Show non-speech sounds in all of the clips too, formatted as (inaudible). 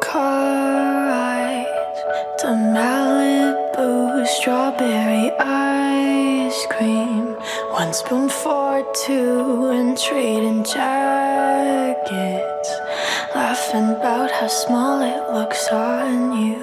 car ride to Malibu, strawberry ice cream, one spoon for two, and trading jackets, laughing about how small it looks on you.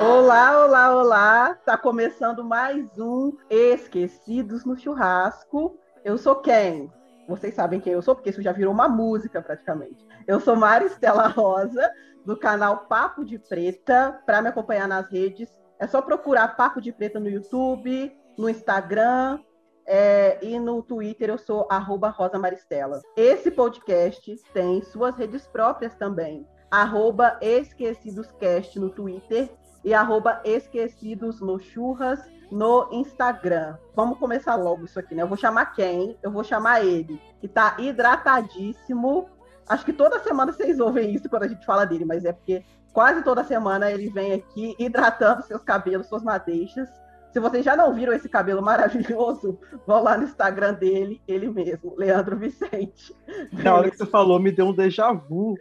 Olá, olá, olá! Tá começando mais um Esquecidos no Churrasco. Eu sou quem? Vocês sabem quem eu sou, porque isso já virou uma música praticamente. Eu sou Maristela Rosa, do canal Papo de Preta. Para me acompanhar nas redes, é só procurar Papo de Preta no YouTube, no Instagram é, e no Twitter eu sou arroba Rosa Maristela. Esse podcast tem suas redes próprias também. Arroba Esquecidoscast no Twitter e arroba Esquecidos no Churras no Instagram. Vamos começar logo isso aqui, né? Eu vou chamar quem? Eu vou chamar ele, que tá hidratadíssimo. Acho que toda semana vocês ouvem isso quando a gente fala dele, mas é porque quase toda semana ele vem aqui hidratando seus cabelos, suas madeixas. Se vocês já não viram esse cabelo maravilhoso, vão lá no Instagram dele, ele mesmo, Leandro Vicente. Na hora que você falou, me deu um déjà vu.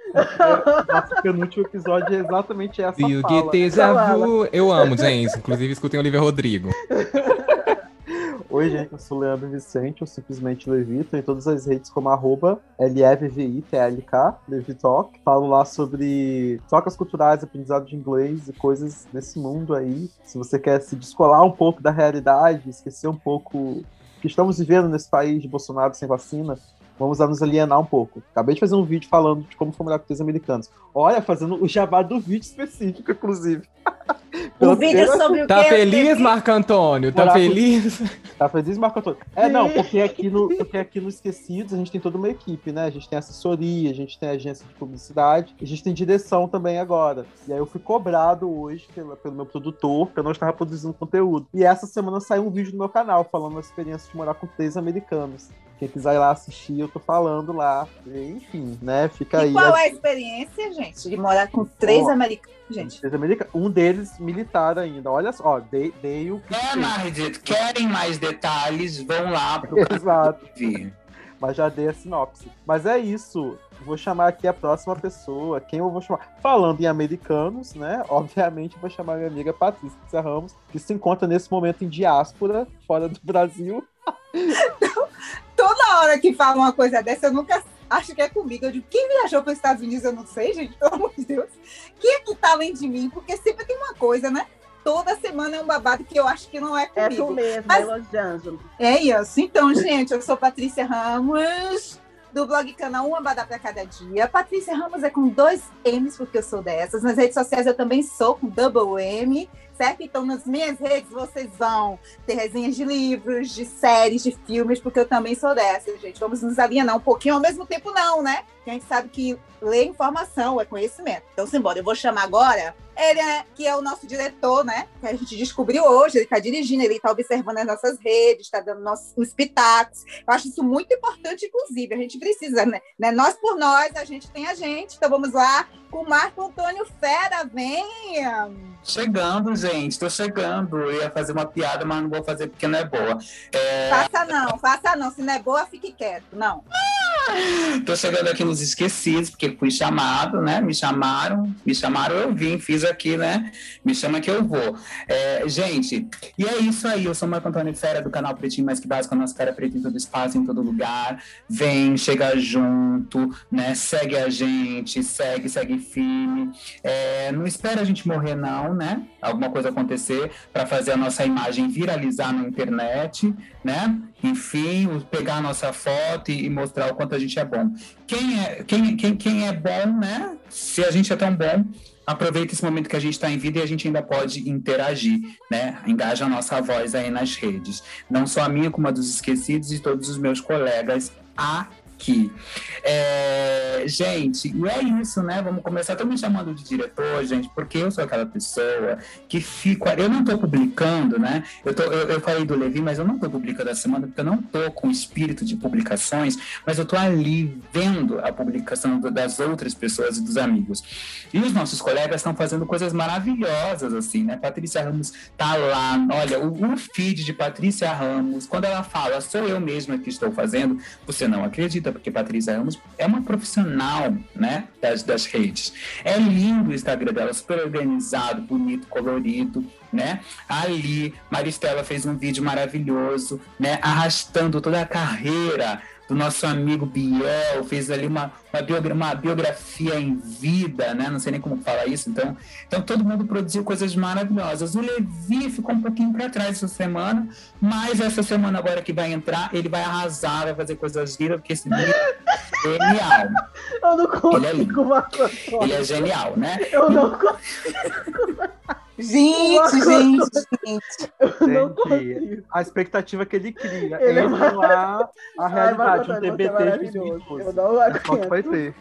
Nosso penúltimo episódio é exatamente essa E o fala. que déjà vu, eu amo, gente. Inclusive, escutem Olivia Rodrigo. (laughs) Oi, gente, eu sou o Leandro Vicente, eu simplesmente Levito, em todas as redes como arroba LFVITLK, Levitalk. Falo lá sobre trocas culturais, aprendizado de inglês e coisas desse mundo aí. Se você quer se descolar um pouco da realidade, esquecer um pouco que estamos vivendo nesse país de Bolsonaro sem vacina, vamos lá nos alienar um pouco. Acabei de fazer um vídeo falando de como formular com os americanos. Olha, fazendo o jabá do vídeo específico, inclusive. (laughs) O vídeo sobre o Tá que? feliz, Marco Antônio? Tá Morar com- feliz? (laughs) Tá feliz, Marco Antônio? É, não, porque aqui, no, porque aqui no Esquecidos a gente tem toda uma equipe, né? A gente tem assessoria, a gente tem agência de publicidade, a gente tem direção também agora. E aí eu fui cobrado hoje pela, pelo meu produtor, que eu não estava produzindo conteúdo. E essa semana saiu um vídeo no meu canal falando a experiência de morar com três americanos. Quem quiser ir lá assistir, eu tô falando lá. Enfim, né? Fica aí. E qual é a experiência, gente, de morar com três americanos, gente? Três americanos. Um deles militar ainda. Olha só, ó, dei, dei o. É, Margit, querem mais detalhes? Vão lá pro (laughs) Exato. mas já dei a sinopse. Mas é isso. Vou chamar aqui a próxima pessoa. Quem eu vou chamar? Falando em americanos, né? Obviamente, vou chamar minha amiga Patrícia Ramos, que se encontra nesse momento em diáspora, fora do Brasil. (laughs) Toda hora que fala uma coisa dessa, eu nunca acho que é comigo. Eu digo, quem viajou para os Estados Unidos, eu não sei, gente, pelo amor de Deus. Quem é que tá além de mim? Porque sempre tem uma coisa, né? Toda semana é um babado que eu acho que não é É comigo. tu mesmo, Mas- é Los Angeles. É isso. Então, gente, eu sou Patrícia Ramos, do blog canal Uma Badá para Cada Dia. Patrícia Ramos é com dois M's, porque eu sou dessas. Nas redes sociais eu também sou com double M, certo? Então, nas minhas redes vocês vão ter resenhas de livros, de séries, de filmes, porque eu também sou dessas, gente. Vamos nos alienar um pouquinho, ao mesmo tempo não, né? Porque a gente sabe que ler informação é conhecimento. Então, simbora. Eu vou chamar agora ele é, que é o nosso diretor, né? Que a gente descobriu hoje, ele está dirigindo, ele está observando as nossas redes, está dando nossos, os pitacos. Eu acho isso muito importante, inclusive. A gente precisa, né? né? Nós por nós, a gente tem a gente. Então vamos lá o Marco Antônio Fera, venha! Chegando, gente, tô chegando. Eu ia fazer uma piada, mas não vou fazer porque não é boa. É, Faça não, faça não. Se não é boa, fique quieto. Não. Tô chegando aqui nos esquecidos, porque fui chamado, né? Me chamaram, me chamaram, eu vim, fiz aqui, né? Me chama que eu vou. É, gente, e é isso aí. Eu sou Marco Antônio Fera do canal Pretinho Mais Que Básico, a nossa cara preta em todo espaço, em todo lugar. Vem, chega junto, né? Segue a gente, segue, segue firme. É, não espera a gente morrer, não, né? Alguma coisa acontecer para fazer a nossa imagem viralizar na internet, né? Enfim, pegar a nossa foto e, mostrar o quanto a gente é bom. Quem é, quem, quem, quem é bom, né? Se a gente é tão bom, aproveita esse momento que a gente está em vida e a gente ainda pode interagir, né? Engaja a nossa voz aí nas redes. Não só a minha, como a dos esquecidos e todos os meus colegas aqui. É, gente, e é isso, né? Vamos começar. Me chamando de diretor, gente, porque eu sou aquela pessoa que fico. Eu não estou publicando, né? Eu, tô, eu, eu falei do Levi, mas eu não estou publicando a semana porque eu não estou com espírito de publicações, mas eu estou ali vendo a publicação do- das outras pessoas e dos amigos. E os nossos colegas estão fazendo coisas maravilhosas, assim, né? Patrícia Ramos tá lá. Olha, o, o feed de Patrícia Ramos, quando ela fala, sou eu mesma que estou fazendo, você não acredita acredita, porque Patrícia Ramos é uma profissional, né, das, das redes. É lindo o Instagram dela, super organizado, bonito, colorido, né? Ali, Maristela fez um vídeo maravilhoso, né, arrastando toda a carreira do nosso amigo Biel, fez ali uma, uma, biogra uma, biografia em vida, né? Não sei nem como falar isso. Então, então todo mundo produziu coisas maravilhosas. O Levi ficou um pouquinho para trás essa semana, mas essa semana agora que vai entrar, ele vai arrasar, vai fazer coisas lindas, porque esse menino é genial. Eu não consigo, ele é, lindo. ele é genial, né? Eu não (laughs) consigo. Gente, gente, gente. (laughs) gente a expectativa que ele cria. Ele é lá a realidade, um TBT é de Eu não é vai ter.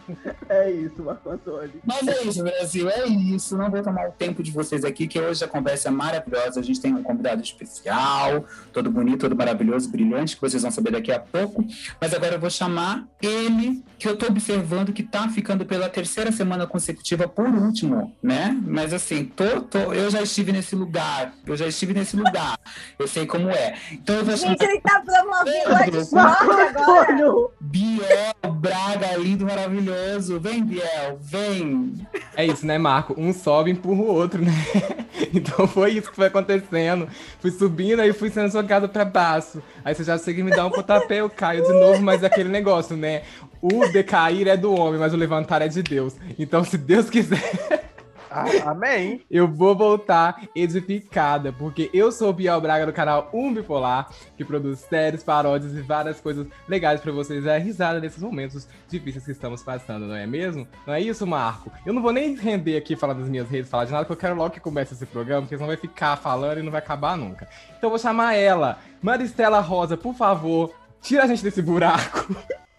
É isso, Marco Antônio. Mas é isso, Brasil, é isso. Não vou tomar o tempo de vocês aqui, que hoje a conversa é maravilhosa. A gente tem um convidado especial, todo bonito, todo maravilhoso, brilhante, que vocês vão saber daqui a pouco. Mas agora eu vou chamar ele, que eu tô observando que tá ficando pela terceira semana consecutiva por último, né? Mas assim, tô, tô, eu já estive nesse lugar, eu já estive nesse lugar, eu sei como é. Então eu vou chamar... Gente, ele tá promovendo agora. Biel Braga, lindo, maravilhoso. Vem, Biel, vem. É isso, né, Marco? Um sobe e empurra o outro, né? (laughs) Então foi isso que foi acontecendo. Fui subindo aí fui sendo jogado pra baixo. Aí você já chega e me dá um pontapé, eu caio de novo, mas é aquele negócio, né? O decair é do homem, mas o levantar é de Deus. Então, se Deus quiser. (laughs) Ah, amém. Eu vou voltar edificada, porque eu sou o Biel Braga do canal Um Bipolar, que produz séries, paródias e várias coisas legais para vocês dar risada nesses momentos difíceis que estamos passando, não é mesmo? Não é isso, Marco? Eu não vou nem render aqui falando das minhas redes, falar de nada, porque eu quero logo que comece esse programa, porque senão vai ficar falando e não vai acabar nunca. Então eu vou chamar ela, Maristela Rosa, por favor, tira a gente desse buraco.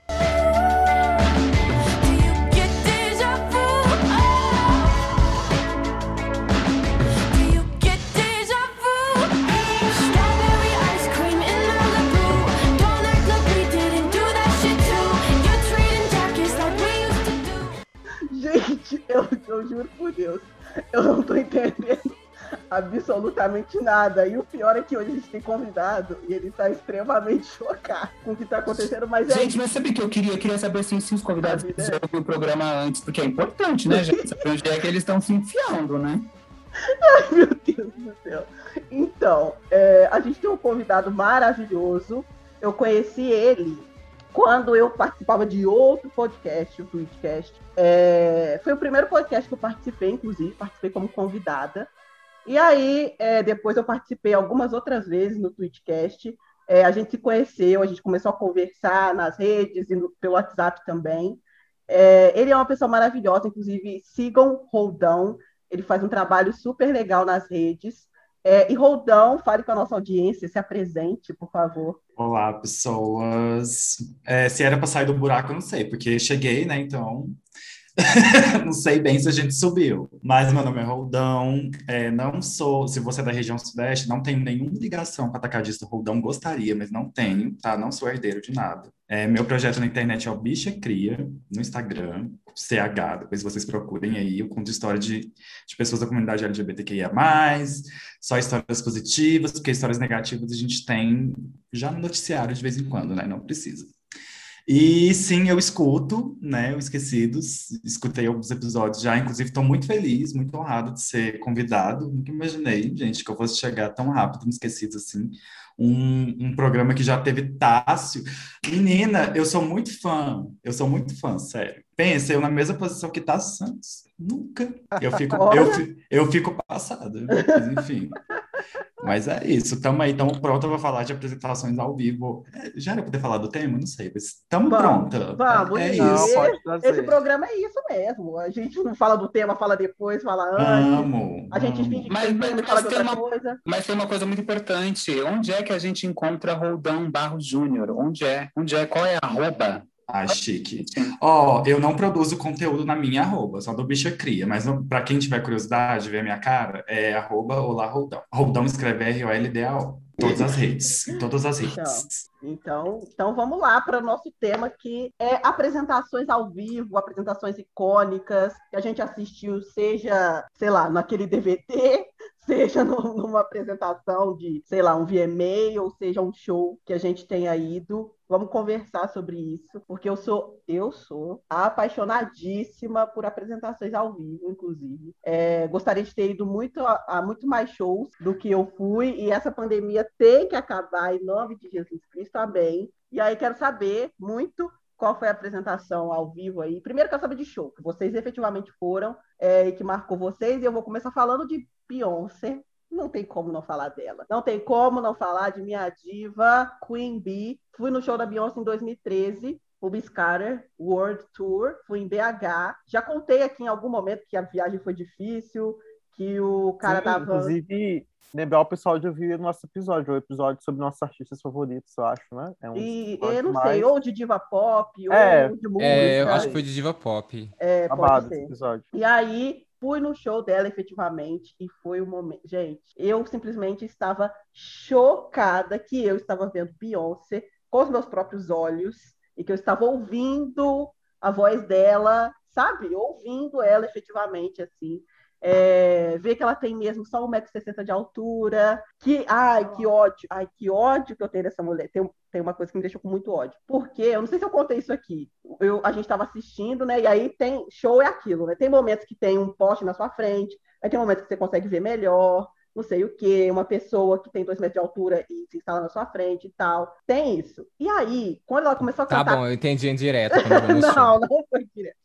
(laughs) (laughs) eu, eu juro por Deus, eu não tô entendendo absolutamente nada. E o pior é que hoje a gente tem convidado e ele tá extremamente (laughs) chocado com o que tá acontecendo. Mas é gente, é... mas sabe o que eu queria? Eu queria saber assim, se os convidados quiserem ouvir o programa antes, porque é importante, né, gente? Saber onde é que eles estão se enfiando, né? (laughs) Ai, meu Deus do céu. Então, é, a gente tem um convidado maravilhoso. Eu conheci ele quando eu participava de outro podcast, o Twitchcast. É, foi o primeiro podcast que eu participei, inclusive, participei como convidada. E aí, é, depois eu participei algumas outras vezes no Twitchcast. É, a gente se conheceu, a gente começou a conversar nas redes e no, pelo WhatsApp também. É, ele é uma pessoa maravilhosa, inclusive sigam Roldão, ele faz um trabalho super legal nas redes. É, e Roldão, fale com a nossa audiência, se apresente, por favor. Olá, pessoas. É, se era para sair do buraco, eu não sei, porque cheguei, né? Então, (laughs) não sei bem se a gente subiu. Mas meu nome é Roldão. É, não sou, se você é da região sudeste, não tenho nenhuma ligação com atacadista Roldão. Gostaria, mas não tenho, tá? Não sou herdeiro de nada. É, meu projeto na internet é o Bicha Cria, no Instagram, CH, depois vocês procurem aí. Eu conto história de, de pessoas da comunidade LGBTQIA, só histórias positivas, porque histórias negativas a gente tem já no noticiário de vez em quando, né? Não precisa. E sim, eu escuto, né, o Esquecidos, escutei alguns episódios já, inclusive estou muito feliz, muito honrado de ser convidado. Nunca imaginei, gente, que eu fosse chegar tão rápido no Esquecidos assim. Um, um programa que já teve Tássio. Menina, eu sou muito fã, eu sou muito fã, sério. Pensa, eu na mesma posição que Tássio Santos. Nunca. Eu fico, eu, eu fico passada, mas enfim. Mas é isso, estamos aí, estamos prontos para falar de apresentações ao vivo. É, já era poder falar do tema? Não sei, mas estamos prontos. Vamos, é, é isso. Esse programa é isso mesmo. A gente não fala do tema, fala depois, fala antes. Amo. A gente finge que mas, mas, mas, fala tem uma, coisa. Mas tem uma coisa muito importante. Onde é que a gente encontra Roldão Barro Júnior? Onde é? Onde é? Qual é a arroba? Ah, chique. Ó, oh, eu não produzo conteúdo na minha arroba, só do Bicha Cria, mas para quem tiver curiosidade, ver a minha cara, é arroba Olá Roldão. Roldão escreve R-O-L-D-A-O. Todas as redes, todas as redes. Então, então, então vamos lá para o nosso tema que é apresentações ao vivo, apresentações icônicas que a gente assistiu, seja, sei lá, naquele DVD, seja numa apresentação de, sei lá, um VMA, ou seja, um show que a gente tenha ido. Vamos conversar sobre isso, porque eu sou, eu sou apaixonadíssima por apresentações ao vivo, inclusive. É, gostaria de ter ido muito a, a, muito mais shows do que eu fui, e essa pandemia tem que acabar em nome de Jesus Cristo, amém. E aí quero saber muito qual foi a apresentação ao vivo aí. Primeiro quero saber de show, que vocês efetivamente foram é, e que marcou vocês, e eu vou começar falando de Beyoncé, não tem como não falar dela. Não tem como não falar de minha diva, Queen Bee. Fui no show da Beyoncé em 2013, o Biscatter World Tour. Fui em BH. Já contei aqui em algum momento que a viagem foi difícil, que o cara Sim, dava. Inclusive, lembrar o pessoal de ouvir o nosso episódio, o episódio sobre nossos artistas favoritos, eu acho, né? É um E eu não mais sei, ou de diva pop, É, ou de música. É, eu acho que foi de Diva Pop. É, pode babado ser. esse episódio. E aí fui no show dela efetivamente e foi o momento. Gente, eu simplesmente estava chocada que eu estava vendo Beyoncé com os meus próprios olhos e que eu estava ouvindo a voz dela, sabe? Ouvindo ela efetivamente assim. É, ver que ela tem mesmo só 1,60m de altura. Que, ai, que ódio. Ai, que ódio que eu tenho dessa mulher. Tem, tem uma coisa que me deixou com muito ódio. Porque, eu não sei se eu contei isso aqui. Eu, a gente estava assistindo, né? E aí tem. Show é aquilo, né? Tem momentos que tem um poste na sua frente, aí tem momentos que você consegue ver melhor, não sei o quê, uma pessoa que tem dois metros de altura e se instala na sua frente e tal. Tem isso. E aí, quando ela começou a Tá cantar bom, eu entendi em direto (laughs) não, não foi direto.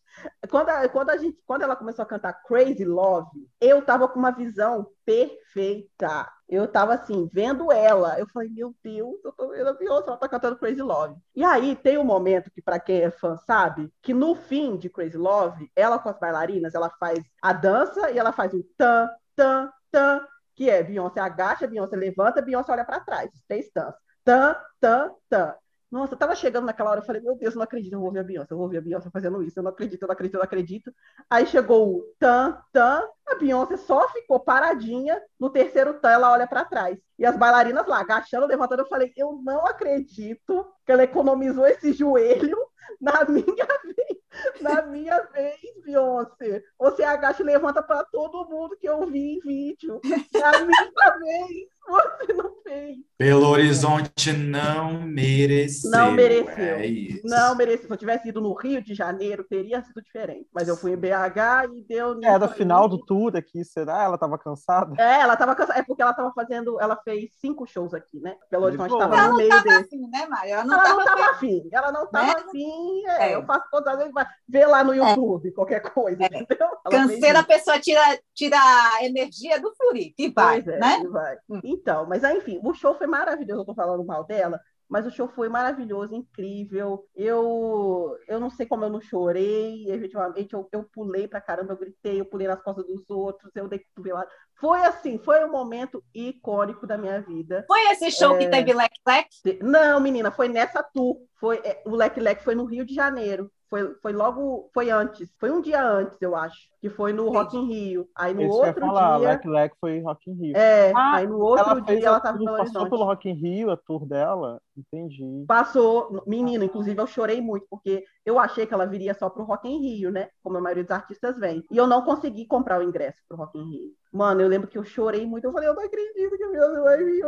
Quando, a- quando, a gente, quando ela começou a cantar Crazy Love, eu tava com uma visão perfeita. Eu tava assim, vendo ela. Eu falei, meu Deus, eu tô vendo a Beyoncé, ela tá cantando Crazy Love. E aí tem um momento que, pra quem é fã sabe, que no fim de Crazy Love, ela com as bailarinas, ela faz a dança e ela faz o tan, tan, tan, que é Beyoncé agacha, Beyoncé levanta, Beyoncé olha pra trás. Três tans. Tan, tan, tan. Nossa, eu tava chegando naquela hora, eu falei, meu Deus, eu não acredito, eu vou ver a Beyoncé, eu vou ver a Beyoncé fazendo isso, eu não acredito, eu não acredito, eu não acredito. Aí chegou o tan, tan, a Beyoncé só ficou paradinha, no terceiro tan ela olha pra trás. E as bailarinas lá, agachando, levantando, eu falei, eu não acredito que ela economizou esse joelho na (laughs) minha vez, na minha vez, Beyoncé. Você agacha e levanta pra todo mundo que eu vi em vídeo. Na minha vez, você não fez. Belo Horizonte não mereceu. Não mereceu. É isso. Não merecia. Se eu tivesse ido no Rio de Janeiro, teria sido diferente. Mas eu fui em BH e deu. nisso Era final do tour aqui, será? Ela tava cansada? É, ela tava cansada. É porque ela tava fazendo. Ela fez cinco shows aqui, né? Belo Horizonte boa. tava Ela no não meio tava desse. assim, né, Mário? Ela não Ela não tava tava afim. Ela não tava Né? afim. É, É. Eu faço todas as vezes. vai ver lá no YouTube, qualquer coisa, É. entendeu? Ela Canseira, a pessoa tira, tira a energia do Fluri e vai, Pois é, né? e vai. Hum. Então, mas aí, enfim, o show foi maravilhoso. Eu tô falando mal dela, mas o show foi maravilhoso, incrível. Eu, eu não sei como eu não chorei. Efetivamente, eu, eu pulei pra caramba, eu gritei, eu pulei nas costas dos outros, eu dei cotovelada. Foi assim, foi um momento icônico da minha vida. Foi esse show que É. teve Lec Lec? Não, menina, foi nessa tour. Foi, é, o Leque Leque foi no Rio de Janeiro. Foi, foi logo, foi antes. Foi um dia antes, eu acho. Que foi no Rock in Rio. Aí no ia outro falar, dia. Lec Lec foi Rock in Rio. É, Ah, aí no outro ela dia ela tava tour, passou pelo Rock in Rio, a tour dela. Entendi. Passou, menino, inclusive eu chorei muito, porque eu achei que ela viria só pro Rock in Rio, né? Como a maioria dos artistas vem. E eu não consegui comprar o ingresso pro Rock in Rio. Mano, eu lembro que eu chorei muito. Eu falei, eu não acredito que a minha vai vir.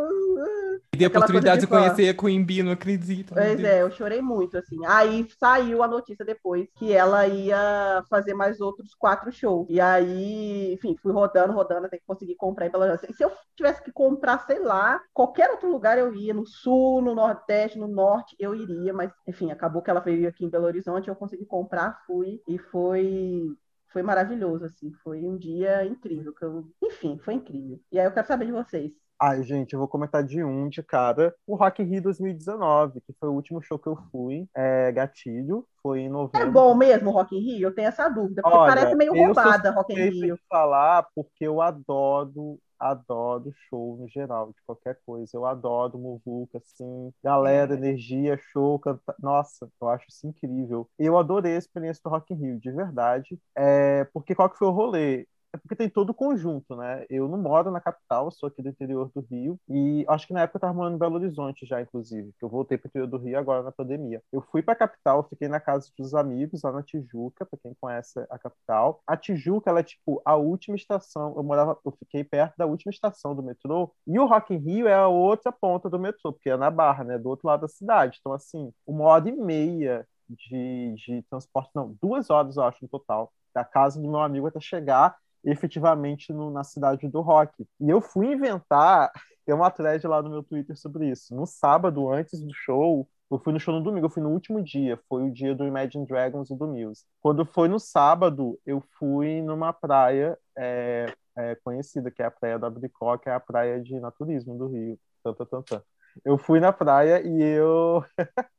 E dei a oportunidade de de conhecer a Queen Bee, não acredito. meu Pois Deus. é, eu chorei muito, assim. Aí saiu a notícia depois que ela ia fazer mais outros quatro shows. E aí, enfim, fui rodando, rodando, até que consegui comprar em Belo Horizonte. E se eu tivesse que comprar, sei lá, qualquer outro lugar eu ia, no sul, no nordeste, no norte, eu iria, mas, enfim, acabou que ela veio aqui em Belo Horizonte, eu consegui comprar, fui, e foi. Foi maravilhoso, assim, foi um dia incrível. eu- Enfim, foi incrível. E aí eu quero saber de vocês. Ai, gente, eu vou comentar de um de cara. O Rock in Rio 2019, que foi o último show que eu fui. É Gatilho, foi em É novembro. bom mesmo o Rock in Rio? Eu tenho essa dúvida, porque Olha, parece meio eu roubada Rock in Rio. de falar porque eu adoro, adoro show no geral, de qualquer coisa. Eu adoro muvuca, assim, galera, energia, show, canta... Nossa, eu acho isso incrível. Eu adorei a experiência do Rock in Rio, de verdade. É, porque qual que foi o rolê? É porque tem todo o conjunto, né? Eu não moro na capital, sou aqui do interior do Rio, e acho que na época eu tava morando em Belo Horizonte já, inclusive, que eu voltei pro interior do Rio agora na pandemia. Eu fui pra capital, fiquei na casa dos amigos, lá na Tijuca, pra quem conhece a capital. A Tijuca, ela é tipo a última estação, eu morava, eu fiquei perto da última estação do metrô, e o Rock in Rio é a outra ponta do metrô, porque é na Barra, né? Do outro lado da cidade. Então, assim, uma hora e meia de, de transporte, não, duas horas, eu acho, no total, da casa do meu amigo até chegar efetivamente no, na cidade do rock. E eu fui inventar, tem uma thread lá no meu Twitter sobre isso. No sábado, antes do show, eu fui no show no domingo, eu fui no último dia, foi o dia do Imagine Dragons e do Muse. Quando foi no sábado, eu fui numa praia é, é, conhecida, que é a Praia da Bricó, que é a praia de naturismo do Rio. Tanta, tanta. Eu fui na praia e eu (laughs)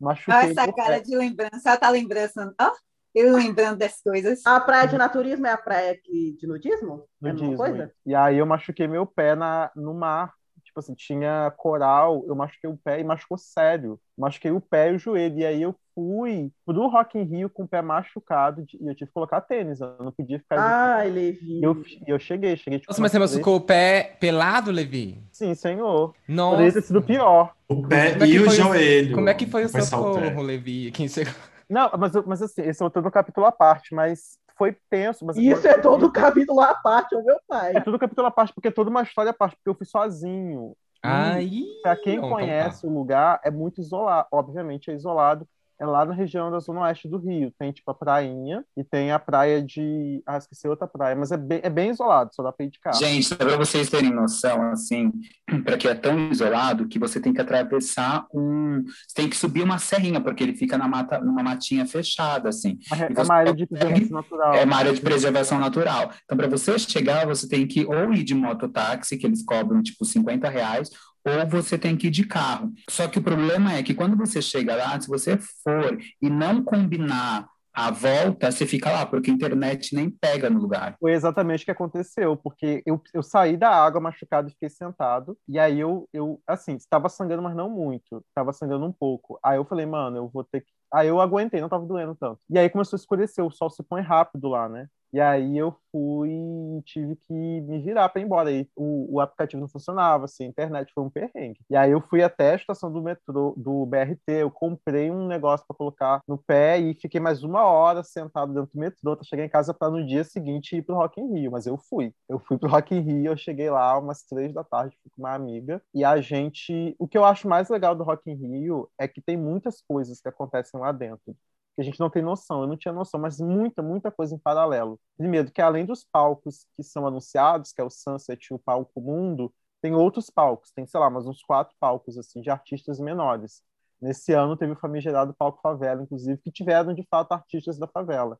machuquei. Olha essa cara de lembrança, ela tá lembrando. Oh, eu lembrando das coisas. A praia de naturismo é a praia que, de nudismo? Nudismo. É coisa? E aí eu machuquei meu pé na, no mar. Tipo assim, tinha coral, eu machuquei o pé e machucou sério. Machuquei o pé e o joelho. E aí eu fui pro Rock in Rio com o pé machucado e eu tive que colocar tênis. Eu não podia ficar. Ai, Levi. E eu, eu cheguei, cheguei. Tipo, Nossa, mas você machucou o pé pelado, Levi? Sim, senhor. Nossa. Poderia ter sido pior. O pé é e o joelho. Como é que foi o seu socorro, Levi? Quem chegou? Não, mas, mas assim, esse é todo um capítulo à parte, mas foi tenso. Mas Isso é todo um capítulo à parte, o meu pai. É todo um capítulo à parte, porque é toda uma história à parte, porque eu fui sozinho. Aí, para quem não, conhece então tá. o lugar, é muito isolado. Obviamente é isolado, é lá na região da zona oeste do Rio. Tem, tipo, a prainha e tem a praia de... Ah, esqueci outra praia, mas é bem, é bem isolado, só dá pra ir de carro. Gente, para vocês terem noção, assim, (clears throat) para que é tão isolado que você tem que atravessar um... Você tem que subir uma serrinha, porque ele fica na mata, numa matinha fechada, assim. É, é uma área de preservação natural. É uma área de preservação natural. Então, para você chegar, você tem que ou ir de mototáxi, que eles cobram, tipo, 50 reais, ou você tem que ir de carro. Só que o problema é que quando você chega lá, se você for e não combinar a volta, você fica lá, porque a internet nem pega no lugar. Foi exatamente o que aconteceu, porque eu, eu saí da água machucado e fiquei sentado, e aí eu, eu assim, estava sangrando, mas não muito, estava sangrando um pouco. Aí eu falei, mano, eu vou ter que. Aí eu aguentei, não estava doendo tanto. E aí começou a escurecer, o sol se põe rápido lá, né? E aí eu fui e tive que me virar para ir embora. E o, o aplicativo não funcionava, assim, a internet foi um perrengue. E aí eu fui até a estação do metrô, do BRT, eu comprei um negócio para colocar no pé e fiquei mais uma hora sentado dentro do metrô até chegar em casa para no dia seguinte ir pro Rock in Rio. Mas eu fui. Eu fui pro Rock in Rio, eu cheguei lá umas três da tarde, fui com uma amiga. E a gente... O que eu acho mais legal do Rock in Rio é que tem muitas coisas que acontecem lá dentro que a gente não tem noção. Eu não tinha noção, mas muita, muita coisa em paralelo. Primeiro, que além dos palcos que são anunciados, que é o Sunset e o Palco Mundo, tem outros palcos. Tem, sei lá, mais uns quatro palcos, assim, de artistas menores. Nesse ano teve o famigerado Palco Favela, inclusive, que tiveram, de fato, artistas da favela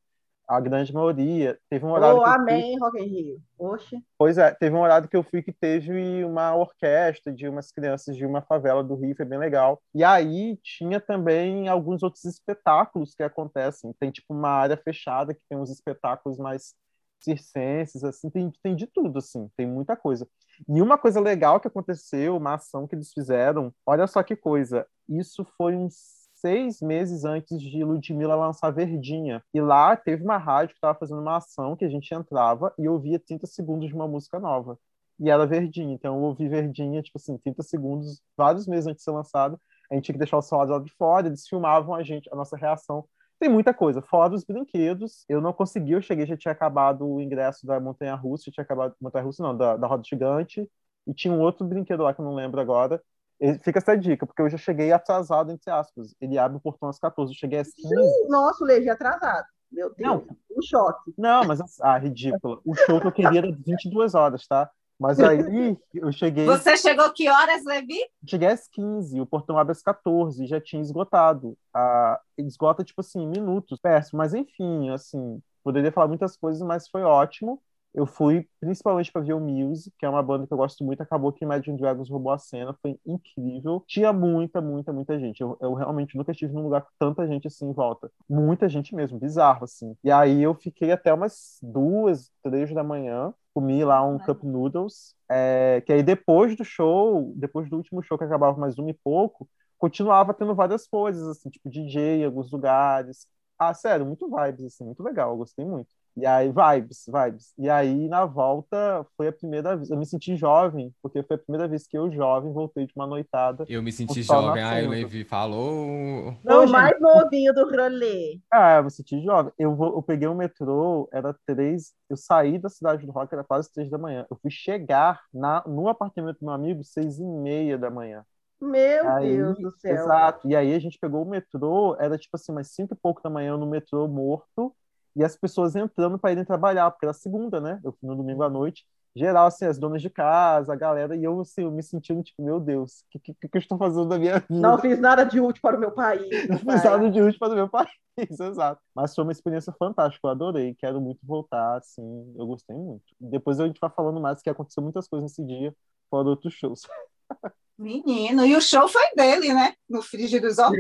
a grande maioria. Teve um horário. Oh, amém, fui... Rock in Rio. Oxe. Pois é, teve um horário que eu fui que teve uma orquestra de umas crianças de uma favela do Rio, foi bem legal. E aí tinha também alguns outros espetáculos que acontecem. Tem tipo uma área fechada que tem uns espetáculos mais circenses, assim, tem, tem de tudo, assim, tem muita coisa. E uma coisa legal que aconteceu, uma ação que eles fizeram, olha só que coisa, isso foi uns seis meses antes de Ludmilla lançar Verdinha. E lá teve uma rádio que estava fazendo uma ação que a gente entrava e ouvia 30 segundos de uma música nova. E era Verdinha. Então eu ouvi Verdinha, tipo assim, 30 segundos, vários meses antes de ser lançado. A gente tinha que deixar o celular de fora, eles filmavam a gente, a nossa reação. Tem muita coisa, fora os brinquedos. Eu não consegui, eu cheguei, já tinha acabado o ingresso da Montanha Russa, tinha acabado, Montanha Russa não, da, da Roda Gigante. E tinha um outro brinquedo lá que eu não lembro agora. Fica essa dica, porque eu já cheguei atrasado, entre aspas. Ele abre o portão às 14, eu cheguei às 15. Nossa, o Levi atrasado. Meu Deus, não, um choque. Não, mas, ah, ridícula. O show que eu queria era 22 horas, tá? Mas aí eu cheguei. Você chegou que horas, Levi? Cheguei às 15, o portão abre às 14, já tinha esgotado. Ah, esgota, tipo assim, minutos. Péssimo, mas enfim, assim, poderia falar muitas coisas, mas foi ótimo. Eu fui principalmente para ver o Muse, que é uma banda que eu gosto muito. Acabou que Imagine Dragons roubou a cena, foi incrível. Tinha muita, muita, muita gente. Eu, eu realmente nunca estive num lugar com tanta gente assim em volta. Muita gente mesmo, bizarro assim. E aí eu fiquei até umas duas, três da manhã. Comi lá um cup noodles, é, que aí depois do show, depois do último show que acabava mais uma e pouco, continuava tendo várias coisas, assim, tipo DJ em alguns lugares, Ah, sério, muito vibes, assim, muito legal, eu gostei muito. E aí, vibes, vibes. E aí, na volta, foi a primeira vez. Eu me senti jovem, porque foi a primeira vez que eu, jovem, voltei de uma noitada. Eu me senti jovem. Ai, o nascendo. Levi falou. Não, o mais novinho do rolê. Ah, eu me senti jovem. Eu, vou, eu peguei o metrô, era três. Eu saí da cidade do rock, era quase três da manhã. Eu fui chegar na, no apartamento do meu amigo seis e meia da manhã. Meu Aí, Deus do céu. Exato. E aí a gente pegou o metrô, era tipo assim, umas cinco e pouco da manhã no metrô morto, e as pessoas entrando para irem trabalhar, porque era segunda, né? Eu fui no domingo à noite. Geral, assim, as donas de casa, a galera, e eu, assim, eu me sentindo, tipo, meu Deus, o que, que, que eu estou fazendo da minha vida? Não fiz nada de útil para o meu país. (laughs) Não fiz nada de útil para o meu país, (laughs) exato. Mas foi uma experiência fantástica, eu adorei, quero muito voltar, assim, eu gostei muito. Depois a gente vai falando mais, que aconteceu muitas coisas nesse dia, fora outros shows. (laughs) Menino, e o show foi dele, né? No Frigir dos (laughs) Ovos.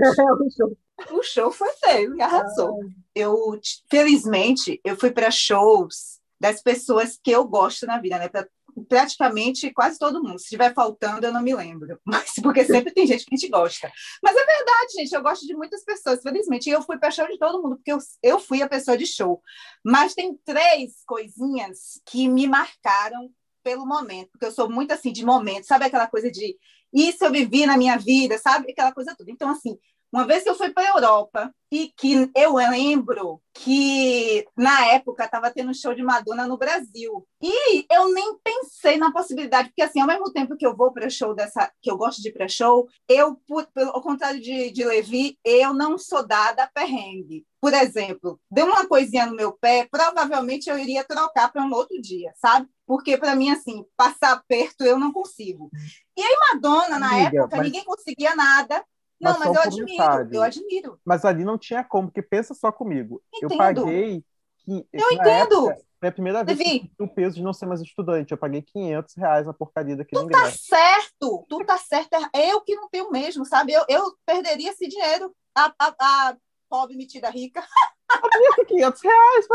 O show foi dele, arrasou. Eu, t- felizmente, eu fui para shows das pessoas que eu gosto na vida, né? Pra- praticamente quase todo mundo. Se estiver faltando, eu não me lembro. (laughs) Mas porque sempre tem gente que a gente gosta. Mas é verdade, gente. Eu gosto de muitas pessoas, felizmente. E eu fui para show de todo mundo, porque eu, eu fui a pessoa de show. Mas tem três coisinhas que me marcaram pelo momento, porque eu sou muito assim de momento, sabe aquela coisa de isso eu vivi na minha vida, sabe? Aquela coisa toda. Então, assim, uma vez que eu fui para a Europa e que eu lembro que na época estava tendo show de Madonna no Brasil. E eu nem pensei na possibilidade porque assim ao mesmo tempo que eu vou para show dessa que eu gosto de ir para show eu por- pelo ao contrário de, de Levi eu não sou dada a perrengue. Por exemplo deu uma coisinha no meu pé provavelmente eu iria trocar para um outro dia sabe? Porque para mim assim passar perto eu não consigo. E aí Madonna na Amiga, época mas- ninguém conseguia nada não, Mas mas, eu admiro, eu admiro. Mas ali não tinha como, porque pensa só comigo. Eu Entendo. paguei. Que, Eu entendo. época, foi a primeira vez que eu o peso de não ser mais estudante. Eu paguei 500 reais na porcaria daquele Tu tá ingresso. certo, tu tá certo. Eu que não tenho mesmo, sabe? Eu, eu perderia esse dinheiro. A, a, a pobre metida rica. (laughs) 500 reais,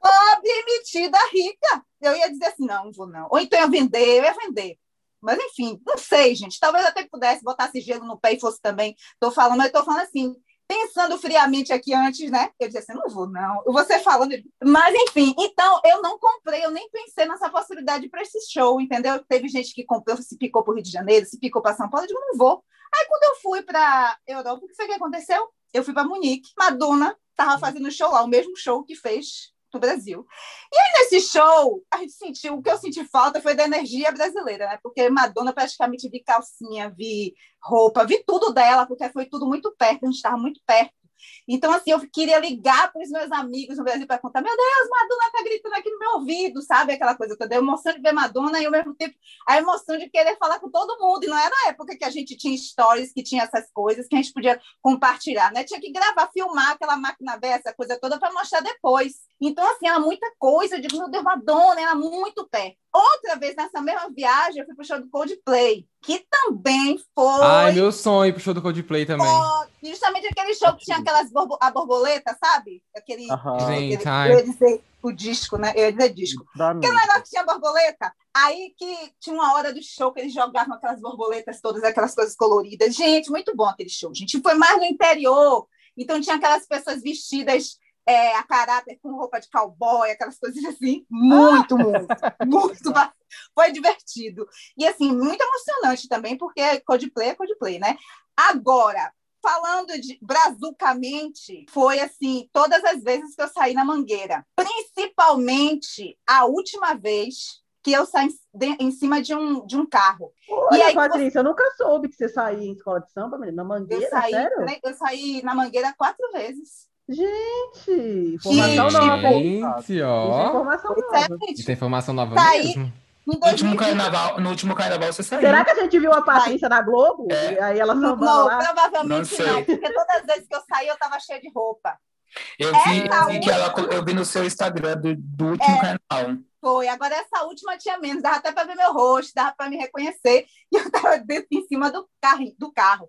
Pobre metida rica. Eu ia dizer assim, não, não vou não. Ou então eu ia vender, eu ia vender. Mas enfim, não sei, gente. Talvez até pudesse botar esse gelo no pé e fosse também. Tô falando, mas tô falando assim, pensando friamente aqui antes, né? Eu disse assim, não vou não. Você falando, mas enfim, então eu não comprei, eu nem pensei nessa possibilidade para esse show, entendeu? Teve gente que comprou, se picou para o Rio de Janeiro, se picou para São Paulo, eu digo, não vou. Aí quando eu fui para Europa, o que foi que aconteceu? Eu fui para Munique, Madonna estava fazendo show lá, o mesmo show que fez no Brasil. E aí, nesse show, a gente sentiu, o que eu senti falta foi da energia brasileira, né? Porque Madonna praticamente vi calcinha, vi roupa, vi tudo dela, porque foi tudo muito perto, a gente estava muito perto. Então, assim, eu queria ligar para os meus amigos no Brasil para contar: meu Deus, Madonna tá gritando aqui no meu ouvido, sabe? Aquela coisa toda, a emoção de ver Madonna e ao mesmo tempo a emoção de querer falar com todo mundo. E não era a época que a gente tinha stories, que tinha essas coisas, que a gente podia compartilhar, né? Tinha que gravar, filmar aquela máquina velha, essa coisa toda, para mostrar depois. Então, assim, era muita coisa. Eu digo, meu Deus, Madonna, era muito perto. Outra vez, nessa mesma viagem, eu fui pro show do Coldplay, que também foi. Ai, meu sonho pro show do Coldplay também. Ó, justamente aquele show que tinha aquelas borbo a borboleta, sabe? Aquele. Aham. Gente, aquele eu ia dizer o disco, né? Eu ia dizer disco. Da Aquele negócio que tinha borboleta. Aí que tinha uma hora do show que eles jogavam aquelas borboletas todas, aquelas coisas coloridas. Gente, muito bom aquele show. gente foi mais no interior. Então tinha aquelas pessoas vestidas é, a caráter com roupa de cowboy, aquelas coisas assim. Muito, (laughs) muito, muito. ba- Foi divertido. E assim, muito emocionante também, porque Coldplay é Coldplay, né? Agora, falando de brazucamente, foi assim, todas as vezes que eu saí na mangueira. Principalmente a última vez que eu saí em cima de um, de um carro. Olha, E aí, Patrícia, eu nunca soube que você saía em escola de samba, menina, na Eu Mangueira, saí, sério? né, eu saí na mangueira quatro vezes. Gente, informação Gente, nova, hein? Gente, Isso é ó. informação é, nova. gente. Isso é informação nova Tá aí. mesmo. No último 2020, carnaval, no último carnaval você saiu. Será que a gente viu a Patrícia na Globo? É. E aí ela Não, lá? provavelmente Não não, porque todas as vezes que eu saí eu estava cheia de roupa. Eu vi, Essa vi que ela, eu vi no seu Instagram do, do último carnaval. Foi. Agora essa última tinha menos, dava até para ver meu rosto, dava para me reconhecer. (laughs) E eu estava dentro em cima do carro, do carro.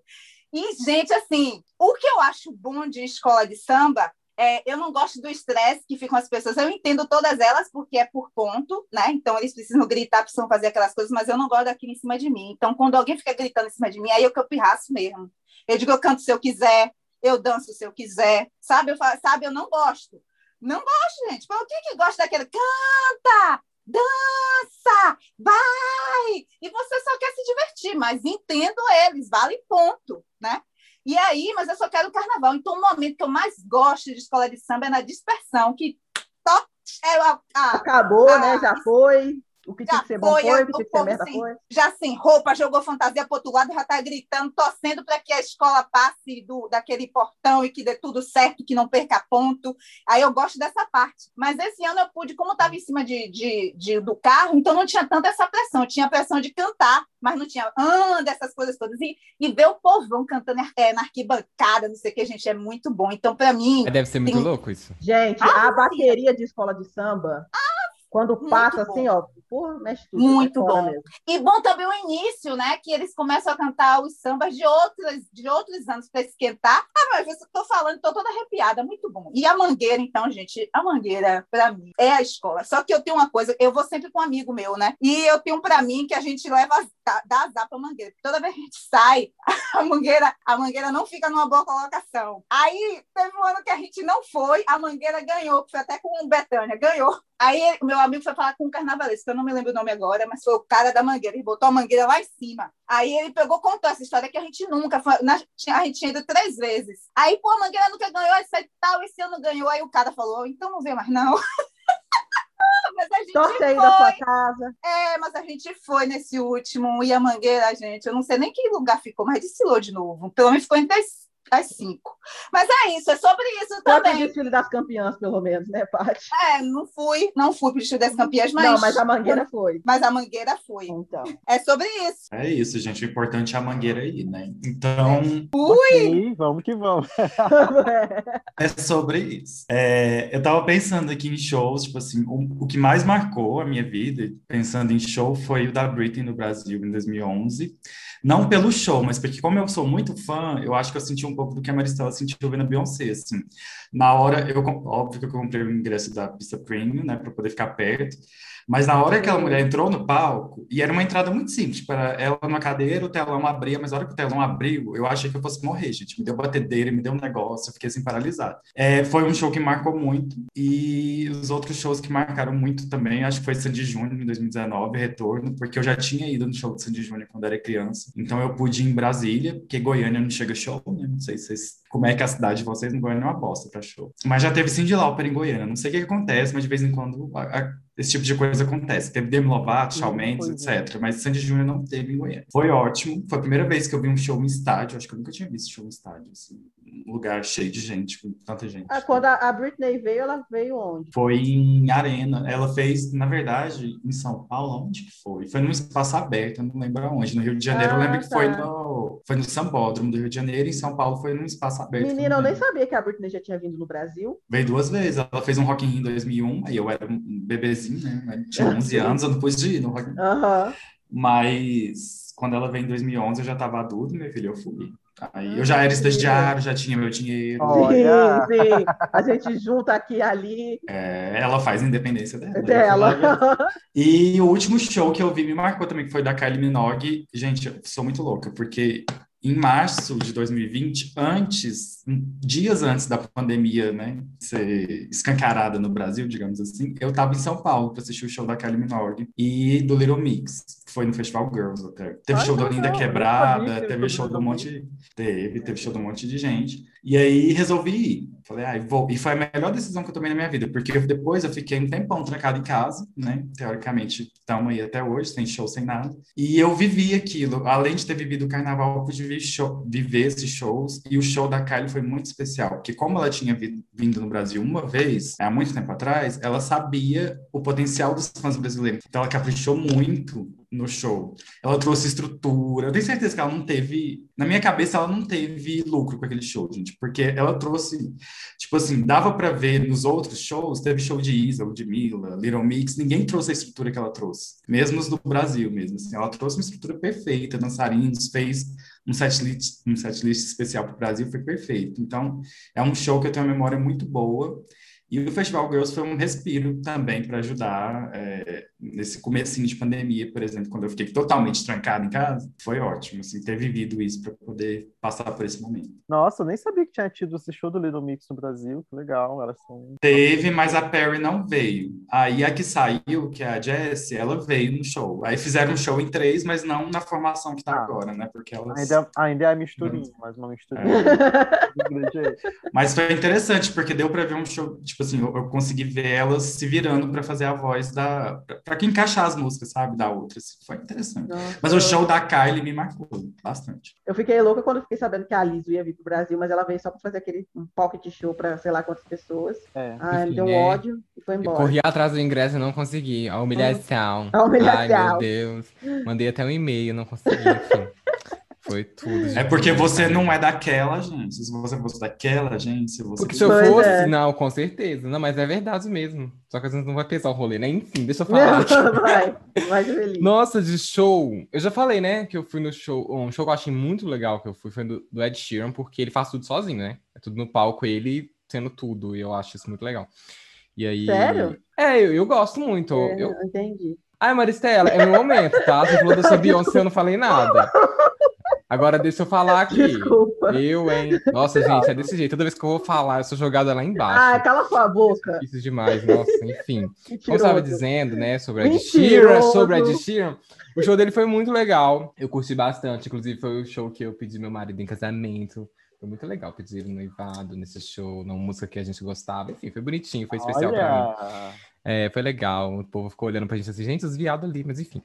E, gente, assim, o que eu acho bom de escola de samba é, eu não gosto do estresse que ficam as pessoas. Eu entendo todas elas, porque é por ponto, né? Então eles precisam gritar, precisam fazer aquelas coisas, mas eu não gosto daquilo em cima de mim. Então, quando alguém fica gritando em cima de mim, aí é que eu pirraço mesmo. Eu digo, eu canto se eu quiser, eu danço se eu quiser, sabe? Eu, sabe, eu não gosto. Não gosto, gente. Mas o que que gosta daquele? Canta, dança, vai! E você só quer se divertir, mas entendo eles, vale ponto, né? E aí, mas eu só quero o carnaval. Então, o momento que eu mais gosto de escola de samba é na dispersão, que to... é a, a, Acabou, a, né? Já foi. O que tinha já que ser bom foi, foi, a- o que tinha que ser merda sem- foi. já sem roupa, jogou fantasia para outro lado, já está gritando, torcendo para que a escola passe do, daquele portão e que dê tudo certo, que não perca ponto. Aí eu gosto dessa parte. Mas esse ano eu pude, como estava em cima de, de, de- do carro, então não tinha tanta essa pressão. Eu tinha pressão de cantar, mas não tinha ah, dessas coisas todas. E, e ver o povão cantando é, na arquibancada, não sei o que, gente, é muito bom. Então, para mim, É, Deve ser muito Tem- louco isso. Gente, Ah, a bateria de escola de samba, quando muito passa bom. assim, ó, porra, mexe tudo. Muito bom. E bom também o início, né? Que eles começam a cantar os sambas de outros, de outros anos para esquentar. Ah, mas eu estou falando, estou toda arrepiada, muito bom. E a Mangueira, então, gente, a Mangueira, para mim, é a escola. Só que eu tenho uma coisa, eu vou sempre com um amigo meu, né? E eu tenho para mim que a gente leva, dá azar para Mangueira. Toda vez que a gente sai, (laughs) a Mangueira, a Mangueira não fica numa boa colocação. Aí, teve um ano que a gente não foi, a Mangueira ganhou, foi até com o Betânia, ganhou. Aí o meu amigo foi falar com um carnavalesco, não me lembro o nome agora, mas foi o cara da mangueira, ele botou a mangueira lá em cima. Aí ele pegou, contou essa história que a gente nunca foi, na- a gente tinha ido três vezes. Aí, pô, a mangueira nunca ganhou, esse tal, esse ano ganhou. Aí o cara falou, então não vem mais não. (laughs) mas a gente Torce foi, da sua casa. é, mas a gente foi nesse último, e a mangueira, gente, eu não sei nem que lugar ficou, mas desfilou de novo. Pelo menos ficou entre as, as cinco. Mas é isso, é sobre isso Foi pro também. desfile das campeãs, pelo menos, né, Paty? É, não fui, não fui pro desfile das campeãs, mas... Não, mas a mangueira foi. Mas a mangueira foi. Então. É sobre isso. É isso, gente. O importante é a mangueira aí, né? Então, Ok, vamos que vamos. (laughs) é sobre isso. É, eu tava pensando aqui em shows, tipo assim, o, o que mais marcou a minha vida, pensando em show, foi o da Britney no Brasil em 2011. Não pelo show, mas porque como eu sou muito fã, eu acho que eu senti um pouco do que a Maristela sentiu vendo a Beyoncé, assim. Na hora, eu, óbvio que eu comprei o ingresso da pista premium, né, para poder ficar perto, mas na hora que aquela mulher entrou no palco, e era uma entrada muito simples, para ela numa cadeira, o telão abria, mas na hora que o telão abriu, eu achei que eu fosse morrer, gente. Me deu batedeira, me deu um negócio, eu fiquei assim paralisado. É, foi um show que marcou muito, e os outros shows que marcaram muito também, acho que foi Sandy Júnior em 2019, retorno, porque eu já tinha ido no show de Sandy Júnior quando era criança, então eu pude ir em Brasília, porque Goiânia não chega show, né? Não sei se vocês como é que é a cidade de vocês em Goiânia é uma bosta pra show. Mas já teve Cindy Lauper em Goiânia. Não sei o que, que acontece, mas de vez em quando a- a- esse tipo de coisa acontece. Teve Demi Lovato, Shawn Hum, Mendes, é. etc. Mas Sandy Júnior não teve em Goiânia. Foi ótimo. Foi a primeira vez que eu vi um show em estádio. Acho que eu nunca tinha visto show em estádio. Assim, lugar cheio de gente, com tanta gente. Ah, quando a, Britney veio, ela veio onde? Foi em Arena. Ela fez, na verdade, em São Paulo, onde que foi? Foi num espaço aberto, eu não lembro aonde. No Rio de Janeiro, eu Ah, lembro que foi tá. no, foi no Sambódromo do Rio de Janeiro. Em São Paulo foi num espaço aberto. Menina, eu nem sabia que a Britney já tinha vindo no Brasil. Veio duas vezes. Ela fez um Rock in Rio em 2001, aí eu era um bebezinho, né? Eu tinha 11 (laughs) anos, eu não pude ir no Rock in Rio. Mas quando ela veio em 2011, eu já estava adulto, meu filho, eu fui. Aí eu já era estagiário, já tinha meu dinheiro. Olha. Sim, sim. A gente junta aqui e ali É, ela faz a independência dela. dela. E o último show que eu vi me marcou também, que foi da Kylie Minogue. Gente, eu sou muito louca, porque em março de 2020, antes, dias antes da pandemia, né, ser escancarada no Brasil, digamos assim, eu tava em São Paulo para assistir o show da Kylie Minogue e do Little Mix, que foi no Festival Girls até. Teve Olha show da Linda Quebrada, que teve show do um monte, teve, teve show de um monte de gente. E aí resolvi ir. Falei, ai, vou. E foi a melhor decisão que eu tomei na minha vida, porque depois eu fiquei um tempão trancado em casa, né? Teoricamente, estamos aí até hoje, sem show, sem nada. E eu vivi aquilo. Além de ter vivido o carnaval, eu pude viver, show- viver esses shows. E o show da Kylie foi muito especial, porque como ela tinha vi- vindo no Brasil uma vez, há muito tempo atrás, ela sabia o potencial dos fãs brasileiros. Então ela caprichou muito no show. Ela trouxe estrutura. Eu tenho certeza que ela não teve. Na minha cabeça, ela não teve lucro com aquele show, gente, porque ela trouxe. Tipo assim, dava pra ver nos outros shows, teve show de Isa, de Mila, Little Mix, ninguém trouxe a estrutura que ela trouxe. Mesmo os do Brasil, mesmo assim. Ela trouxe uma estrutura perfeita, dançarinos, fez um setlist, um setlist especial pro Brasil, foi perfeito. Então, é um show que eu tenho uma memória muito boa. E o Festival Girls foi um respiro também para ajudar é, nesse comecinho de pandemia, por exemplo, quando eu fiquei totalmente trancado em casa. Foi ótimo, assim, ter vivido isso para poder passar por esse momento. Nossa, eu nem sabia que tinha tido esse show do Little Mix no Brasil. Que legal, elas são... Teve, mas a Perry não veio. Aí a que saiu, que é a Jessie, ela veio no show. Aí fizeram um show em três, mas não na formação que tá ah, agora, né? Porque elas... Ainda, ainda é a misturinha, mas uma misturinha. (laughs) É. mas foi interessante, porque deu para ver um show, tipo assim, eu, eu consegui ver elas se virando para fazer a voz da. Para que encaixar as músicas, sabe? Da outra. Assim, foi interessante. Nossa. Mas o show da Kylie me marcou bastante. Eu fiquei louca quando fiquei sabendo que a Liso ia vir pro Brasil, mas ela veio só para fazer aquele um pocket show para sei lá quantas pessoas. É. Ah, Enfim, deu é... ódio e foi embora. Eu corri atrás do ingresso e não consegui. A humilhação. A humilhação. Ai, meu Deus. Mandei até um e-mail, não consegui, enfim. (laughs) Foi tudo. É porque você não é daquela gente. Se você fosse daquela gente, se você. Porque se eu fosse, é. não, com certeza. Não, mas é verdade mesmo. Só que a gente não vai pensar o rolê, né? Enfim, deixa eu falar. Não, (laughs) vai, vai feliz. (laughs) Nossa, de show. Eu já falei, né, que eu fui no show. Um show que eu achei muito legal que eu fui foi do, do Ed Sheeran, porque ele faz tudo sozinho, né? É tudo no palco, ele sendo tudo. E eu acho isso muito legal. E aí. Sério? É, eu, eu gosto muito. É, eu... Entendi. Ai, Maristela, é meu momento, tá? Você falou da sua Beyoncé, eu não falei nada. (laughs) Agora deixa eu falar aqui. Desculpa. Eu, hein? Nossa, gente, é desse jeito. Toda vez que eu vou falar, eu sou jogada lá embaixo. Ah, cala sua boca. Isso demais, nossa, enfim. (laughs) Mentiroso. Como eu estava dizendo, né, sobre a Ed Sheeran, sobre a Ed Sheeran, o show dele foi muito legal. Eu curti bastante, inclusive foi o show que eu pedi meu marido em casamento. Foi muito legal pedir ele noivado nesse show, numa música que a gente gostava. Enfim, foi bonitinho, foi especial Olha. pra mim. É, foi legal. O povo ficou olhando pra gente assim, gente, os viados ali, mas enfim,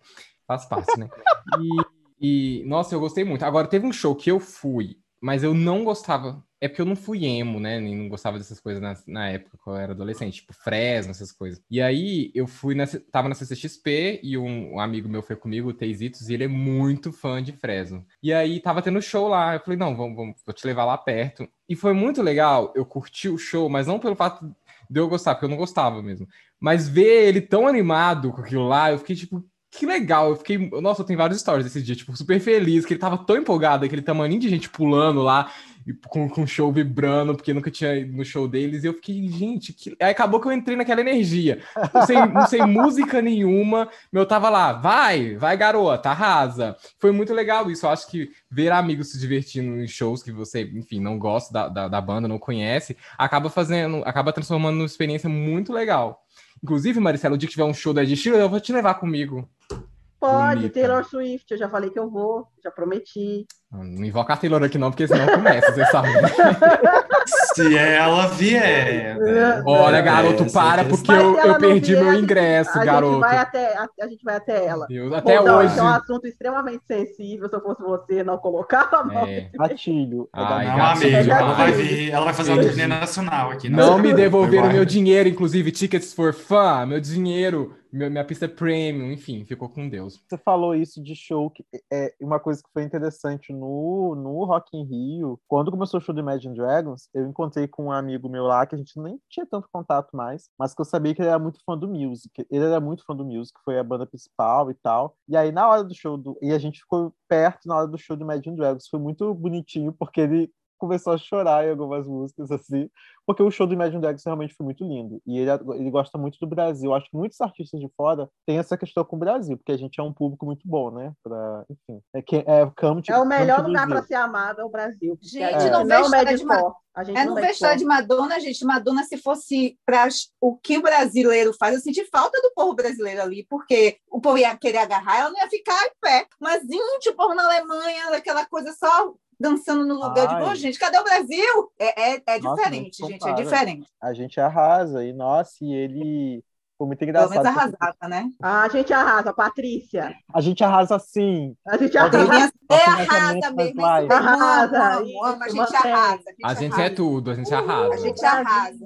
faz parte, né? E (laughs) e, nossa, eu gostei muito. Agora, teve um show que eu fui, mas eu não gostava. É porque eu não fui emo, né? Nem não gostava dessas coisas na, na época que eu era adolescente, tipo Fresno, essas coisas. E aí eu fui na, tava na CCXP e um, um amigo meu foi comigo, o Teisitos, e ele é muito fã de Fresno. E aí tava tendo show lá. Eu falei, não, vamos, vamos, vou te levar lá perto. E foi muito legal. Eu curti o show, mas não pelo fato de eu gostar, porque eu não gostava mesmo. Mas ver ele tão animado com aquilo lá, eu fiquei tipo, que legal, eu fiquei. Nossa, eu tenho vários stories desse dia, tipo, super feliz, que ele tava tão empolgado, aquele tamanho de gente pulando lá, com, com o show vibrando, porque nunca tinha ido no show deles, e eu fiquei, gente, que... aí acabou que eu entrei naquela energia. Não sei, não sei música nenhuma, meu tava lá, vai, vai, garota, arrasa. Foi muito legal isso, eu acho que ver amigos se divertindo em shows que você, enfim, não gosta da, da, da banda, não conhece, acaba fazendo, acaba transformando numa experiência muito legal. Inclusive, Maricela, o dia que tiver um show da Ed Sheeran, eu vou te levar comigo. Pode, Bonita. Taylor Swift, eu já falei que eu vou, já prometi. Não invoca a Taylor aqui não, porque senão começa, você sabe. (laughs) Se ela vier. Né? Olha, garoto, para, porque eu, eu perdi meu ingresso, a garoto. Gente vai até, a, a, gente vai até ela. Deus, até Bom, hoje. Então, é um assunto extremamente sensível. Se eu fosse você, não colocava. É. Gatilho. Ai, não, gatilho. amigo, ela vai vir, ela vai fazer uma turnê nacional aqui. Não, não me devolveram meu dinheiro, inclusive, tickets for fun, meu dinheiro minha pista premium, enfim, ficou com Deus. Você falou isso de show, que é uma coisa que foi interessante no, no Rock in Rio. Quando começou o show do Imagine Dragons, eu encontrei com um amigo meu lá, que a gente nem tinha tanto contato mais, mas que eu sabia que ele era muito fã do Music. Ele era muito fã do Music, foi a banda principal e tal. E aí, na hora do show, do, e a gente ficou perto na hora do show do Imagine Dragons. Foi muito bonitinho, porque ele começou a chorar em algumas músicas, assim, porque o show do Imagine Dragons realmente foi muito lindo. E ele, ele gosta muito do Brasil. Acho que muitos artistas de fora têm essa questão com o Brasil, porque a gente é um público muito bom, né? Pra, enfim, é, que, é, é o melhor lugar para ser amado é o Brasil. Gente, é, não vejo nada de mal. A gente é no vestuário de Madonna, gente. Madonna, se fosse para o que o brasileiro faz, eu senti falta do povo brasileiro ali, porque o povo ia querer agarrar, ela não ia ficar em pé. Mas, gente, o povo na Alemanha, aquela coisa só dançando no lugar. Ai. de, gente, cadê o Brasil? É, é, é nossa, diferente, gente, é diferente. A gente arrasa, e nossa, e ele foi muito engraçado. Pelo menos arrasada, né? Ah, a gente arrasa, Patrícia. A gente arrasa sim. A gente arrasa. É arrasa mesmo. Arrasa. A gente arrasa. A gente é tudo, a gente arrasa. A gente arrasa.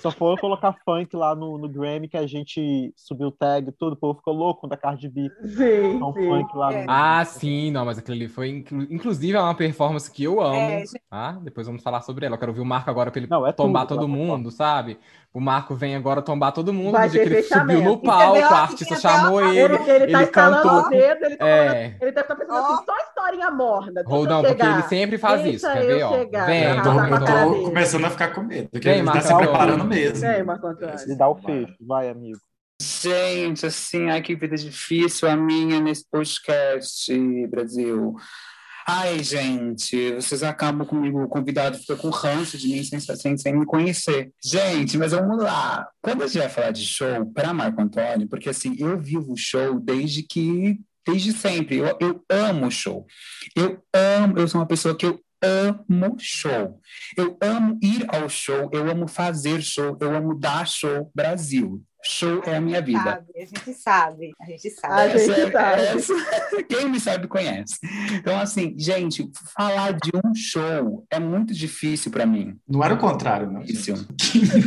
Só foi colocar funk lá no, no Grammy que a gente subiu o tag, tudo, o povo ficou louco da Cardi B. Sim, então, sim. Funk lá é. Ah, sim, não, mas aquele ali foi. Inclusive, é uma performance que eu amo. É, ah, depois vamos falar sobre ela. Eu quero ouvir o Marco agora pra ele não, é tombar tudo, todo mundo, sabe? O Marco vem agora tombar todo mundo Vai no dia que ele subiu no palco, a artista chamou ele, ele, ele, tá cantou. Dedo, ele, tá é... ele deve estar tá pensando oh. assim, só historinha morna. Roldão, porque ele sempre faz Deixa isso, quer ver, ó? chegar, Vem, pra Eu tô, eu tô começando a ficar com medo, porque Vem, ele tá se Marcão. preparando mesmo. Vem, Marco Antônio. E dá o fecho. Vai, amigo. Gente, assim, ai que vida difícil a minha nesse podcast, Brasil. Ai, gente, vocês acabam comigo, o convidado fica com ranço de mim sem, sem, sem me conhecer. Gente, mas vamos lá. Quando a gente vai falar de show para Marco Antônio, porque assim, eu vivo show desde que, desde sempre. Eu, eu amo show. Eu amo, eu sou uma pessoa que eu amo show. Eu amo ir ao show, eu amo fazer show, eu amo dar show Brasil. Show é a minha vida. Sabe, a gente sabe, a gente sabe. A gente Essa é- sabe. essa- quem me sabe conhece. Então, assim, gente, falar de um show é muito difícil para mim. Não era o contrário, não. Difícil.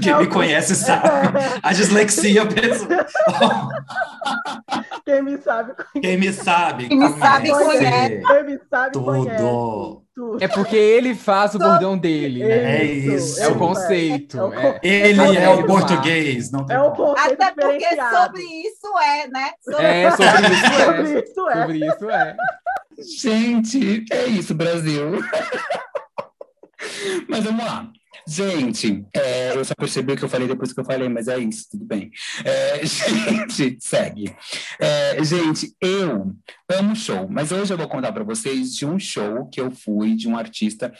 Quem me conhece sabe. A dislexia pessoa. (laughs) Quem me sabe, Quem me sabe. Quem me sabe conhece. quem me sabe conhece. Tudo. Tudo. É porque ele faz o bordão dele, né? É isso. É o é. conceito. É o é. Ele É é o português, não tem É o conceito Até porque sobre isso é, né? Sobre É, sobre isso é. Sobre isso é. Sobre isso é. Gente, é isso, Brasil. (laughs) Mas vamos lá. Gente, é, eu só percebi que eu falei depois que eu falei, mas é isso, tudo bem. É, (laughs) gente, segue. É, gente, eu amo show, mas hoje eu vou contar para vocês de um show que eu fui de um artista.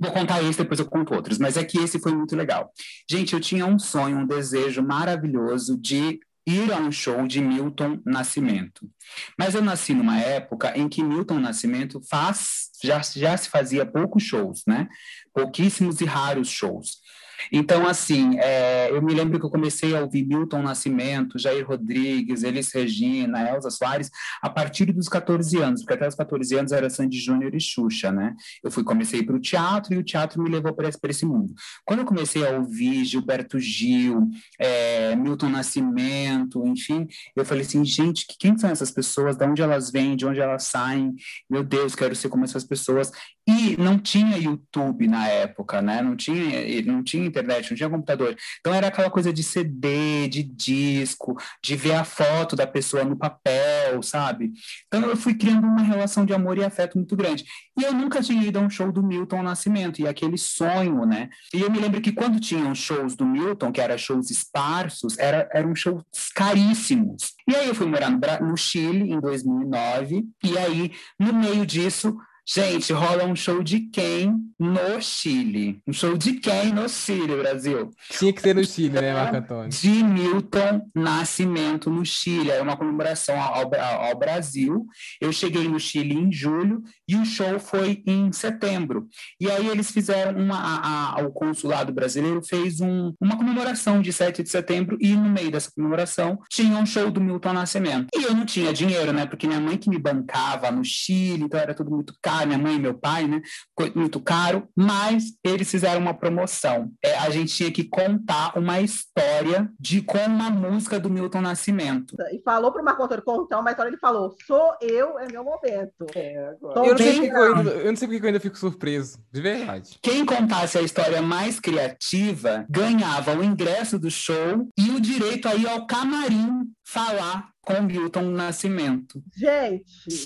Vou contar esse, depois eu conto outros, mas é que esse foi muito legal. Gente, eu tinha um sonho, um desejo maravilhoso de ir a um show de Milton Nascimento. Mas eu nasci numa época em que Milton Nascimento faz, já, já se fazia poucos shows, né? Pouquíssimos e raros shows. Então, assim, é, eu me lembro que eu comecei a ouvir Milton Nascimento, Jair Rodrigues, Elis Regina, Elza Soares, a partir dos 14 anos, porque até os 14 anos era Sandy Júnior e Xuxa, né? Eu fui, comecei para o teatro e o teatro me levou para esse, esse mundo. Quando eu comecei a ouvir Gilberto Gil, é, Milton Nascimento, enfim, eu falei assim, gente, que- quem são essas pessoas? De onde elas vêm? De onde elas saem? Meu Deus, quero ser como essas pessoas. E não tinha YouTube na época, né? Não tinha, não tinha internet, não tinha computador. Então era aquela coisa de CD, de disco, de ver a foto da pessoa no papel, sabe? Então eu fui criando uma relação de amor e afeto muito grande. E eu nunca tinha ido a um show do Milton Nascimento, e aquele sonho, né? E eu me lembro que quando tinham shows do Milton, que eram shows esparsos, era, eram shows caríssimos. E aí eu fui morar no, no Chile em 2009, e aí, no meio disso, gente, rola um show de quem no Chile? Um show de quem no Chile, Brasil? Tinha que ser no Chile, né, Marco Antônio? de Milton Nascimento no Chile. Era uma comemoração ao, ao- ao Brasil. Eu cheguei no Chile em julho e o show foi em setembro. E aí eles fizeram uma. a- a- o consulado brasileiro fez um- uma comemoração de 7 de setembro e no meio dessa comemoração tinha um show do Milton Nascimento. E eu não tinha dinheiro, né? Porque minha mãe que me bancava no Chile, então era tudo muito caro, minha mãe e meu pai, né? Foi muito caro, mas eles fizeram uma promoção. É, a gente tinha que contar uma história de com uma música do Milton Nascimento. E falou pro Marco Antônio contar uma história, ele falou: sou eu, é meu momento. É, agora. Tô Eu não, sei porque eu, ainda, eu não sei porque eu ainda fico surpreso, de verdade. Quem contasse a história mais criativa ganhava o ingresso do show e o direito a ir ao camarim falar com o Milton Nascimento. Gente,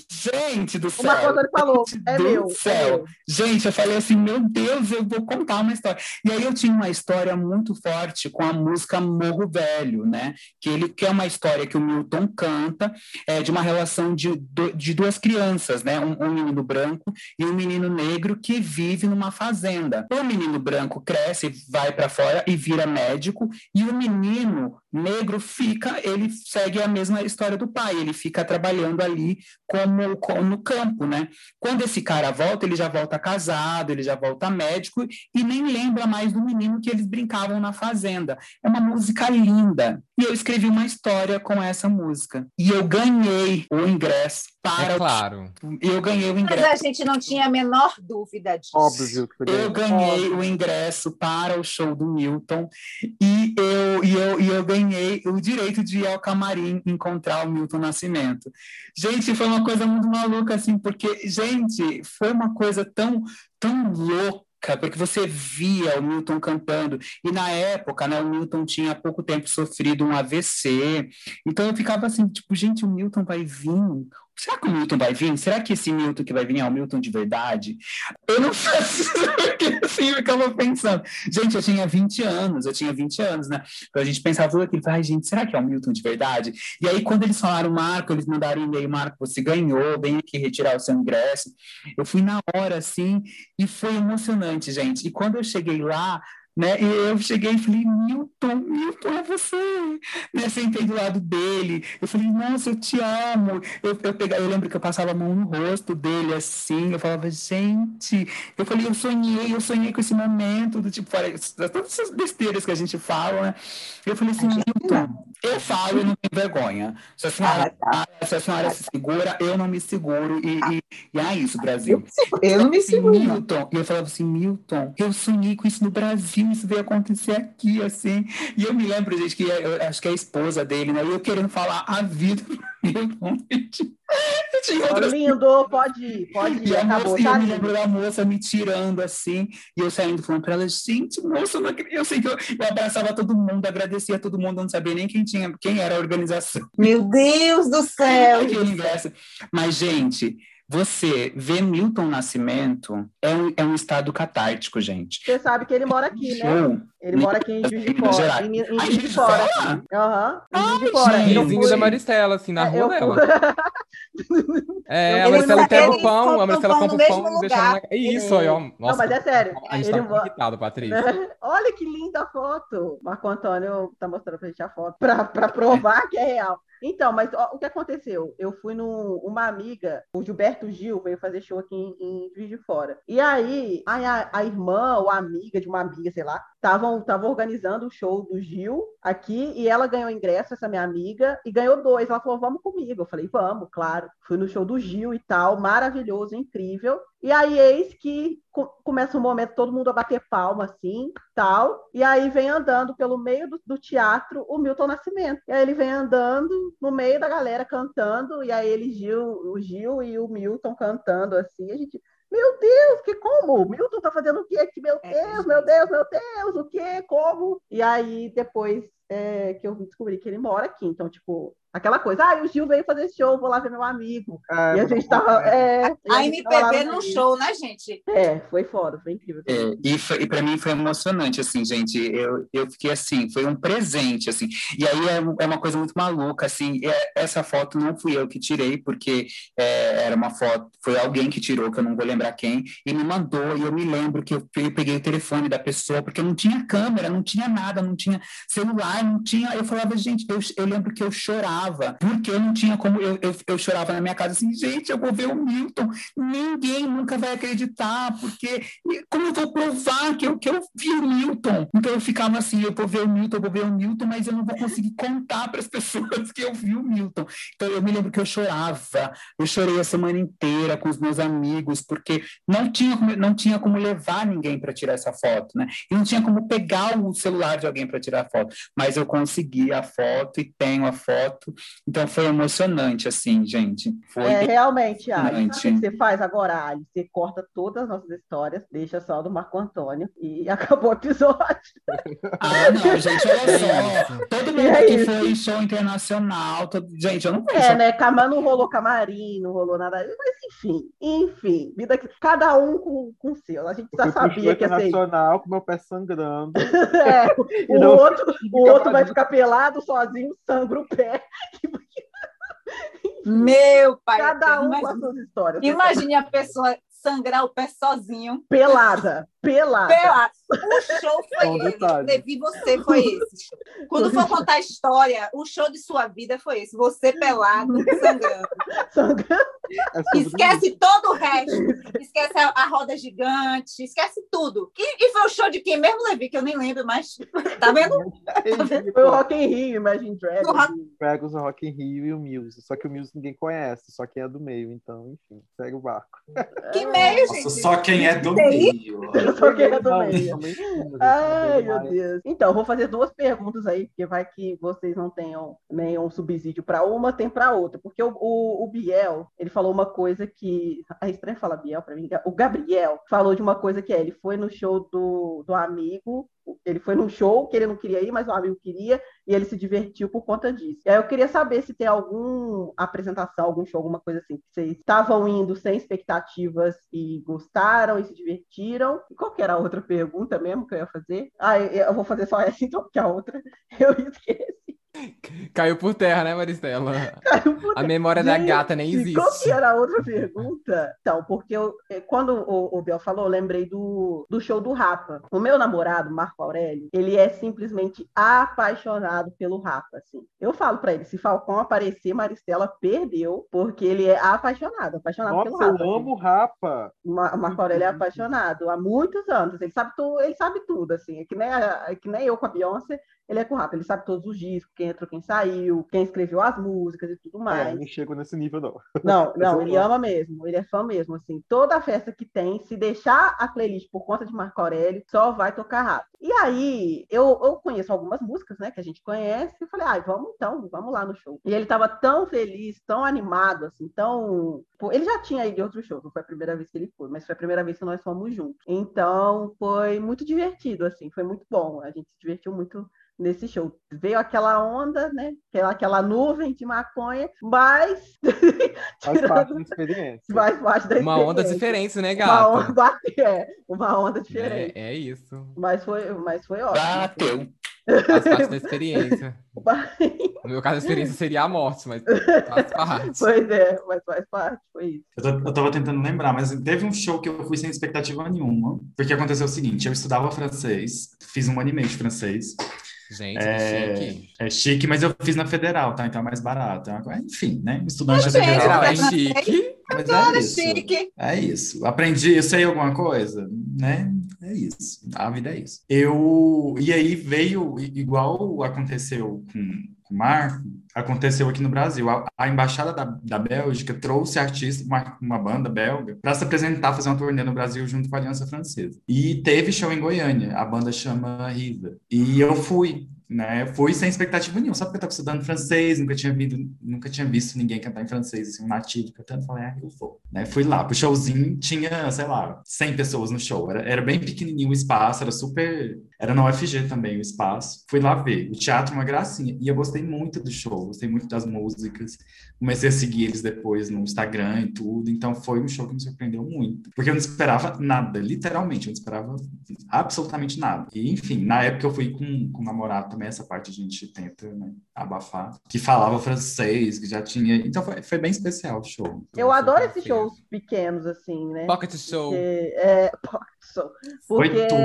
Gente do céu! Marco Antônio falou: é do meu. é céu. meu. Gente, eu falei assim, meu Deus, eu vou contar uma história. E aí eu tinha uma história muito forte com a música Morro Velho, né? Que ele que é uma história que o Milton canta é, de uma relação de, de duas crianças, né? Um, um menino branco e um menino negro que vive numa fazenda. O menino branco cresce, vai para fora e vira médico, e o menino negro fica, ele segue a mesma história do pai, ele fica trabalhando ali como, como no campo, né? Quando esse cara volta, ele já volta casado, ele já volta médico e nem lembra mais do menino que eles brincavam na fazenda. É uma música linda. E eu escrevi uma história com essa música. E eu ganhei o ingresso para É claro. o... Eu ganhei o Mas ingresso. a gente não tinha a menor dúvida disso. Óbvio Eu ganhei o ingresso para o show do Milton e eu, e, eu, e eu ganhei o direito de ir ao camarim encontrar o Milton Nascimento. Gente, foi uma coisa muito maluca, assim, porque, gente, foi uma coisa tão, tão louca. Porque você via o Milton cantando, e na época, né, o Milton tinha há pouco tempo sofrido um AVC, então eu ficava assim, tipo, gente, o Milton vai vir será que o Milton vai vir? Será que esse Milton que vai vir é o Milton de verdade? Eu não (laughs) faço porque assim, eu ficava pensando. Gente, eu tinha 20 anos, eu tinha 20 anos, né? Então a gente pensava tudo aquilo, ai, gente, será que é o Milton de verdade? E aí, quando eles falaram, Marco, eles mandaram e-mail, Marco, você ganhou, vem aqui retirar o seu ingresso. Eu fui na hora, assim, e foi emocionante, gente. E quando eu cheguei lá, né? E eu cheguei e falei, Milton, Milton, é você. Né? Sentei do lado dele. Eu falei, nossa, eu te amo. Eu, eu, pegava, eu lembro que eu passava a mão no rosto dele, assim. Eu falava, gente. Eu falei, eu sonhei, eu sonhei com esse momento. Do tipo, todas essas besteiras que a gente fala, né? Eu falei assim, Milton, eu falo e não tenho vergonha. Se a senhora, ah, tá. se a senhora se segura, eu não me seguro. E, e, e é isso, Brasil. Eu, eu não me seguro. Milton. E eu falava assim, Milton, eu sonhei com isso no Brasil isso veio acontecer aqui, assim. E eu me lembro, gente, que eu, acho que é a esposa dele, né? E eu querendo falar a vida (laughs) outras... Lindo, pode ir, pode ir. E, acabou, moça, tá eu me lembro da moça me tirando assim, e eu saindo falando para ela, gente, moça, eu não acredito. Eu sei que eu, eu abraçava todo mundo, agradecia todo mundo, não sabia nem quem tinha, quem era a organização. Meu Deus do (laughs) céu! Mas, gente, você ver Milton Nascimento é um, é um estado catártico, gente. Você sabe que ele mora aqui, né? Ele mora aqui em Juiz de Fora. Em, em Juiz de Fora. Aham. Em Juiz de Fora. Vizinho da Maristela, assim, na é, rua dela. (laughs) é, a Maristela pega o pão, a Maristela compra o pão e deixa na... Isso, aí, ó. Nossa, Não, mas é sério. A gente ele tá irritado, Patrícia. (laughs) Olha que linda a foto. Marco Antônio tá mostrando pra gente a foto pra, pra provar que é real. Então, mas ó, o que aconteceu? Eu fui numa uma amiga, o Gilberto Gil veio fazer show aqui em, em Juiz de Fora. E aí, a, a irmã ou amiga de uma amiga, sei lá, estavam organizando o show do Gil aqui e ela ganhou ingresso, essa minha amiga, e ganhou dois. Ela falou, vamos comigo. Eu falei, vamos, claro. Fui no show do Gil e tal, maravilhoso, incrível. E aí, eis que começa um momento todo mundo a bater palma, assim, tal. E aí vem andando pelo meio do, do, teatro o Milton Nascimento. E aí ele vem andando no meio da galera cantando, e aí ele, Gil, o Gil e o Milton cantando, assim. A gente, meu Deus, que como? O Milton tá fazendo o quê aqui? Meu é, Deus, meu Deus, meu Deus, o quê? Como? E aí, depois é, que eu descobri que ele mora aqui. Então, tipo, Aquela coisa, ah, o Gil veio fazer show, vou lá ver meu amigo. É, e a gente tava. É, a, MPB no show, né, gente? É, foi foda, foi incrível. É, e foi, e para mim foi emocionante, assim, gente. Eu, eu fiquei assim, foi um presente, assim. E aí é, é uma coisa muito maluca, assim. É, essa foto não fui eu que tirei, porque é, era uma foto, foi alguém que tirou, que eu não vou lembrar quem, e me mandou. E eu me lembro que eu, eu peguei o telefone da pessoa, porque não tinha câmera, não tinha nada, não tinha celular, não tinha. Eu falava, gente, eu, eu lembro que eu chorava chorava, porque eu não tinha como. Eu, eu, eu, chorava na minha casa assim, gente, eu vou ver o Milton, ninguém nunca vai acreditar, porque como eu vou provar que eu, que eu vi o Milton? Então eu ficava assim, eu vou ver o Milton, eu vou ver o Milton, mas eu não vou conseguir contar para as (laughs) pessoas que eu vi o Milton. Então eu me lembro que eu chorava, eu chorei a semana inteira com os meus amigos, porque não tinha, não tinha como levar ninguém para tirar essa foto, né? E não tinha como pegar o celular de alguém para tirar a foto, mas eu consegui a foto e tenho a foto então foi emocionante, assim, gente. Foi é, realmente, Ali. Sabe o que você faz agora, Ali? Você corta todas as nossas histórias, deixa só do Marco Antônio e (laughs) acabou o episódio. Ah, não, gente, olha só. Mundo é aqui foi show internacional. Todo... Gente, eu não conheço. É, né? Cama não rolou camarim, não rolou nada. Mas enfim, enfim. Vida... Cada um com, com o seu. A gente já sabia que ia ser. internacional com meu pé sangrando. (laughs) é, (laughs) o outro, o outro vai ficar pelado sozinho, sangra o pé. (laughs) Meu pai. Cada um com as suas histórias. Imagine a pessoa sangrar o pé sozinho. Pelada. Pelada. Pelada. O show foi um esse. Levi, você foi esse. Quando for contar a história, o show de sua vida foi esse. Você pelado, (laughs) sangrando. sangrando. É esquece todo o resto. Esquece a, a, roda gigante. Esquece tudo. E, e, foi o show de quem mesmo, Levi? Que eu nem lembro, mas (laughs) tá vendo? Tá? Foi o Rock in Rio, Imagine Dragons. O Rock... Dragons, o Rock in Rio e o Muse. Só que o Muse ninguém conhece, só quem é do meio. Então, enfim, segue o barco. Que meio, gente? Nossa, só quem é do meio. Só quem é do meio. Ai, meu Deus. Então, vou fazer duas perguntas aí, porque vai que vocês não tenham nenhum subsídio para uma, tem para outra. Porque o, o, o Biel, ele falou uma coisa que. É estranho falar Biel para mim. O Gabriel falou de uma coisa que é: ele foi no show do, do amigo, ele foi num show que ele não queria ir, mas o amigo queria, e ele se divertiu por conta disso. E aí eu queria saber se tem alguma apresentação, algum show, alguma coisa assim, que vocês estavam indo sem expectativas e gostaram e se divertiram. E qual era a outra pergunta mesmo que eu ia fazer? Ah, eu vou fazer só essa então, porque a outra (laughs) eu esqueci. Caiu por terra, né, Maristela? (laughs) Caiu por A memória da Gente, gata nem existe. Qual que era a outra pergunta? Então, porque eu, eh, quando o, o Biel falou, eu lembrei do, do show do Rapa. O meu namorado, Marco Aurélio, ele é simplesmente apaixonado pelo Rapa, assim. Eu falo pra ele, se Falcão aparecer, Maristela perdeu, porque ele é apaixonado, apaixonado pelo Nossa, eu Rapa. assim. amo Rapa. Ma- O Marco Aurélio é apaixonado há muitos anos. Ele sabe, tu, ele sabe tudo, assim. É que, nem, a- é que nem eu com a Beyoncé, ele é com o rap. Ele sabe todos os discos, quem entrou, quem saiu, quem escreveu as músicas e tudo É, mais. não chego nesse nível, não. Não, (laughs) não, ele ama mesmo. Ele é fã mesmo, assim. Toda festa que tem, se deixar a playlist por conta de Marco Aurélio, só vai tocar rap. E aí, eu, eu conheço algumas músicas, né, que a gente conhece, e falei, ai, vamos então, vamos lá no show. E ele tava tão feliz, tão animado, assim, tão. Ele já tinha ido em outros shows, não foi a primeira vez que ele foi, mas foi a primeira vez que nós fomos juntos. Então, foi muito divertido, assim, foi muito bom. A gente se divertiu muito nesse show. Veio aquela onda, né? Aquela, aquela nuvem de maconha, mas (laughs) Faz parte da experiência. faz parte da Uma onda experiência. diferente, né, Uma gata? onda, (laughs) é, uma onda diferente. É, é isso. Mas foi, mas foi ótimo. Bateu. Faz parte da experiência. (laughs) No meu caso, a experiência seria a morte, mas faz parte. pois é, mas faz parte, foi isso. Eu, tô- eu tava tentando lembrar, mas teve um show que eu fui sem expectativa nenhuma, porque aconteceu o seguinte, eu estudava francês, fiz um anime de francês, Gente, É, que chique. é chique, mas eu fiz na Federal, tá? Então é mais barato. É Enfim, né? Estudante da Federal. É chique. Mas é isso. chique. É isso. Aprendi, eu sei alguma coisa, né? É isso. A vida é isso. Eu. E aí veio, igual aconteceu com, com o Marco, aconteceu aqui no Brasil. A, a embaixada da, da Bélgica trouxe artistas, uma, uma banda belga, para se apresentar, fazer uma turnê no Brasil junto com a Aliança Francesa. E teve show em Goiânia. A banda chama Riva. E eu fui. Né? Fui sem expectativa nenhuma, só porque eu estava estudando francês, nunca tinha, visto, nunca tinha visto ninguém cantar em francês, assim, um nativo cantando, falei, ah, eu vou. Né? Fui lá, pro showzinho, tinha, sei lá, 100 pessoas no show, era, era bem pequenininho o espaço, era super, era na UFG também o espaço, fui lá ver, o teatro uma gracinha, e eu gostei muito do show, gostei muito das músicas, comecei a seguir eles depois no Instagram e tudo, então foi um show que me surpreendeu muito, porque eu não esperava nada, literalmente, eu não esperava absolutamente nada, e enfim, na época eu fui com, com um namorado também, essa parte a gente tenta né, abafar, que falava francês, que já tinha, então foi, foi bem especial o show. Eu adoro esses shows pequenos, assim, né? Pocket show. Porque, é, Foi Porque tudo.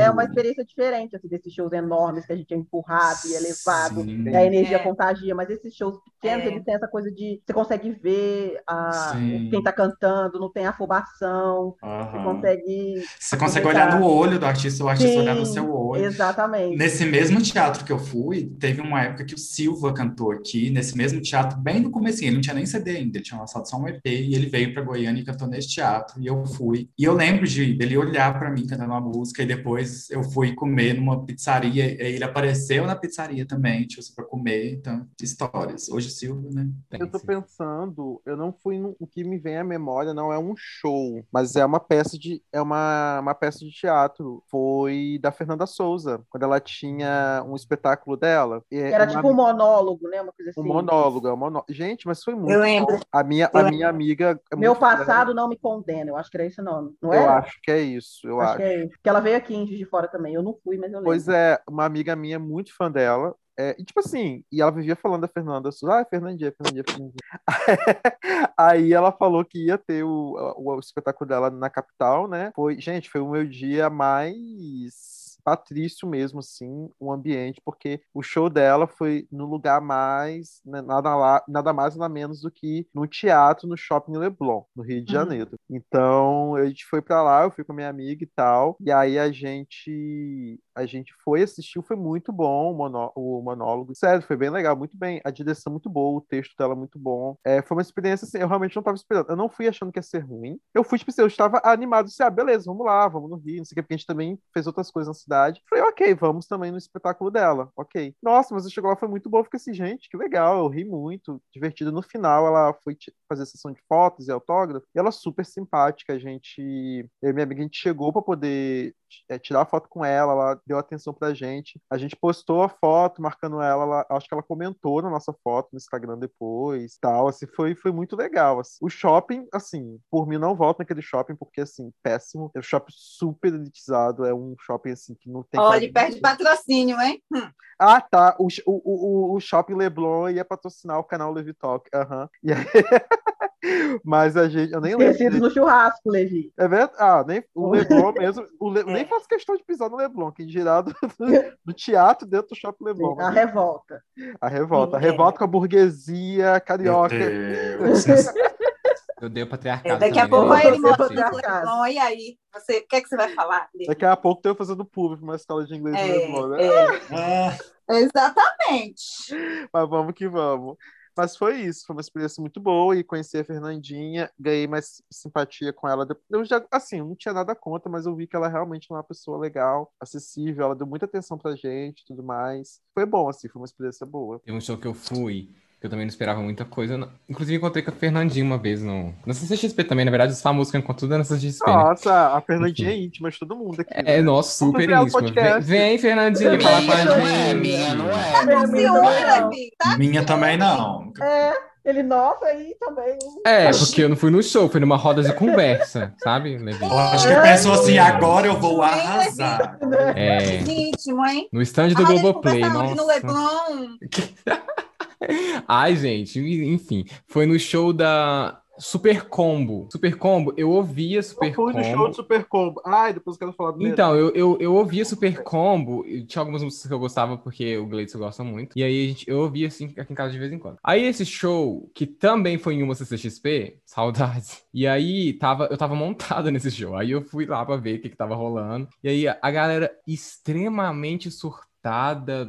é uma experiência diferente, assim, desses shows enormes que a gente é empurrado e é levado, Sim. e a energia É. contagia, mas esses shows pequenos, É. eles têm essa coisa de você consegue ver a, Sim. quem tá cantando, não tem afobação, você Aham. consegue. Você consegue olhar no olho do artista, o artista Sim, olhar no seu olho. Exatamente. Nesse mesmo teatro que eu fui, teve uma época que o Silva cantou aqui, nesse mesmo teatro, bem no comecinho, ele não tinha nem CD ainda, ele tinha lançado só um EP, e ele veio para Goiânia e cantou nesse teatro, e eu fui. E eu lembro de dele olhar para mim cantando uma música, e depois eu fui comer numa pizzaria, e ele apareceu na pizzaria também, tipo, para comer, então, histórias. Hoje Silva, né? Eu tô pensando, eu não fui no, o que me vem à memória não é um show, mas é uma peça de é uma, uma peça de teatro. Foi da Fernanda Souza, quando ela tinha um espetáculo dela. E é Era uma- tipo um monólogo, né? Uma coisa assim. um monólogo, é um monó... Gente, mas foi muito. Eu lembro. A minha Eu a minha amiga é Meu passado não me condena, eu acho que era esse o nome. Não Eu era? acho que é isso, eu Acho acho. que é isso. Porque ela veio aqui em Juiz de Fora também. Eu não fui, mas eu lembro. Pois é, uma amiga minha muito fã dela. É, e tipo assim, e ela vivia falando da Fernanda Souza, ah, Fernandinha, Fernandinha, Fernandinha. (laughs) Aí ela falou que ia ter o, o, o espetáculo dela na capital, né? Foi, gente, foi o meu dia mais patrício mesmo, assim, o ambiente, porque o show dela foi no lugar mais, né, nada, lá, nada mais nada menos do que no teatro no Shopping Leblon, no Rio de Uhum. Janeiro. Então, a gente foi pra lá, eu fui com a minha amiga e tal, e aí a gente a gente foi, assistiu, foi muito bom o, monó o monólogo. Sério, foi bem legal, muito bem. A direção muito boa, o texto dela muito bom. É, foi uma experiência assim, eu realmente não estava esperando. Eu não fui achando que ia ser ruim. Eu fui, tipo assim, eu estava animado, assim, ah, beleza, vamos lá, vamos no Rio, não sei o que, porque a gente também fez outras coisas na cidade. Falei, ok, vamos também no espetáculo dela, ok. Nossa, mas eu chegou lá, foi muito bom, fiquei assim, gente, que legal, eu ri muito, divertido. No final, ela foi fazer sessão de fotos e autógrafo, e ela super simpática, a gente, eu e minha amiga, a gente chegou para poder é, tirar foto com ela, ela deu atenção pra gente. A gente postou a foto marcando ela, ela acho que ela comentou na nossa foto no Instagram depois, tal, assim, foi, foi muito legal. Assim. O shopping, assim, por mim não volto naquele shopping porque, assim, péssimo. É um shopping super elitizado, é um shopping, assim, que não tem... Olha, perde patrocínio, hein? Hum. Ah, tá, o, o, o, o Shopping Leblon ia patrocinar o canal Levi Talk, aham. Uhum. E aí... (laughs) Mas a gente, eu nem Esquecidos lembro. no churrasco, Levi. É verdade? Ah, nem o Leblon mesmo. O Le, nem faço questão de pisar no Leblon, que girado do, (laughs) do, teatro dentro do shopping Leblon. Sim, a revolta. A revolta. A revolta com a burguesia carioca. (laughs) (laughs) Eu dei o patriarcado. Daqui a pouco ele mostra Leblon. E aí? Você, o que, é que você vai falar? Daqui a pouco eu fazendo público numa escola de inglês é, no Leblon, né? É. Exatamente. Mas vamos que vamos. Mas foi isso, foi uma experiência muito boa e conheci a Fernandinha, ganhei mais simpatia com ela. Eu já, assim, não tinha nada contra, mas eu vi que ela realmente é uma pessoa legal, acessível, ela deu muita atenção pra gente tudo mais. Foi bom, assim, foi uma experiência boa. Teve um show que eu fui eu também não esperava muita coisa. Inclusive, encontrei com a Fernandinha uma vez no, na CCXP também. Na verdade, os famosos que eu encontro tudo é na CCXP. Né? Nossa, né? a Fernandinha Enfim. é íntima de todo mundo aqui. É, né? nossa, super íntima. Vem, vem, Fernandinha, falar com a gente. Minha não é. Minha, não é. minha também não. É. Ele, nossa, aí também. É, porque eu não fui no show, fui numa roda de conversa, sabe, Levi? Eu acho que pensou assim, agora eu vou arrasar. É. Íntimo, hein? No stand do Globoplay, nossa. No Leblon. (laughs) Ai, gente, enfim, foi no show da Super Combo. Super Combo, eu ouvia Super Combo. Foi no show de Super Combo. Ai, depois eu quero falar do Então, eu, eu, eu ouvia Super Combo, tinha algumas músicas que eu gostava, porque o Gleison gosta muito. E aí gente, eu ouvia assim aqui em casa de vez em quando. Aí esse show, que também foi em uma CCXP, saudades. E aí tava, eu tava montada (laughs) nesse show. Aí eu fui lá pra ver o que, que tava rolando. E aí a galera extremamente surtada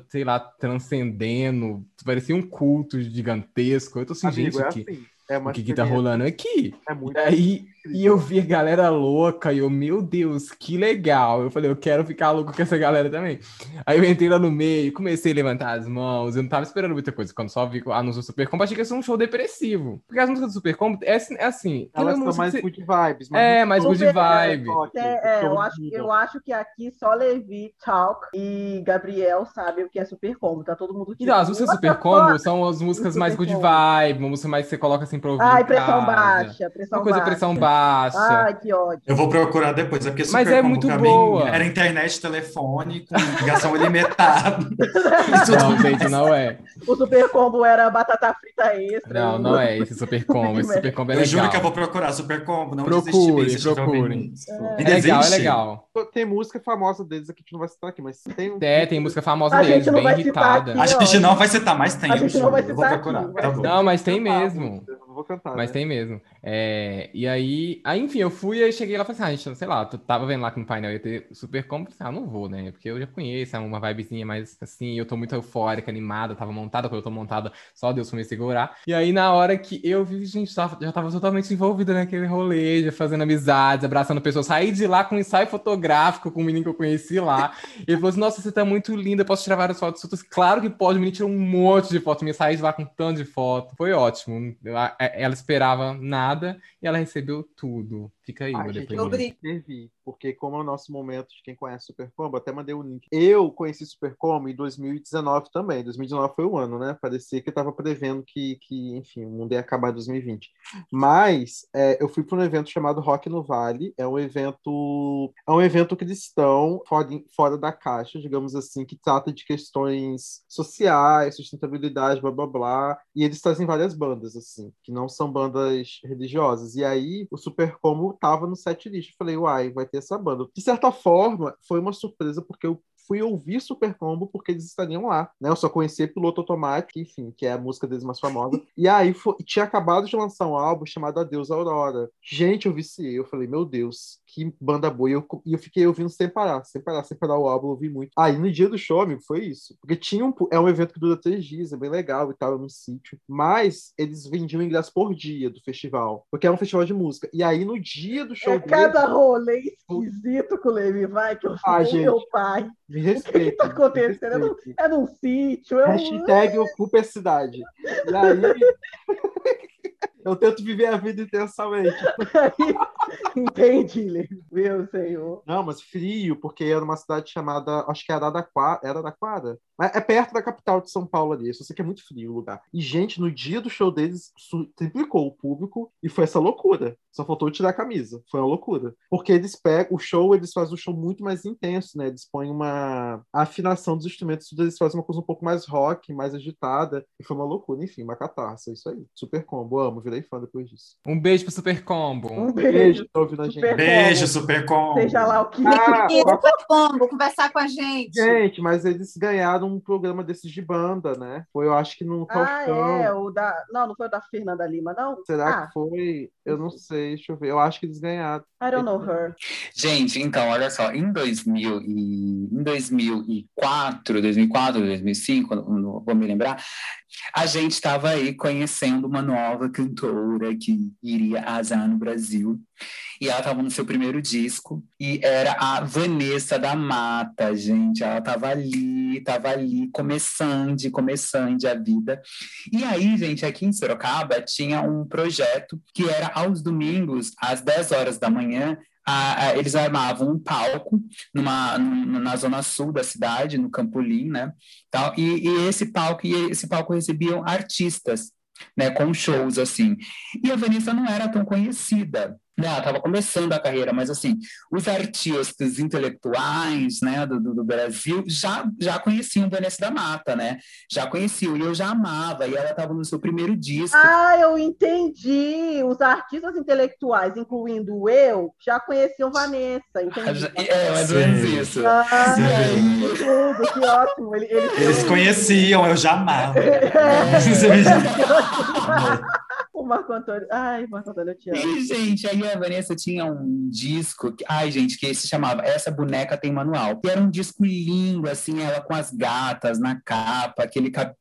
sei lá, transcendendo, parecia um culto gigantesco. Eu tô assim, Amigo, gente, é assim. que é o que, que tá rolando aqui? É muito e aí, e eu vi a galera louca e eu, meu Deus, que legal. Eu falei, eu quero ficar louco com essa galera também. Aí eu entrei lá no meio, comecei a levantar as mãos. Eu não tava esperando muita coisa. Quando só vi o anúncio do Super Combo, achei que ia ser um show depressivo. Porque as músicas do Super Combo é, assim. É assim Elas são mais você... good vibes. é, mais good vibe. É, é, eu, acho, eu acho que aqui só Levi, Talk e Gabriel sabem o que é Super Combo. Tá todo mundo. Então, as músicas do Super Combo são as (laughs) músicas mais good vibe, uma música mais que você coloca assim pra ouvir. Ai, pressão baixa, pressão uma coisa baixa. pressão baixa. Ai, que ódio. Eu vou procurar depois, é porque Super Mas é muito boa. era internet, telefone, com ligação ilimitada. (laughs) não, gente, não é. O Super Combo era batata frita extra. Não, não é esse Super Combo. Esse Super Combo é legal. Eu juro que eu vou procurar Super Combo, não procure, procure. É. é legal, é legal. Tem música famosa deles aqui que não vai citar aqui, mas tem... É, tem música famosa a deles, bem irritada. Aqui, a gente não vai citar, mas tem. A gente não vai citar eu vou procurar. Aqui, tá não, mas tem mesmo vou cantar. Mas né? tem mesmo. É, e aí, aí, enfim, eu fui e cheguei lá e falei assim, ah, gente, sei lá, tu tava vendo lá que no painel ia ter super combo, ah, não vou, né? Porque eu já conheço, é uma vibezinha mais assim, eu tô muito eufórica, animada, tava montada, quando eu tô montada, só Deus pra me segurar. E aí, na hora que eu vi, gente, já tava totalmente envolvida naquele rolê, já fazendo amizades, abraçando pessoas, saí de lá com um ensaio fotográfico com um menino que eu conheci lá. Ele falou assim, nossa, você tá muito linda, posso tirar várias fotos suas? Claro que pode, o menino tirou um monte de fotos, me saí de lá com um tanto de foto. Foi ótimo. Ela esperava nada e ela recebeu tudo. Fica aí, a gente intervir, porque como é o nosso momento de quem conhece Super Combo, até mandei o link. Eu conheci Super Combo em 2019 também. 2019 foi o ano, né? Parecia que eu estava prevendo que, que, enfim, o mundo ia acabar em 2020. Mas é, eu fui para um evento chamado Rock no Vale. É um evento, é um evento cristão fora, fora da caixa, digamos assim, que trata de questões sociais, sustentabilidade, blá blá blá. E eles trazem várias bandas, assim, que não são bandas religiosas. E aí o Super Combo tava no set list. Falei, uai, vai ter essa banda. De certa forma, foi uma surpresa, porque eu fui ouvir Super Combo porque eles estariam lá, né? Eu só conhecia Piloto Automático, enfim, que é a música deles mais famosa. E aí foi, tinha acabado de lançar um álbum chamado Adeus Aurora. Gente, eu viciei. Eu falei, meu Deus, que banda boa. E eu, eu fiquei ouvindo sem parar, sem parar, sem parar o álbum, eu ouvi muito. Aí no dia do show, amigo, foi isso. Porque tinha um, é um evento que dura três dias, é bem legal e tal, é no sítio. Mas eles vendiam ingresso por dia do festival, porque é um festival de música. E aí no dia do show. É cada rolê esquisito que o Levi vai, que eu Ah, fico, gente, meu pai. Me O que, que respeita. tá acontecendo? É num, é num sítio, é um... Hashtag ocupa a cidade. E aí. (laughs) Eu tento viver a vida intensamente. (laughs) Entendi. Meu senhor. Não, mas frio, porque era uma cidade chamada, acho que era Araraquara, era Araraquara. Mas é perto da capital de São Paulo ali, eu só sei que é muito frio o lugar. E, gente, no dia do show deles, triplicou o público e foi essa loucura. Só faltou tirar a camisa. Foi uma loucura. Porque eles pegam, o show, eles fazem um show muito mais intenso, né? Eles põem uma a afinação dos instrumentos, eles fazem uma coisa um pouco mais rock, mais agitada. E foi uma loucura, enfim, uma catarse, é isso aí. Super combo, amo, virei fã depois disso. Um beijo pro Super Combo. Um Beijo, beijo. tô ouvindo a gente. Super Beijo, combo. super com. Seja lá o que. Ah, super combo, conversar com a gente. Gente, mas eles ganharam um programa desses de banda, né? Foi, eu acho que no Ah, Faustão. é, o da. Não, não foi o da Fernanda Lima, não? Será ah, que foi? Eu não sei, deixa eu ver. Eu acho que eles ganharam. I don't know her. Gente, então, olha só, em, 2000 e, em 2004, 2004, 2005, não, vou me lembrar, a gente estava aí conhecendo uma nova cantora que iria arrasar no Brasil. E ela estava no seu primeiro disco, e era a Vanessa da Mata, gente. Ela estava ali, estava ali, começando, começando a vida. E aí, gente, aqui em Sorocaba tinha um projeto que era aos domingos, às 10 horas da manhã, a- a- eles armavam um palco numa, num- na zona sul da cidade, no Campolim, né? Tal, e, e esse palco e esse palco recebiam artistas, né? Com shows assim. E a Vanessa não era tão conhecida. Né, ela estava começando a carreira, mas assim, os artistas intelectuais, né, do, do, do Brasil já já conheciam Vanessa da Mata, né? Já conheciam e eu já amava. E ela estava no seu primeiro disco. Ah, eu entendi. Os artistas intelectuais, incluindo eu, já conheciam Vanessa. Entendi. É, mais ou menos isso. Ah, Sim. que tudo, que ótimo. Ele, ele Eles conheciam, eu já amava. (laughs) (laughs) O Marco Antônio. Ai, Marco Antônio, eu te amo. E, gente, aí a Vanessa tinha um disco, que, ai, gente, que se chamava Essa Boneca Tem Manual. E era um disco lindo, assim, ela com as gatas na capa, aquele cabelo,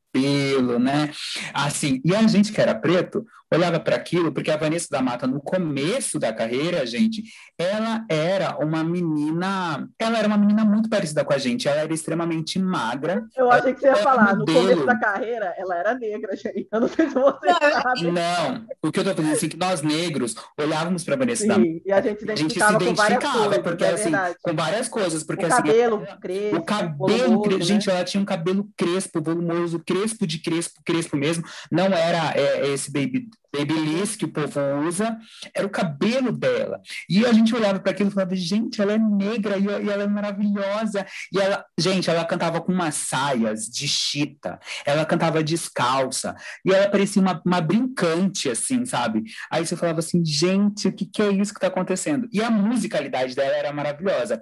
né? Assim, e a gente que era preto, olhava para aquilo, porque a Vanessa da Mata, no começo da carreira, gente, ela era uma menina, ela era uma menina muito parecida com a gente, ela era extremamente magra. Eu achei que você ia falar. No modelo. começo da carreira, ela era negra, gente. Eu não sei se você Não, sabe. Não, o que eu tô falando assim, que nós negros olhávamos para Vanessa da Mata, Sim, e a gente se a gente se identificava com várias identificava, coisas, porque é assim, com várias coisas, porque o assim, cabelo crespo, o cabelo, volumoso, cre- né? gente, ela tinha um cabelo crespo, volumoso, crespo de crespo, crespo mesmo. Não era é, esse baby, babyliss que o povo usa, era o cabelo dela. E a gente olhava para aquilo e falava, gente, ela é negra e, e ela é maravilhosa. E ela, gente, ela cantava com umas saias de chita, ela cantava descalça, e ela parecia uma, uma brincante, assim, sabe? Aí você falava assim, gente, o que, que é isso que está acontecendo? E a musicalidade dela era maravilhosa.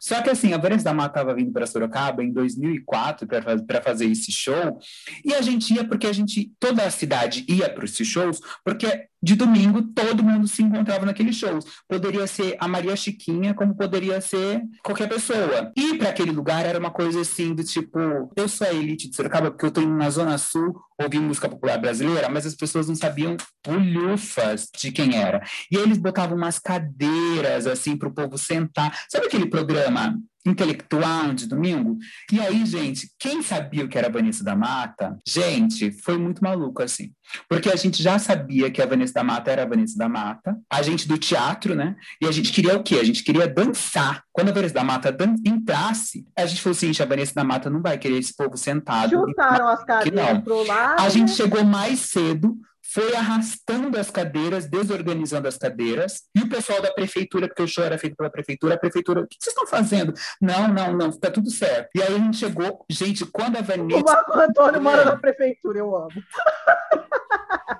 Só que assim, a Vanessa da Mata estava vindo para Sorocaba em 2004 para fazer esse show, e a gente ia porque a gente, toda a cidade ia para esses shows, porque de domingo todo mundo se encontrava naqueles shows. Poderia ser a Maria Chiquinha, como poderia ser qualquer pessoa. E para aquele lugar era uma coisa assim do tipo, eu sou a elite de Sorocaba porque eu estou na Zona Sul ouvir música popular brasileira, mas as pessoas não sabiam bolhufas de quem era. E eles botavam umas cadeiras assim para o povo sentar. Sabe aquele programa intelectual de domingo? E aí, gente, quem sabia o que era a Vanessa da Mata? Gente, foi muito maluco assim. Porque a gente já sabia que a Vanessa da Mata era a Vanessa da Mata, a gente do teatro, né? E a gente queria o quê? A gente queria dançar. Quando a Vanessa da Mata entrasse, a gente falou assim, gente, a Vanessa da Mata não vai querer esse povo sentado. Chutaram as cadeiras pro lado. A gente chegou mais cedo, foi arrastando as cadeiras, desorganizando as cadeiras, e o pessoal da prefeitura, porque o show era feito pela prefeitura, a prefeitura, o que vocês estão fazendo? Não, não, não, tá tudo certo. E aí a gente chegou, gente, quando a O Vanessa. Marco Antônio mora na prefeitura, eu amo. (laughs)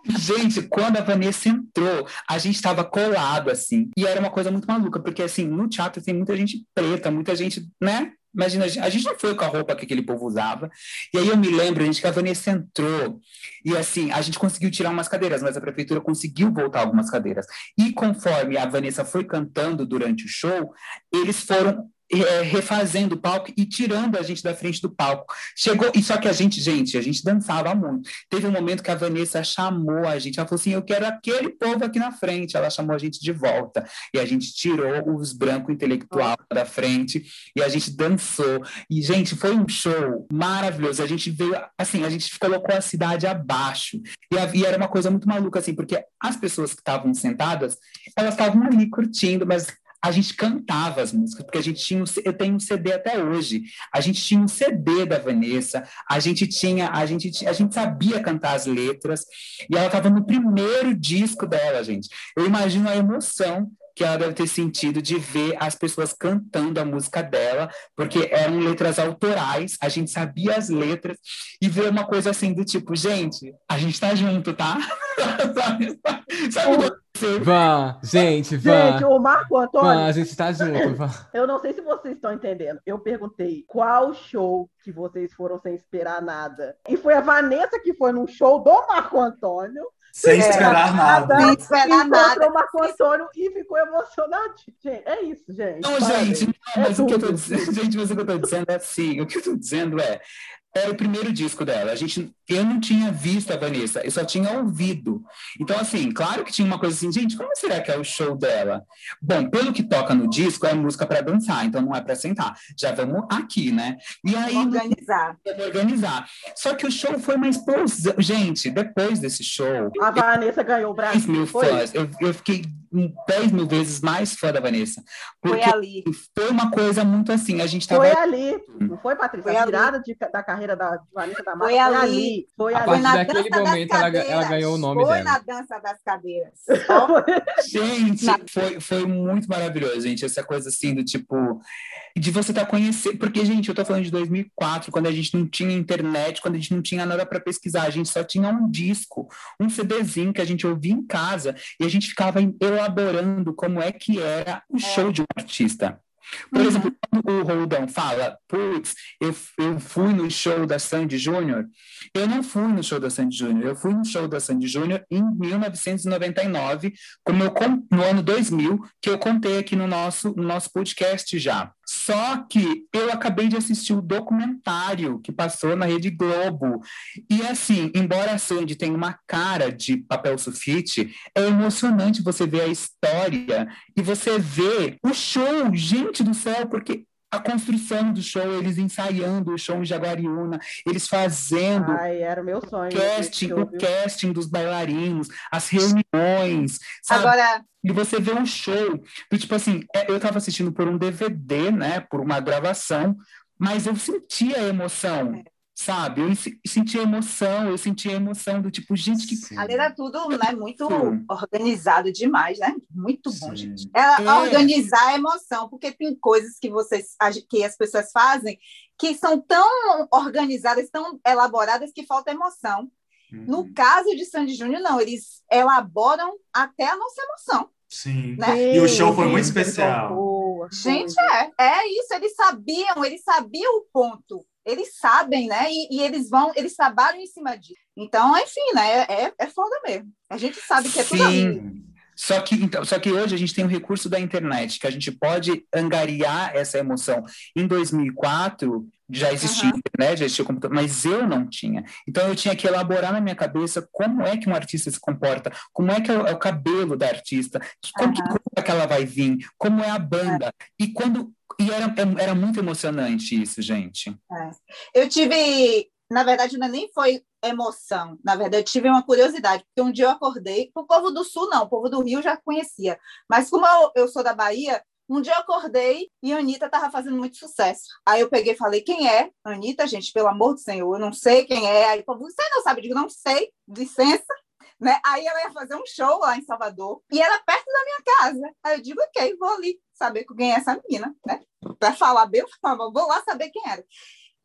Gente, quando a Vanessa entrou, a gente estava colado assim. E era uma coisa muito maluca, porque assim, no teatro tem muita gente preta, muita gente, né? Imagina, a gente não foi com a roupa que aquele povo usava. E aí eu me lembro, gente, que a Vanessa entrou e assim, a gente conseguiu tirar umas cadeiras, mas a prefeitura conseguiu voltar algumas cadeiras. E conforme a Vanessa foi cantando durante o show, eles foram é, refazendo o palco e tirando a gente da frente do palco. Chegou, e só que a gente, gente, a gente dançava muito. Teve um momento que a Vanessa chamou a gente, ela falou assim: Eu quero aquele povo aqui na frente. Ela chamou a gente de volta. E a gente tirou os brancos intelectual da frente e a gente dançou. E, gente, foi um show maravilhoso. A gente veio, assim, a gente colocou a cidade abaixo. E, a, e era uma coisa muito maluca, assim, porque as pessoas que estavam sentadas, elas estavam ali curtindo, mas a gente cantava as músicas, porque a gente tinha, eu tenho um CD até hoje, a gente tinha um CD da Vanessa, a gente tinha, a gente, a gente sabia cantar as letras, e ela estava no primeiro disco dela, gente. Eu imagino a emoção que ela deve ter sentido de ver as pessoas cantando a música dela, porque eram letras autorais, a gente sabia as letras, e ver uma coisa assim do tipo, gente, a gente tá junto, tá? (laughs) sabe? sabe? Van, gente, Van. Gente, o Marco Antônio. Van, a gente tá junto, Van. Eu não sei se vocês estão entendendo. Eu perguntei qual show que vocês foram sem esperar nada. E foi a Vanessa que foi num show do Marco Antônio. Sem esperar nada. Sem esperar nada. Marco Antônio e ficou emocionado. Gente, é isso, gente. Não, gente, não, mas é o que eu tô dizendo, (laughs) gente, mas o que eu tô dizendo é assim, o que eu tô dizendo é, era o primeiro disco dela. A gente, eu não tinha visto a Vanessa, eu só tinha ouvido. Então, assim, claro que tinha uma coisa assim, gente, como será que é o show dela? Bom, pelo que toca no disco, é música para dançar, então não é para sentar. Já vamos aqui, né? E aí organizar. organizar. Só que o show foi uma explosão. Gente, depois desse show, a Vanessa ganhou o Brasil. mil fãs. Eu, eu fiquei 10 mil vezes mais fã da Vanessa. Porque foi ali. Foi uma coisa muito assim, a gente tava... Foi ali, não foi, Patrícia? Foi a virada de, da carreira da Vanessa da Mata foi, foi ali. Foi a ali. partir daquele momento ela, ela, ganhou o nome foi dela. Foi na dança das cadeiras. (laughs) (laughs) gente, foi, foi muito maravilhoso, gente, essa coisa assim do tipo de você estar tá conhecendo, porque gente, eu tô falando de 2004, quando a gente não tinha internet, quando a gente não tinha nada para pesquisar, a gente só tinha um disco, um CDzinho que a gente ouvia em casa e a gente ficava elaborando como é que era o show de um artista. Por uhum. exemplo, quando o Roldão fala, putz, eu, eu fui no show da Sandy Júnior, eu não fui no show da Sandy Júnior, eu fui no show da Sandy Júnior em 1999, como eu, no ano 2000, que eu contei aqui no nosso, no nosso podcast já. Só que eu acabei de assistir o documentário que passou na Rede Globo. E assim, embora a Sandy tenha uma cara de papel sulfite, é emocionante você ver a história e você ver o show, gente do céu, porque a construção do show, eles ensaiando o show em Jaguariúna, eles fazendo Ai, era o meu sonho. Casting, o casting dos bailarinos, as reuniões. Sabe? Agora. E você vê um show, do, tipo assim, é, eu estava assistindo por um DVD, né, por uma gravação, mas eu sentia a emoção. É sabe? Eu senti a emoção, eu senti a emoção do tipo, gente, que. Ali era tudo né, muito Sim. organizado demais, né? Muito bom, Sim. gente. Ela é. organizar a emoção, porque tem coisas que vocês que as pessoas fazem que são tão organizadas, tão elaboradas que falta emoção. Uhum. No caso de Sandy Júnior, não, eles elaboram até a nossa emoção. Sim. Né? E o show foi muito especial. Gente, é, é isso, eles sabiam, eles sabiam o ponto eles sabem, né? E, e, eles vão, eles trabalham em cima disso. Então, enfim, né? É, é foda mesmo. A gente sabe que é tudo Sim. Só que, então, só que hoje a gente tem o recurso da internet, que a gente pode angariar essa emoção. Em 2004, já existia uhum. internet, já existia computador, mas eu não tinha. Então eu tinha que elaborar na minha cabeça como é que um artista se comporta, como é que é o, é o cabelo da artista, como uhum. que, é que ela vai vir, como é a banda. Uhum. E quando e era, é, era muito emocionante isso, gente. É. Eu tive, na verdade, não é nem foi emoção, na verdade, eu tive uma curiosidade, porque um dia eu acordei, o povo do Sul não, o povo do Rio já conhecia, mas como eu, eu sou da Bahia, um dia eu acordei e a Anitta estava fazendo muito sucesso. Aí eu peguei e falei, quem é? Anitta, gente, pelo amor do Senhor, eu não sei quem é. Aí o povo, você não sabe? Eu digo, não sei, licença. Né? Aí ela ia fazer um show lá em Salvador e era perto da minha casa. Aí eu digo, ok, vou ali saber quem é essa menina, né? Para falar bem, eu falava, vou lá saber quem era.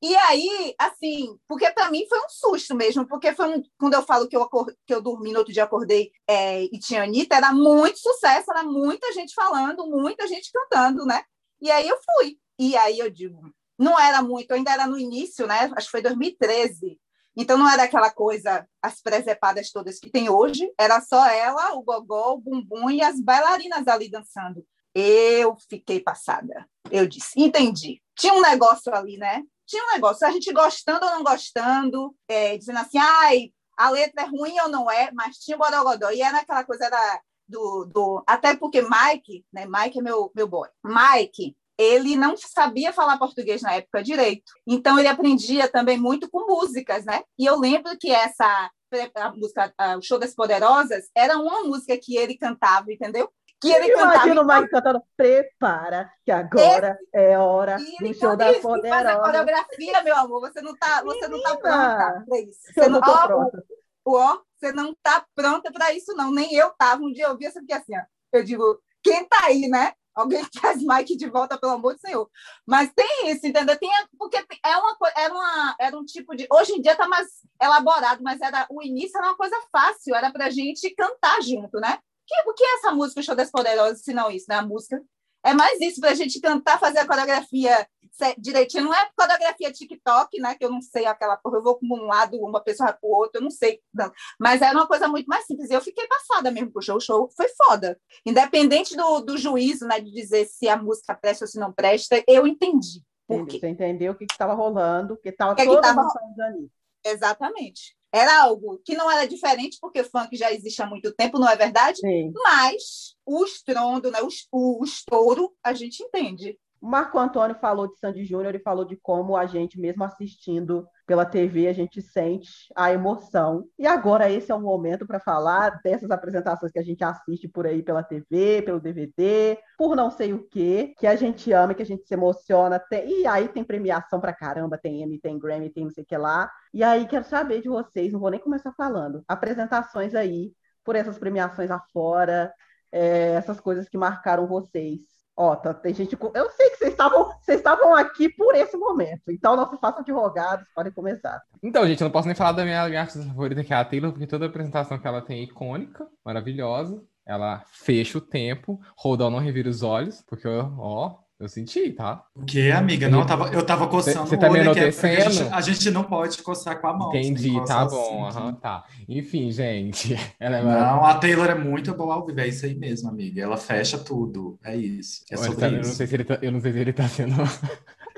E aí, assim, porque para mim foi um susto mesmo, porque foi um, quando eu falo que eu, que eu dormi no outro dia, acordei é, e tinha Anitta, era muito sucesso, era muita gente falando, muita gente cantando, né? E aí eu fui. E aí eu digo, não era muito, ainda era no início, né? Acho que foi 2013. Então não era aquela coisa, as presepadas todas que tem hoje, era só ela, o gogó, o bumbum e as bailarinas ali dançando. Eu fiquei passada. Eu disse, entendi. Tinha um negócio ali, né? Tinha um negócio, a gente gostando ou não gostando, é, dizendo assim, ai, a letra é ruim ou não é, mas tinha o borogodó. E era aquela coisa da, do, do... Até porque Mike, né? Mike é meu, meu boy. Mike, ele não sabia falar português na época direito. Então ele aprendia também muito com músicas, né? E eu lembro que essa a música a, o Show das Poderosas era uma música que ele cantava, entendeu? Que ele Imagina o Mike cantando Prepara, que agora Esse... é hora do Show das Poderosas. Faz a coreografia, meu amor, você não tá, você não tá pronta para isso. Você eu não, não tô pronta. Ó, você não tá pronta para isso não, nem eu tava. Um dia eu vi essa aqui assim, ó. Eu digo, quem tá aí, né? Alguém (laughs) traz Mike de volta, pelo amor do Senhor. Mas tem isso, entendeu? Tem, porque é uma, era, uma, era um tipo de. Hoje em dia está mais elaborado, mas era, o início era uma coisa fácil, era para a gente cantar junto, né? Que, o que é essa música, o Show das Poderosas, se não isso, né? A música. É mais isso, para a gente cantar, fazer a coreografia direitinho. Não é coreografia TikTok, né? Que eu não sei aquela porra, eu vou com um lado, uma pessoa para o outro, eu não sei. Não. Mas era uma coisa muito mais simples. E eu fiquei passada mesmo com o show. O show foi foda. Independente do, do juízo, né? De dizer se a música presta ou se não presta, eu entendi. Por quê? Você entendeu o que estava rolando, que estava todo ali. Exatamente. Era algo que não era diferente, porque o funk já existe há muito tempo, não é verdade? Sim. Mas o estrondo, né, o, o estouro, a gente entende. Marco Antônio falou de Sandy Júnior e falou de como a gente, mesmo assistindo pela TV, a gente sente a emoção. E agora esse é o momento para falar dessas apresentações que a gente assiste por aí pela TV, pelo DVD, por não sei o quê, que a gente ama, que a gente se emociona. Tem... E aí tem premiação pra caramba, tem Emmy, tem Grammy, tem não sei o que lá. E aí quero saber de vocês, não vou nem começar falando, apresentações aí por essas premiações afora, é, essas coisas que marcaram vocês. Ó, tá, tem gente. Eu sei que vocês estavam, vocês estavam aqui por esse momento. Então não se façam de rogados, podem começar. Então, gente, eu não posso nem falar da minha, minha artista favorita, que é a Taylor, porque toda a apresentação que ela tem é icônica, maravilhosa. Ela fecha o tempo, Rodão não revira os olhos, porque, ó, eu senti, tá? O que, amiga? Não, eu tava, eu tava coçando Você tá me enaltecendo? A gente, a gente, não pode coçar com a mão. Entendi, tá bom. Assim, uhum, tá. Enfim, gente. (laughs) Ela é não, a Taylor é muito boa ao vivo. É isso aí mesmo, amiga. Ela fecha tudo. É isso. É sobre tá, isso. Eu não, sei se ele tá, eu não sei se ele tá sendo. (laughs)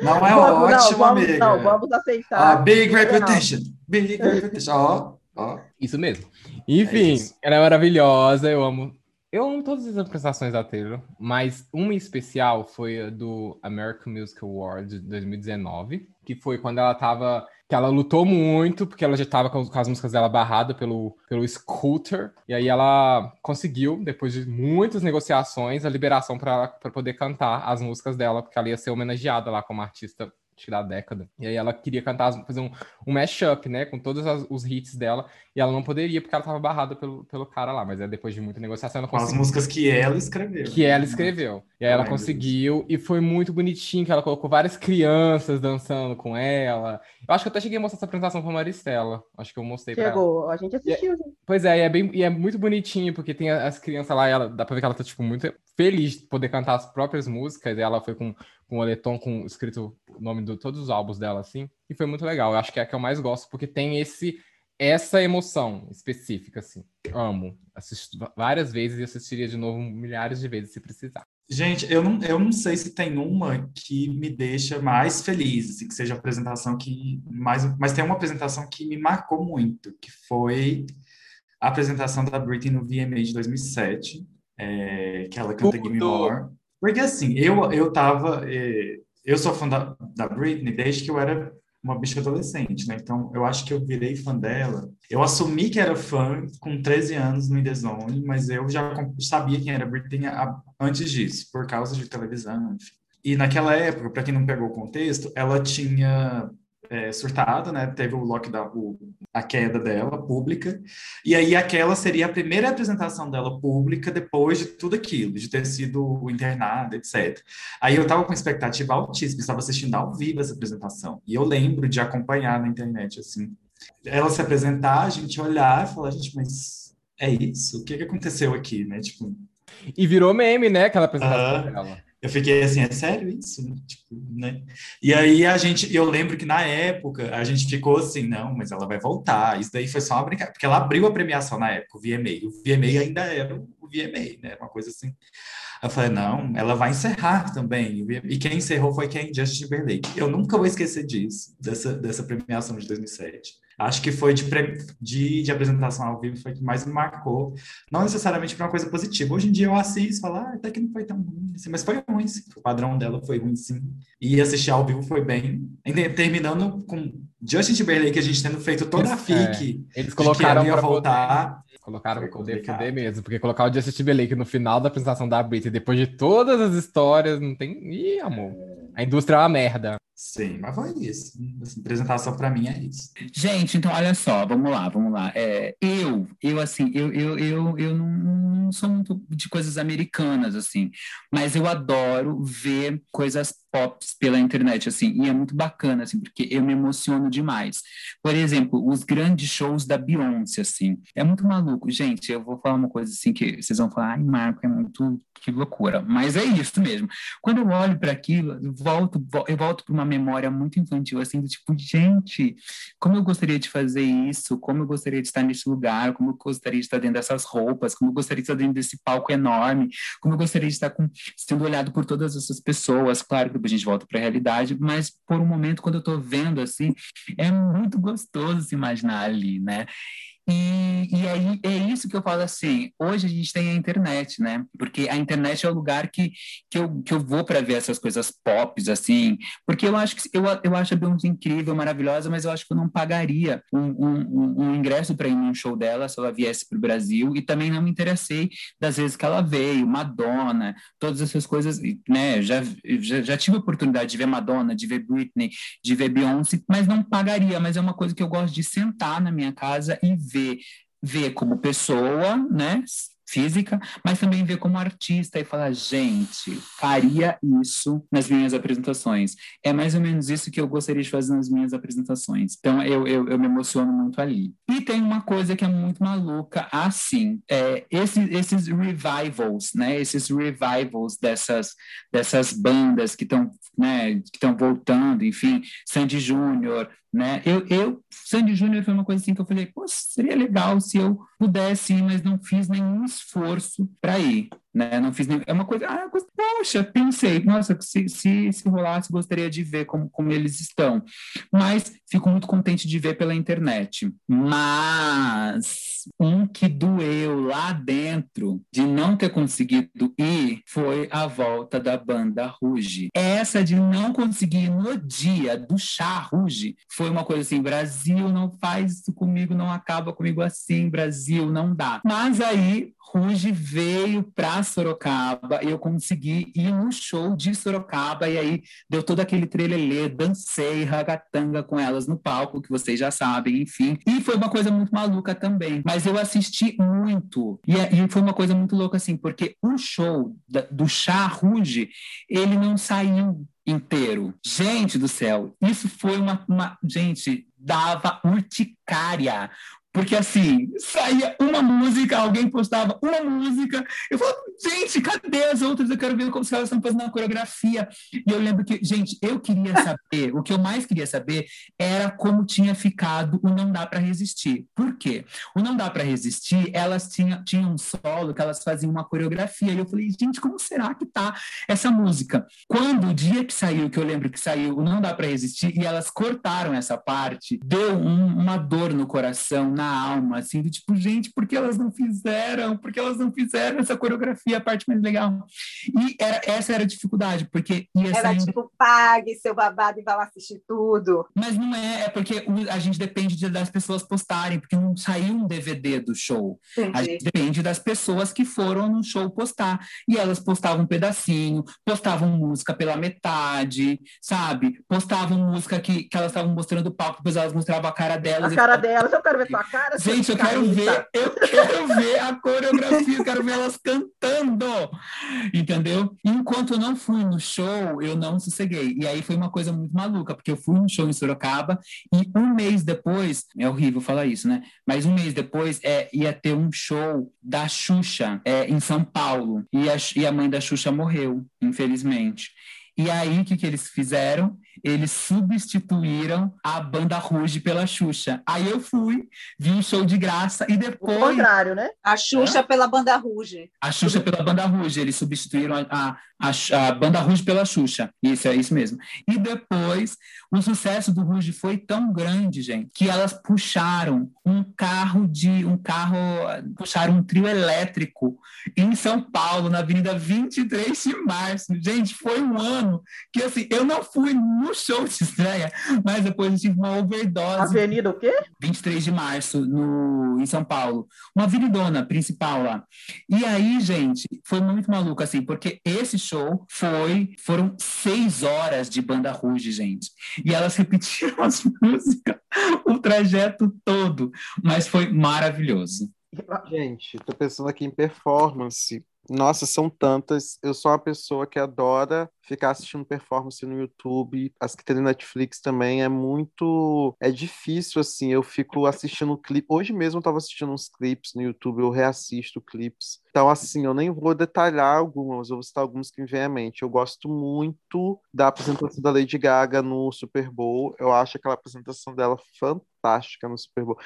Não é vamos, ótimo, não, vamos, amiga. Não, vamos aceitar. Uh, big reputation. Big reputation. Ó, ó. Isso mesmo. Enfim, é isso. ela é maravilhosa. Eu amo eu amo todas as apresentações da Taylor, mas uma especial foi a do American Music Award de 2019, que foi quando ela tava. que ela lutou muito, porque ela já tava com, com as músicas dela barrada pelo, pelo Scooter, e aí ela conseguiu, depois de muitas negociações, a liberação para poder cantar as músicas dela, porque ela ia ser homenageada lá como artista acho que da década. E aí ela queria cantar, fazer um, um mashup, né, com todos as, os hits dela, e ela não poderia porque ela tava barrada pelo, pelo cara lá, mas é depois de muita negociação ela conseguiu. Com as músicas que ela escreveu. Que ela escreveu. E aí ela conseguiu, e foi muito bonitinho, que ela colocou várias crianças dançando com ela. Eu acho que eu até cheguei a mostrar essa apresentação pra Maristela. Acho que eu mostrei Chegou, pra ela. a gente assistiu. E, pois é, e é, bem, e é muito bonitinho, porque tem as crianças lá, e ela, dá pra ver que ela tá, tipo, muito feliz de poder cantar as próprias músicas, e ela foi com, com o Oleton com escrito o nome de todos os álbuns dela, assim, e foi muito legal. Eu acho que é a que eu mais gosto, porque tem esse essa emoção específica, assim. Amo. Assisto várias vezes e assistiria de novo milhares de vezes se precisar. Gente, eu não, eu não sei se tem uma que me deixa mais feliz, assim, que seja a apresentação que mais, mas tem uma apresentação que me marcou muito, que foi a apresentação da Britney no VMA de 2007, é, que ela canta Give Me More. Porque assim, eu eu tava, é, eu sou fã da, da Britney desde que eu era uma bicha adolescente, né? Então, eu acho que eu virei fã dela. Eu assumi que era fã com 13 anos no The mas eu já sabia quem era Britney antes disso, por causa de televisão, enfim. E naquela época, para quem não pegou o contexto, ela tinha é, surtado, né? Teve o lockdown, o, a queda dela pública, e aí aquela seria a primeira apresentação dela pública depois de tudo aquilo, de ter sido internada, etc. Aí eu estava com expectativa altíssima, estava assistindo ao vivo essa apresentação, e eu lembro de acompanhar na internet, assim, ela se apresentar, a gente olhar e falar, gente, mas é isso? O que, que aconteceu aqui, né? Tipo... E virou meme, né, aquela apresentação uh, dela. Eu fiquei assim, é sério isso? Tipo, né? E aí a gente, eu lembro que na época a gente ficou assim, não, mas ela vai voltar. Isso daí foi só uma brincadeira, porque ela abriu a premiação na época, o VMA. O VMA ainda era o VMA, né? Uma coisa assim. Eu falei, não, ela vai encerrar também. E quem encerrou foi quem? Justin Timberlake. Eu nunca vou esquecer disso, dessa, dessa premiação de 2007. Acho que foi de, de, de apresentação ao vivo, foi que mais me marcou. Não necessariamente para uma coisa positiva. Hoje em dia eu assisto e falo, ah, até que não foi tão ruim, assim, mas foi ruim, sim. O padrão dela foi ruim, sim. E assistir ao vivo foi bem. Terminando com Justin Timberlake, a gente tendo feito toda a FIC. É, eles colocaram para voltar. Colocaram poder foder mesmo, porque colocar o Justin Timberlake no final da apresentação da Britney, depois de todas as histórias, não tem. Ih, amor. A indústria é uma merda. Sim, mas foi isso. Essa apresentação para mim é isso. Gente, então olha só, vamos lá, vamos lá. É, eu, eu assim, eu, eu, eu, eu não, não sou muito de coisas americanas, assim, mas eu adoro ver coisas pops pela internet, assim, e é muito bacana, assim, porque eu me emociono demais. Por exemplo, os grandes shows da Beyoncé, assim, é muito maluco. Gente, eu vou falar uma coisa assim que vocês vão falar, ai, Marco, é muito, que loucura, mas é isso mesmo. Quando eu olho para aquilo, eu volto, eu volto para uma memória muito infantil, assim, do tipo, gente, como eu gostaria de fazer isso, como eu gostaria de estar nesse lugar, como eu gostaria de estar dentro dessas roupas, como eu gostaria de estar dentro desse palco enorme, como eu gostaria de estar com, sendo olhado por todas essas pessoas, claro depois a gente volta para a realidade, mas por um momento, quando eu estou vendo, assim, é muito gostoso se imaginar ali, né? E, e aí é isso que eu falo assim. Hoje a gente tem a internet, né? Porque a internet é o lugar que, que, eu, que eu vou para ver essas coisas pop, assim. Porque eu acho que eu, eu acho a Beyoncé incrível, maravilhosa, mas eu acho que eu não pagaria um, um, um ingresso para ir num show dela se ela viesse para o Brasil. E também não me interessei das vezes que ela veio, Madonna, todas essas coisas, né? Já, já, já tive a oportunidade de ver Madonna, de ver Britney, de ver Beyoncé, mas não pagaria. Mas é uma coisa que eu gosto de sentar na minha casa e ver ver, ver como pessoa, né? física, mas também ver como artista e falar, gente, faria isso nas minhas apresentações. É mais ou menos isso que eu gostaria de fazer nas minhas apresentações. Então, eu, eu, eu me emociono muito ali. E tem uma coisa que é muito maluca, assim, é, esses, esses revivals, né, esses revivals dessas, dessas bandas que estão né, que estão voltando, enfim, Sandy Júnior, né? Eu, eu, Sandy Júnior foi uma coisa assim que eu falei, pô, seria legal se eu pudesse ir, mas não fiz nenhum esforço para ir né? Não fiz nem... É uma coisa, ah, poxa, pensei, nossa, se, se, se rolasse, gostaria de ver como, como eles estão. Mas fico muito contente de ver pela internet. Mas um que doeu lá dentro de não ter conseguido ir foi a volta da banda Ruge. Essa de não conseguir no dia do chá Ruge foi uma coisa assim, Brasil não faz isso comigo, não acaba comigo assim, Brasil não dá. Mas aí Ruge veio para Sorocaba e eu consegui ir no show de Sorocaba e aí deu todo aquele trelelê, dancei ragatanga com elas no palco, que vocês já sabem, enfim. E foi uma coisa muito maluca também, mas eu assisti muito. E, e foi uma coisa muito louca assim, porque o show da, do Chá Ruge, ele não saiu inteiro. Gente do céu, isso foi uma, uma gente, dava urticária. Porque assim, saía uma música, alguém postava uma música, eu falava, gente, cadê as outras? Eu quero ver como os caras estão fazendo a coreografia. E eu lembro que, gente, eu queria (laughs) saber, o que eu mais queria saber era como tinha ficado o Não Dá para Resistir. Por quê? O Não Dá para Resistir, elas tinham, tinham um solo que elas faziam uma coreografia. E eu falei, gente, como será que tá essa música? Quando o dia que saiu, que eu lembro que saiu o Não Dá para Resistir, e elas cortaram essa parte, deu um, uma dor no coração na alma, assim, do tipo, gente, por que elas não fizeram? Por que elas não fizeram essa coreografia, a parte mais legal? E era, essa era a dificuldade, porque ia Era saindo... tipo, pague seu babado e vá lá assistir tudo. Mas não é, é porque a gente depende de, das pessoas postarem, porque não saiu um DVD do show. Entendi. A gente depende das pessoas que foram no show postar. E elas postavam um pedacinho, postavam música pela metade, sabe? Postavam música que, que elas estavam mostrando o palco, depois elas mostravam a cara delas. A cara delas, eu quero ver tua cara, Gente, eu quero ver, eu quero ver a coreografia, eu quero ver elas cantando, entendeu? Enquanto eu não fui no show, eu não sosseguei. E aí foi uma coisa muito maluca, porque eu fui no show em Sorocaba e um mês depois, é horrível falar isso, né? Mas um mês depois é, ia ter um show da Xuxa é, em São Paulo e a, e a mãe da Xuxa morreu, infelizmente. E aí, o que, que eles fizeram? Eles substituíram a banda Ruge pela Xuxa. Aí eu fui, vi um show de graça e depois. O contrário, né? A Xuxa é? pela banda Ruge. A Xuxa pela banda Ruge. Eles substituíram a, a, a, banda Ruge pela Xuxa. Isso, é isso mesmo. E depois, o sucesso do Ruge foi tão grande, gente, que elas puxaram um carro de. um carro. puxaram um trio elétrico em São Paulo, na Avenida 23 de Março. Gente, foi um ano que assim, eu não fui no show de estreia, mas depois eu tive uma overdose. Avenida o quê? 23 de março, no, em São Paulo. Uma avenidona principal lá. E aí, gente, foi muito maluco, assim, porque esse show foi, foram seis horas de banda ruge, gente. E elas (laughs) repetiram as músicas o trajeto todo, mas foi maravilhoso. Gente, tô pensando aqui em performance. Nossa, são tantas. Eu sou uma pessoa que adora ficar assistindo performance no YouTube. As que tem no Netflix também é muito. É difícil, assim. Eu fico assistindo clipe. Hoje mesmo eu tava assistindo uns clipes no YouTube, eu reassisto clipes. Então, assim, eu nem vou detalhar algumas, eu vou citar alguns que me vêm à mente. Eu gosto muito da apresentação da Lady Gaga no Super Bowl. Eu acho aquela apresentação dela fantástica no Super Bowl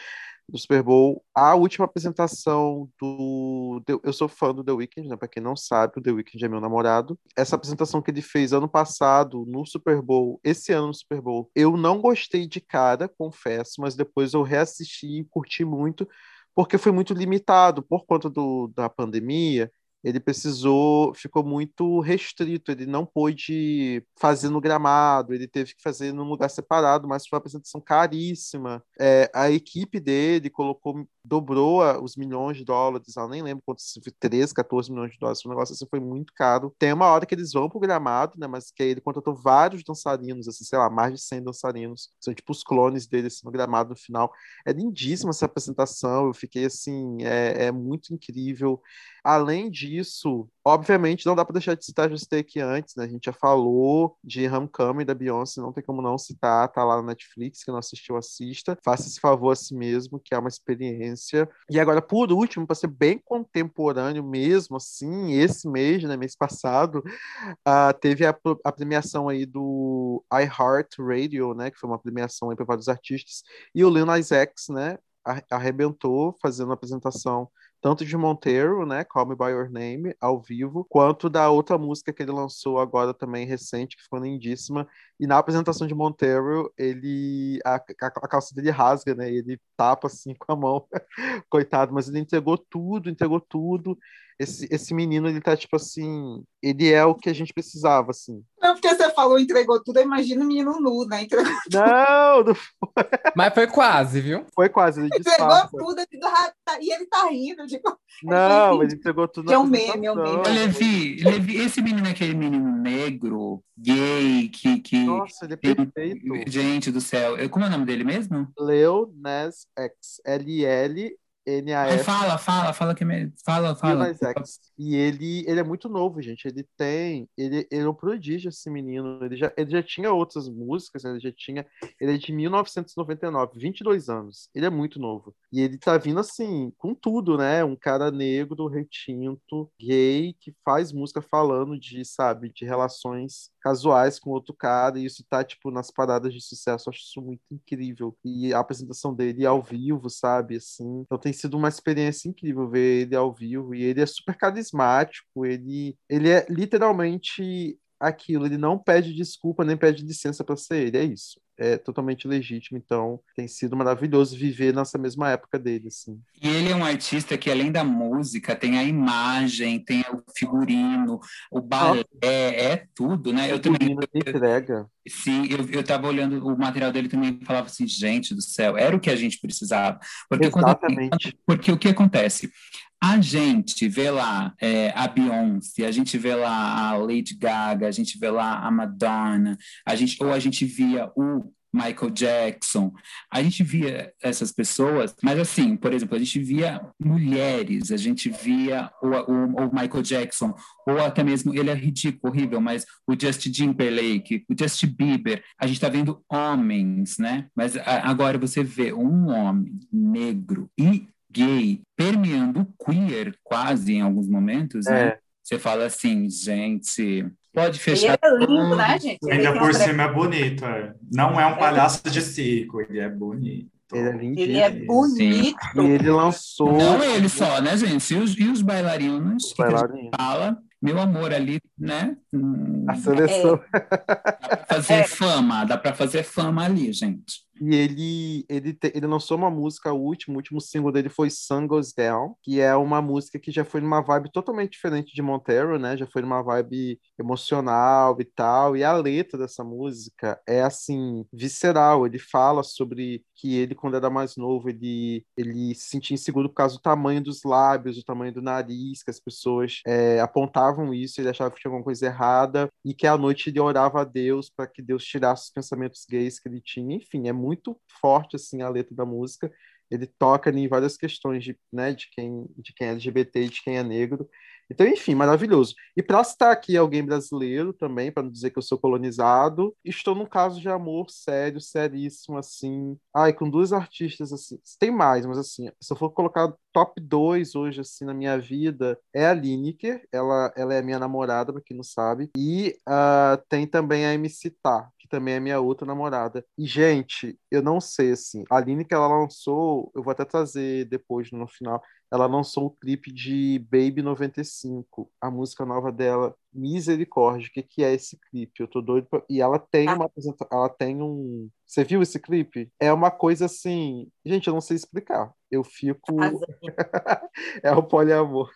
do Super Bowl. A última apresentação do. Eu sou fã do The Weeknd, né? Pra quem não sabe, o The Weeknd é meu namorado. Essa apresentação que ele fez ano passado no Super Bowl, esse ano no Super Bowl, eu não gostei de cara, confesso, mas depois eu reassisti e curti muito, porque foi muito limitado por conta do, da pandemia ele precisou, ficou muito restrito, ele não pôde fazer no gramado, ele teve que fazer num lugar separado, mas foi uma apresentação caríssima. É, a equipe dele colocou, dobrou os milhões de dólares, eu nem lembro quantos, 13, 14 milhões de dólares, um negócio assim, foi muito caro. Tem uma hora que eles vão pro gramado, né, mas que ele contratou vários dançarinos, assim, sei lá, mais de 100 dançarinos, são tipo os clones dele assim, no gramado no final. É lindíssima essa apresentação, eu fiquei assim, é, é muito incrível. Além disso, obviamente não dá para deixar de citar Just Take antes, né? A gente já falou de Homecoming da Beyoncé, não tem como não citar, tá lá na Netflix, que não assistiu, assista. Faça esse favor a si mesmo, que é uma experiência. E agora, por último, para ser bem contemporâneo mesmo, assim, esse mês, né, mês passado, uh, teve a, a, premiação aí do iHeart Radio, né, que foi uma premiação aí para vários artistas, e o Lil Nas X, né, arrebentou fazendo a apresentação tanto de Monteiro, né, Call Me By Your Name, ao vivo, quanto da outra música que ele lançou agora também recente, que ficou lindíssima. E na apresentação de Monteiro, ele a, a, a calça dele rasga, né? Ele tapa assim (laughs) com a mão, coitado, mas ele entregou tudo, entregou tudo esse, esse menino, ele tá tipo assim, ele é o que a gente precisava, assim. Não, porque você falou entregou tudo, eu imagino o menino nu, né? Entregou (laughs) não, não foi. Mas foi quase, viu? Foi quase, ele Entregou tudo, e ele tá rindo, tipo... (laughs) Não, ele entregou tudo É um meme, é um meme. Levi, Levi, esse menino é aquele menino negro, gay, que... que Nossa, ele é perfeito. Gente do céu, como é o nome dele mesmo? Leo Nas X, L-L NAF. Fala, fala, fala que me... fala, fala. E ele, ele é muito novo, gente. Ele tem, ele, ele é um prodígio esse menino. Ele já, ele já tinha outras músicas, né? ele já tinha, ele é de 1999, 22 anos. Ele é muito novo. E ele tá vindo assim, com tudo, né? Um cara negro, retinto, gay, que faz música falando de, sabe, de relações casuais com outro cara, e isso tá, tipo, nas paradas de sucesso. Eu acho isso muito incrível. E a apresentação dele ao vivo, sabe, assim. Então tem sido uma experiência incrível ver ele ao vivo, e ele é super carismático, ele, ele é literalmente aquilo, ele não pede desculpa nem pede licença para ser ele, é isso é totalmente legítimo, então tem sido maravilhoso viver nessa mesma época dele, assim. E ele é um artista que, além da música, tem a imagem, tem o figurino, o balé, é tudo, né? Eu também... entrega. Sim, eu, eu tava olhando o material dele também e falava assim, gente do céu, era o que a gente precisava. Porque Exatamente. Quando, porque o que acontece? A gente vê lá é, a Beyoncé, a gente vê lá a Lady Gaga, a gente vê lá a Madonna, a gente, ou a gente via o Michael Jackson. A gente via essas pessoas, mas assim, por exemplo, a gente via mulheres, a gente via o, o, o Michael Jackson, ou até mesmo, ele é ridículo, horrível, mas o Justin Timberlake, o Justin Bieber, a gente está vendo homens, né? Mas a, agora você vê um homem negro e gay permeando queer quase em alguns momentos, né? É. Você fala assim, gente, pode fechar. Ele é lindo, né, gente? Ele Ainda tem por uma- cima é bonito, é. Não é um palhaço de circo, ele é bonito. Ele é. Ele é bonito. E ele lançou. Não ele só, né, gente? E os, e os bailarinos Os bailarinos. fala, meu amor, ali, né? Hum, A seleção. Dá pra fazer É. fama, dá para fazer fama ali, gente. E ele, ele, te- ele lançou uma música, o último, o último single dele foi Sun Goes Down, que é uma música que já foi numa vibe totalmente diferente de Montero, né? Já foi numa vibe emocional e tal. E a letra dessa música é assim, visceral. Ele fala sobre que ele, quando era mais novo, ele, ele se sentia inseguro por causa do tamanho dos lábios, do tamanho do nariz, que as pessoas é, apontavam isso, ele achava que tinha alguma coisa errada, e que à noite ele orava a Deus para que Deus tirasse os pensamentos gays que ele tinha. Enfim, é muito forte assim a letra da música. Ele toca em várias questões de, né, de quem de quem é LGBT de quem é negro. Então, enfim, maravilhoso. E para citar aqui alguém brasileiro também, para não dizer que eu sou colonizado, estou num caso de amor sério, seríssimo, assim. Ai, com duas artistas, assim. Tem mais, mas assim, se eu for colocar top 2 hoje, assim, na minha vida, é a Lineker. Ela, ela é minha namorada, para quem não sabe. E ah, tem também a MC Tá, que também é minha outra namorada. E, gente, eu não sei, assim, a Lineker, ela lançou, eu vou até trazer depois no final, ela lançou o clipe de Baby 95, a música nova dela, Misericórdia. O que, que é esse clipe? Eu tô doido pra... E ela tem uma apresenta... ela tem um. Você viu esse clipe? É uma coisa assim. Gente, eu não sei explicar. Eu fico. Arrasou. (laughs) é o poliamor.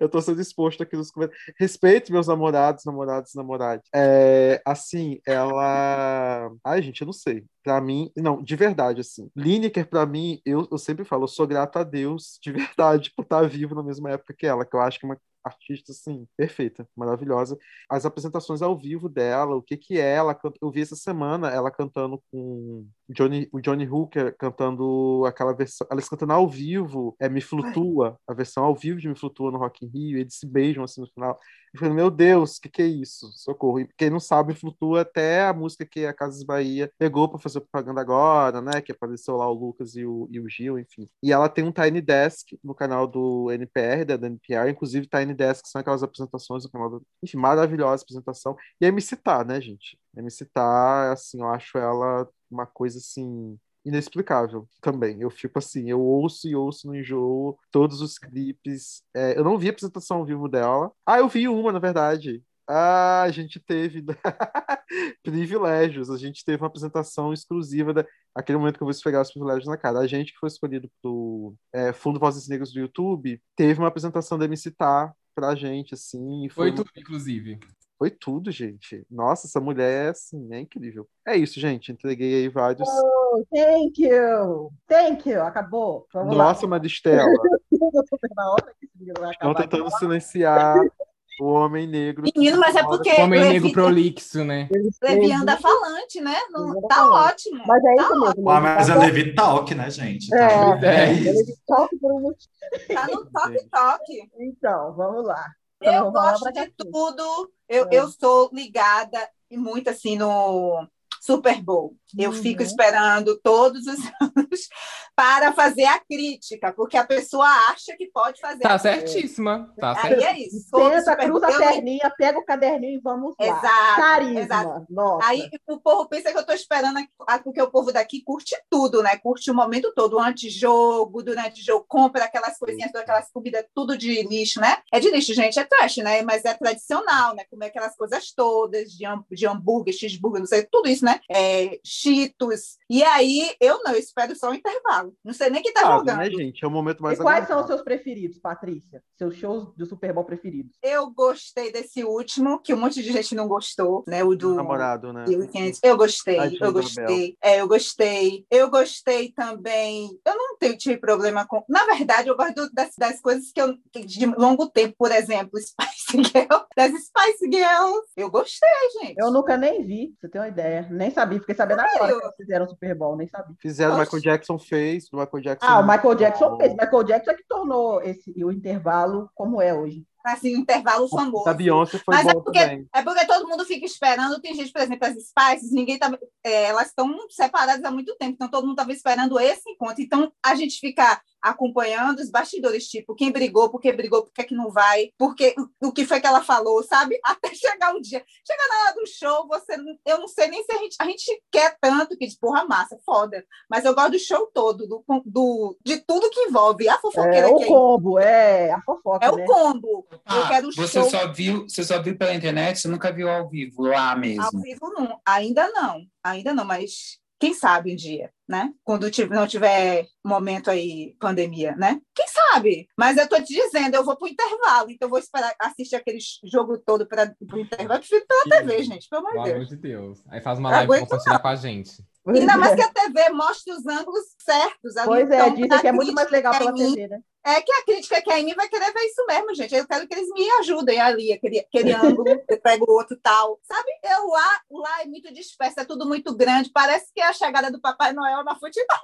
eu tô sendo exposto aqui nos comentários. Respeito meus namorados, namorados, namorados. É, assim, ela. Ai, gente, eu não sei. Pra mim, não, de verdade, assim. Lineker, pra mim, eu, eu sempre falo, eu sou grato a Deus, de verdade, por estar vivo na mesma época que ela, que eu acho que é uma artista, assim, perfeita, maravilhosa. As apresentações ao vivo dela, o que que é ela, eu vi essa semana ela cantando com Johnny, o Johnny Hooker cantando aquela versão, elas cantando ao vivo, é Me Flutua, a versão ao vivo de Me Flutua no Rock in Rio, e eles se beijam assim no final. Eu falei, meu Deus, o que que é isso? Socorro. E quem não sabe, Flutua até a música que a Casas Bahia pegou para fazer propaganda agora, né, que apareceu lá o Lucas e o, e o Gil, enfim. E ela tem um Tiny Desk no canal do NPR, da, da NPR, inclusive Tiny Desk são aquelas apresentações do canal do... Enfim, maravilhosa apresentação. E a MC Tá, né, gente? A MC Tá, assim, eu acho ela uma coisa, assim, inexplicável também. Eu fico assim, eu ouço e ouço no enjoo todos os clipes. É, eu não vi a apresentação ao vivo dela. Ah, eu vi uma, na verdade. Ah, a gente teve (laughs) privilégios. A gente teve uma apresentação exclusiva da aquele momento que eu vou esfregar os privilégios na cara. A gente que foi escolhido pro é, Fundo Vozes Negras do YouTube teve uma apresentação da MC Tá pra gente, assim. Foi uma- tudo, inclusive. Foi tudo, gente. Nossa, essa mulher, assim, é incrível. É isso, gente. Entreguei aí vários. Oh, thank you! Thank you! Acabou. Vamos Nossa, Maristela. (laughs) lá. Vai Estão tentando silenciar o homem negro. Menino, mas é porque Homem Levi, negro prolixo, né? Levi anda falante, né? Não, Levi tá falante. ótimo. Mas é isso Tá mesmo. Ah, mas tá é Levi Talk, né, gente? Tá. É, É ele isso. de toque por um motivo. Tá no (laughs) toque-toque. Então, vamos lá. Então, Eu gosto de tudo. Eu, É. eu sou ligada e muito assim no Super Bowl. Eu Uhum. fico esperando todos os (laughs) anos para fazer a crítica, porque a pessoa acha que pode fazer. Tá a certíssima. Tá Aí é isso. Todo Senta, Super cruza a Eu perninha, pega o caderninho e vamos lá. Exato, Carisma. exato. Nossa. Aí o povo pensa que eu estou esperando, porque o povo daqui curte tudo, né? Curte o momento todo, o antijogo, durante o jogo, compra aquelas coisinhas, aquelas comidas, tudo de lixo, né? É de lixo, gente, é trash, né? Mas é tradicional, né? Comer aquelas coisas todas, de hambúrguer, cheeseburger, não sei, tudo isso, né? É, cheetos. E aí, eu não, eu espero só o intervalo. Não sei nem quem tá Sabe, jogando. né, gente? É o momento E mais quais são os seus preferidos, Patrícia? Seus shows do Super Bowl preferidos? Eu gostei desse último, que um monte de gente não gostou, né? O do. namorado, né? Eu gostei, Tadinho eu gostei. É, eu gostei. Eu gostei também. Eu não tenho, tive problema com. Na verdade, eu gosto das, das coisas que eu. de longo tempo, por exemplo, (laughs) Spice Girl. Das Spice Girls. Eu gostei, gente. Eu nunca nem vi, pra você ter uma ideia. Nem sabia, fiquei sabendo agora que eles fizeram Super Bowl, nem sabia. Fizeram, o. Michael Jackson fez, o Michael Jackson. Ah, o Michael Jackson fez. Michael Jackson é que tornou esse, o intervalo como é hoje. Assim, um intervalo famoso. Da Beyoncé foi Mas é porque, também. é porque todo mundo fica esperando. Tem gente, por exemplo, as Spices, ninguém tá, é, elas estão separadas há muito tempo, então todo mundo estava esperando esse encontro. Então a gente fica acompanhando os bastidores, tipo, quem brigou, por que brigou, por que, é que não vai, porque o que foi que ela falou, sabe? (laughs) Até chegar o dia. Chega na hora do show, você eu não sei nem se a gente, a gente quer tanto que diz, porra, massa, foda. Mas eu gosto do show todo, do, do, de tudo que envolve. A É fofoqueira o que é combo, é a fofoca, é o né? combo. Eu Ah, quero você show só viu, você só viu pela internet, você nunca viu ao vivo lá Ao mesmo. vivo não, ainda não, ainda não, mas quem sabe um dia, né? Quando não tiver momento aí, pandemia, né? Quem sabe? Mas eu tô te dizendo, eu vou pro intervalo, então eu vou esperar assistir aquele jogo todo para o intervalo. Eu prefiro pela TV, gente, pelo amor Pelo de amor Deus. de Deus. Aí faz uma live compartilhar com a gente. Ainda mais que a TV mostre os ângulos certos. ali, Pois é, então, dizem que é muito mais legal pela é TV, né? É que a crítica que é em mim vai querer ver isso mesmo, gente. Eu quero que eles me ajudem ali, aquele, aquele ângulo, (laughs) eu pego o outro tal. Sabe? Eu lá, lá é muito disperso, é tudo muito grande. Parece que é a chegada do Papai Noel na futebol.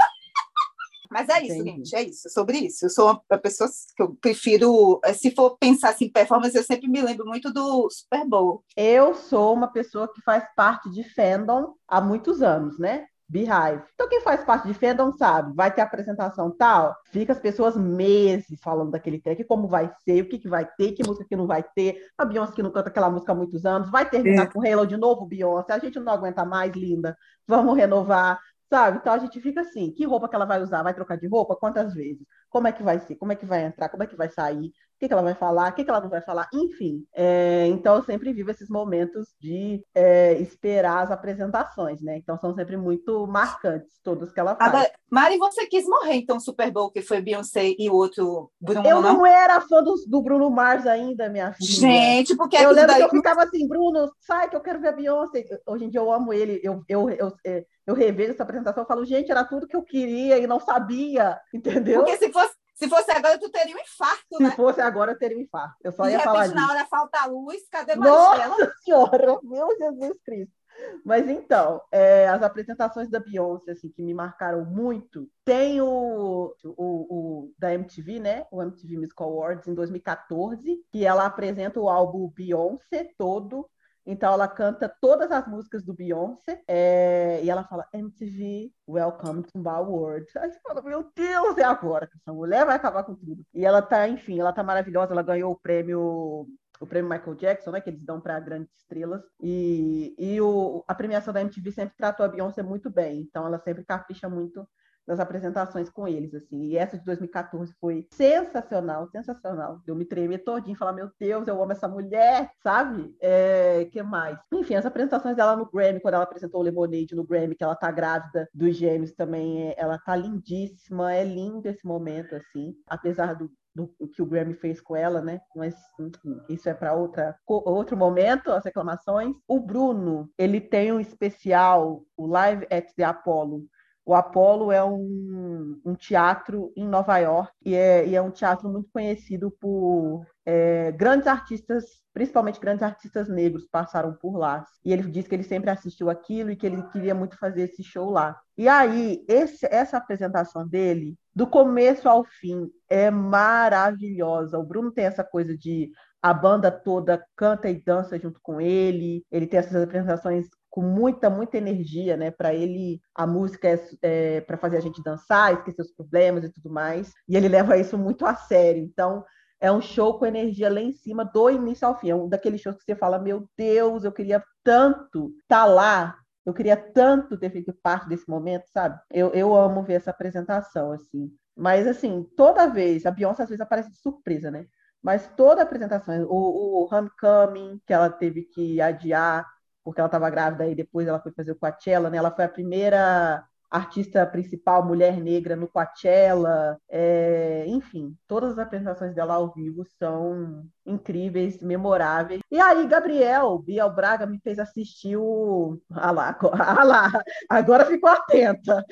Mas é isso, Entendi. gente, é isso, sobre isso. Eu sou uma pessoa que eu prefiro, eh, se for pensar assim, em performance, eu sempre me lembro muito do Super Bowl. Eu sou uma pessoa que faz parte de fandom há muitos anos, né? Beehive. Então, quem faz parte de fandom sabe, vai ter apresentação tal, fica as pessoas meses falando daquele track, como vai ser, o que, que vai ter, que música que não vai ter, a Beyoncé que não canta aquela música há muitos anos, vai terminar com Halo de novo, Beyoncé, a gente não aguenta mais, linda, vamos renovar, sabe? Então a gente fica assim, que roupa que ela vai usar? Vai trocar de roupa? Quantas vezes? Como é que vai ser? Como é que vai entrar? Como é que vai sair? O que, que ela vai falar? O que, que ela não vai falar? Enfim, é, então eu sempre vivo esses momentos de é, esperar as apresentações, né? Então são sempre muito marcantes todas que ela faz. Agora, Mari, você quis morrer, então, Super Bowl, que foi Beyoncé e o outro Bruno, eu não? não era fã do, do Bruno Mars ainda, minha filha. Gente, porque eu lembro daí que eu ficava assim, Bruno, sai que eu quero ver a Beyoncé. Hoje em dia eu amo ele, eu, eu, eu, é, eu revejo essa apresentação e falo, gente, era tudo que eu queria e não sabia, (laughs) entendeu? Porque se fosse, se fosse agora, tu teria um infarto, Se né? fosse agora, eu teria um infarto. Eu só De ia falar repente, disso. na hora falta a luz, cadê Marcela? Nossa Senhora, meu Jesus Cristo. Mas então, é, as apresentações da Beyoncé, assim, que me marcaram muito, tem o, o, o da MTV, né? O MTV Music Awards em 2014, que ela apresenta o álbum Beyoncé todo. Então ela canta todas as músicas do Beyoncé é, e ela fala MTV, Welcome to my world. Aí você fala, meu Deus, é agora que essa mulher vai acabar com tudo. E ela tá, enfim, ela tá maravilhosa, ela ganhou o prêmio o prêmio Michael Jackson, né, que eles dão para grandes estrelas, e, e o, a premiação da MTV sempre tratou a Beyoncé muito bem, então ela sempre capricha muito nas apresentações com eles, assim, e essa de 2014 foi sensacional, sensacional, eu me tremer todinho falar, meu Deus, eu amo essa mulher, sabe? É, que mais? Enfim, as apresentações dela no Grammy, quando ela apresentou o Lemonade no Grammy, que ela tá grávida dos gêmeos também, é, ela tá lindíssima, é lindo esse momento, assim, apesar do do que o Grammy fez com ela, né? Mas enfim, isso é para outra outro momento, as reclamações. O Bruno, ele tem um especial, o Live at the Apollo. O Apollo é um, um teatro em Nova York e é, e é um teatro muito conhecido por é, grandes artistas, principalmente grandes artistas negros, passaram por lá. E ele disse que ele sempre assistiu aquilo e que ele queria muito fazer esse show lá. E aí, esse, essa apresentação dele, do começo ao fim, é maravilhosa. O Bruno tem essa coisa de a banda toda canta e dança junto com ele, ele tem essas apresentações com muita, muita energia, né? Para ele, a música é, é para fazer a gente dançar, esquecer os problemas e tudo mais. E ele leva isso muito a sério. Então, é um show com energia lá em cima, do início ao fim. É um daqueles shows que você fala: Meu Deus, eu queria tanto estar tá lá. Eu queria tanto ter feito parte desse momento, sabe? Eu, eu amo ver essa apresentação, assim. Mas, assim, toda vez, a Beyoncé às vezes aparece de surpresa, né? Mas toda a apresentação, o, o Homecoming, que ela teve que adiar, porque ela estava grávida e depois ela foi fazer o Coachella, né? Ela foi a primeira artista principal, mulher negra no Coachella, é, enfim, todas as apresentações dela ao vivo são incríveis, memoráveis. E aí, Gabriel, Biel Braga me fez assistir o. Ah lá, (laughs) ah lá, agora ficou atenta.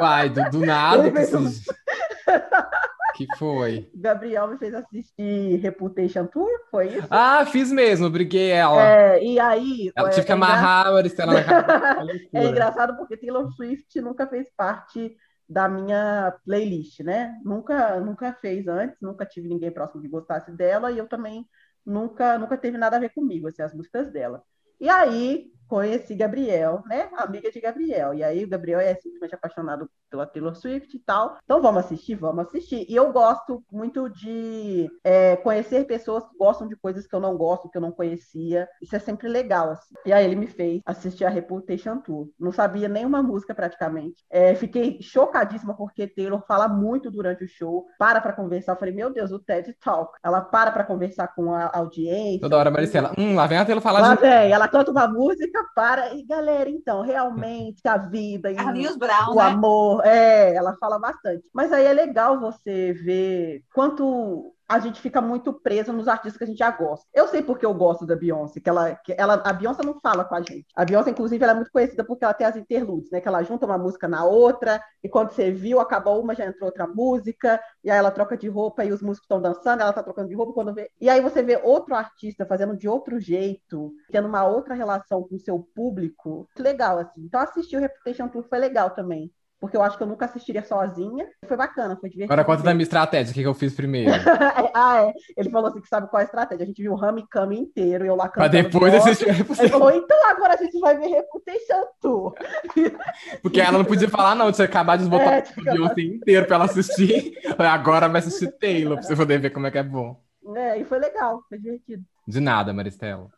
Uai, do, do (laughs) nada. Ele fez um- (laughs) Que foi? Gabriel me fez assistir Reputation Tour, foi isso? Ah, fiz mesmo, briguei ela. É, e aí. Ela é, tive que é engra- amarrar a Maristela na. (laughs) É engraçado porque Taylor Swift nunca fez parte da minha playlist, né? Nunca, nunca fez antes, nunca tive ninguém próximo que gostasse dela e eu também nunca, nunca teve nada a ver comigo, assim, as músicas dela. E aí conheci Gabriel, né? Amiga de Gabriel. E aí o Gabriel é simplesmente apaixonado pela Taylor Swift e tal. Então vamos assistir, vamos assistir. E eu gosto muito de é, conhecer pessoas que gostam de coisas que eu não gosto, que eu não conhecia. Isso é sempre legal, assim. E aí ele me fez assistir a Reputation Tour. Não sabia nenhuma música praticamente. É, fiquei chocadíssima porque Taylor fala muito durante o show. Para pra conversar. Eu falei, meu Deus, o TED Talk. Ela para pra conversar com a audiência. Toda hora, Maristela. Hum, lá vem a Taylor falar Lá de. vem, ela canta uma música, para. E galera, então, realmente a vida e Carlinhos Brown, o né? amor, é, ela fala bastante. Mas aí é legal você ver quanto a gente fica muito preso nos artistas que a gente já gosta. Eu sei porque eu gosto da Beyoncé, que ela, que ela a Beyoncé não fala com a gente. A Beyoncé, inclusive, ela é muito conhecida porque ela tem as interludes, né? Que ela junta uma música na outra, e quando você viu, acabou uma, já entrou outra música, e aí ela troca de roupa e os músicos estão dançando, ela tá trocando de roupa quando vê. E aí você vê outro artista fazendo de outro jeito, tendo uma outra relação com o seu público. Legal, assim. Então assistir o Reputation Tour foi legal também. Porque eu acho que eu nunca assistiria sozinha. Foi bacana, foi divertido. Agora conta da minha estratégia, o que, que eu fiz primeiro. (laughs) ah, é. Ele falou assim que sabe qual é a estratégia. A gente viu o Rami Kami inteiro e eu lá pra cantando. depois rock. assistir Ele falou, então agora a gente vai ver Reputation Tour. (laughs) Porque ela não podia falar, não, tinha acabado de botar É, o Beyoncé inteiro pra ela assistir. (laughs) Agora vai assistir Taylor, pra você poder ver como é que é bom. É, e foi legal, foi divertido. De nada, Maristela.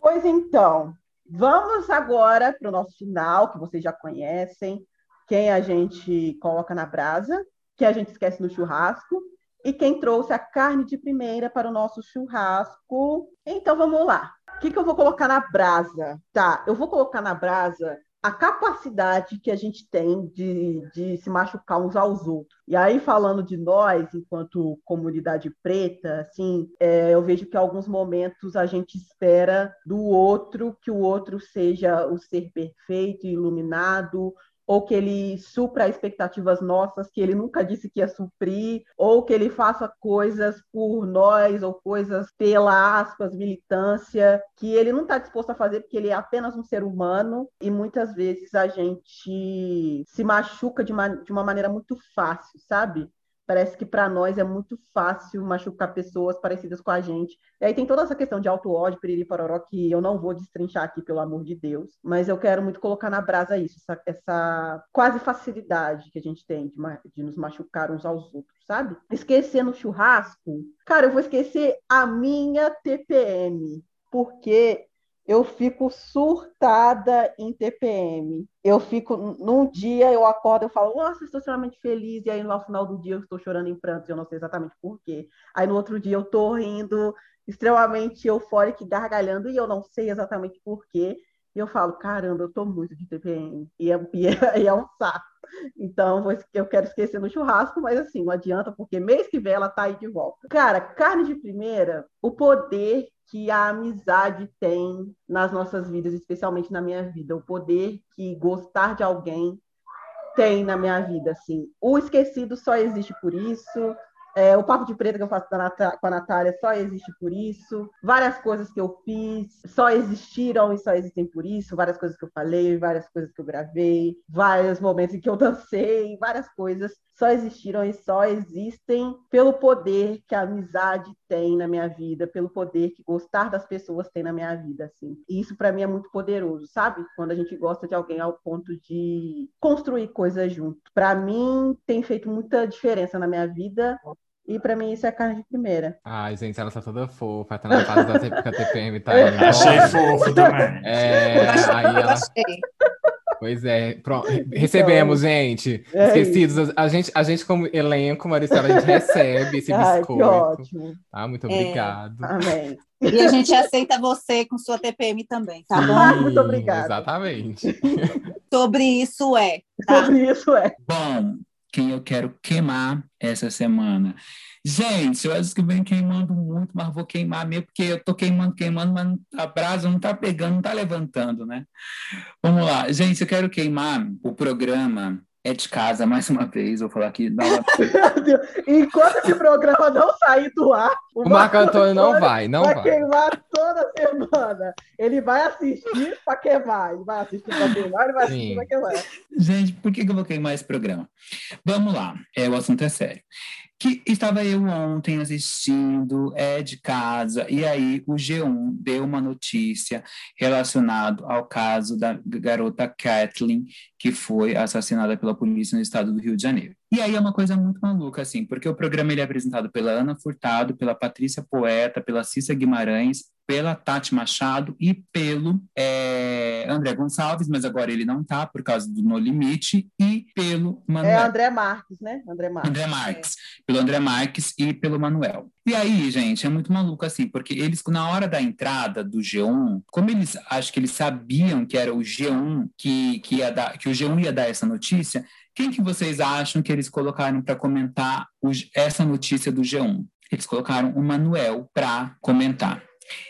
Pois então, vamos agora para o nosso final, que vocês já conhecem, quem a gente coloca na brasa, quem a gente esquece no churrasco, e quem trouxe a carne de primeira para o nosso churrasco. Então vamos lá. O que, que eu vou colocar na brasa? Tá, eu vou colocar na brasa a capacidade que a gente tem de, de se machucar uns aos outros. E aí, falando de nós, enquanto comunidade preta, assim, é, eu vejo que em alguns momentos a gente espera do outro que o outro seja o ser perfeito, iluminado, ou que ele supra expectativas nossas que ele nunca disse que ia suprir, ou que ele faça coisas por nós, ou coisas pela aspas, militância, que ele não está disposto a fazer porque ele é apenas um ser humano, e muitas vezes a gente se machuca de uma, de uma maneira muito fácil, sabe? Parece que para nós é muito fácil machucar pessoas parecidas com a gente. E aí tem toda essa questão de auto-ódio, piriri pororó, que eu não vou destrinchar aqui, pelo amor de Deus. Mas eu quero muito colocar na brasa isso, essa, essa quase facilidade que a gente tem de, de nos machucar uns aos outros, sabe? Esquecer no churrasco. Cara, eu vou esquecer a minha TPM. Porque eu fico surtada em TPM. Eu fico, num dia eu acordo, eu falo, nossa, estou extremamente feliz, e aí no final do dia eu estou chorando em prantos, eu não sei exatamente por quê. Aí no outro dia eu estou rindo, extremamente eufórica e gargalhando, e eu não sei exatamente por quê. E eu falo, caramba, eu estou muito de TPM, e é, e é, (laughs) e é um saco. Então, eu quero esquecer no churrasco, mas assim, não adianta, porque mês que vem ela tá aí de volta. Cara, carne de primeira, o poder que a amizade tem nas nossas vidas, especialmente na minha vida, o poder que gostar de alguém tem na minha vida, assim. O esquecido só existe por isso. É, o papo de preta que eu faço com a Natália só existe por isso. Várias coisas que eu fiz só existiram e só existem por isso. Várias coisas que eu falei, várias coisas que eu gravei, vários momentos em que eu dancei, várias coisas só existiram e só existem pelo poder que a amizade tem na minha vida, pelo poder que gostar das pessoas tem na minha vida, assim. E isso para mim é muito poderoso, sabe? Quando a gente gosta de alguém ao ponto de construir coisas junto. Para mim tem feito muita diferença na minha vida. E para mim isso é carne de primeira. Ai, gente, ela tá toda fofa, tá na fase da TPM tá (laughs) É. Achei fofo também. É, aí ela. Achei. Pois é, pronto. Recebemos, gente. é Esquecidos. A, a gente, a gente, como elenco, Maristela, a gente recebe esse (laughs) Ai, que biscoito. ótimo. Tá? Muito É. obrigado. Amém. E a gente aceita você com sua TPM também, tá bom? Ah, muito obrigada. Exatamente. Sobre isso é. Tá? Sobre isso é. Bom, quem eu quero queimar essa semana? Gente, eu acho que vem queimando muito, mas vou queimar mesmo, porque eu tô queimando, queimando, mas a brasa não tá pegando, não tá levantando, né? Vamos lá. Gente, eu quero queimar o programa é de casa, (laughs) mais uma vez, vou falar aqui. (laughs) Enquanto esse programa não sair do ar, o, o Marco Antônio não vai, não vai. Vai queimar toda semana. Ele vai assistir pra queimar. Ele vai assistir pra queimar, ele vai Sim. assistir pra queimar. Gente, por que, que eu vou queimar esse programa? Vamos lá, é, o assunto é sério que estava eu ontem assistindo é de casa e aí o G1 deu uma notícia relacionado ao caso da garota Kathleen que foi assassinada pela polícia no estado do Rio de Janeiro. E aí é uma coisa muito maluca, assim, porque o programa ele é apresentado pela Ana Furtado, pela Patrícia Poeta, pela Cissa Guimarães, pela Tati Machado e pelo é, André Gonçalves, mas agora ele não tá por causa do No Limite, e pelo Manuel. É André Marques, né? André Marques. André Marques. É. Pelo André Marques e pelo Manuel. E aí, gente, é muito maluco assim, porque eles, na hora da entrada do G1, como eles acho que eles sabiam que era o G1 que, que, ia dar, que o G1 ia dar essa notícia, quem que vocês acham que eles colocaram para comentar o, essa notícia do G1? Eles colocaram o Manuel para comentar.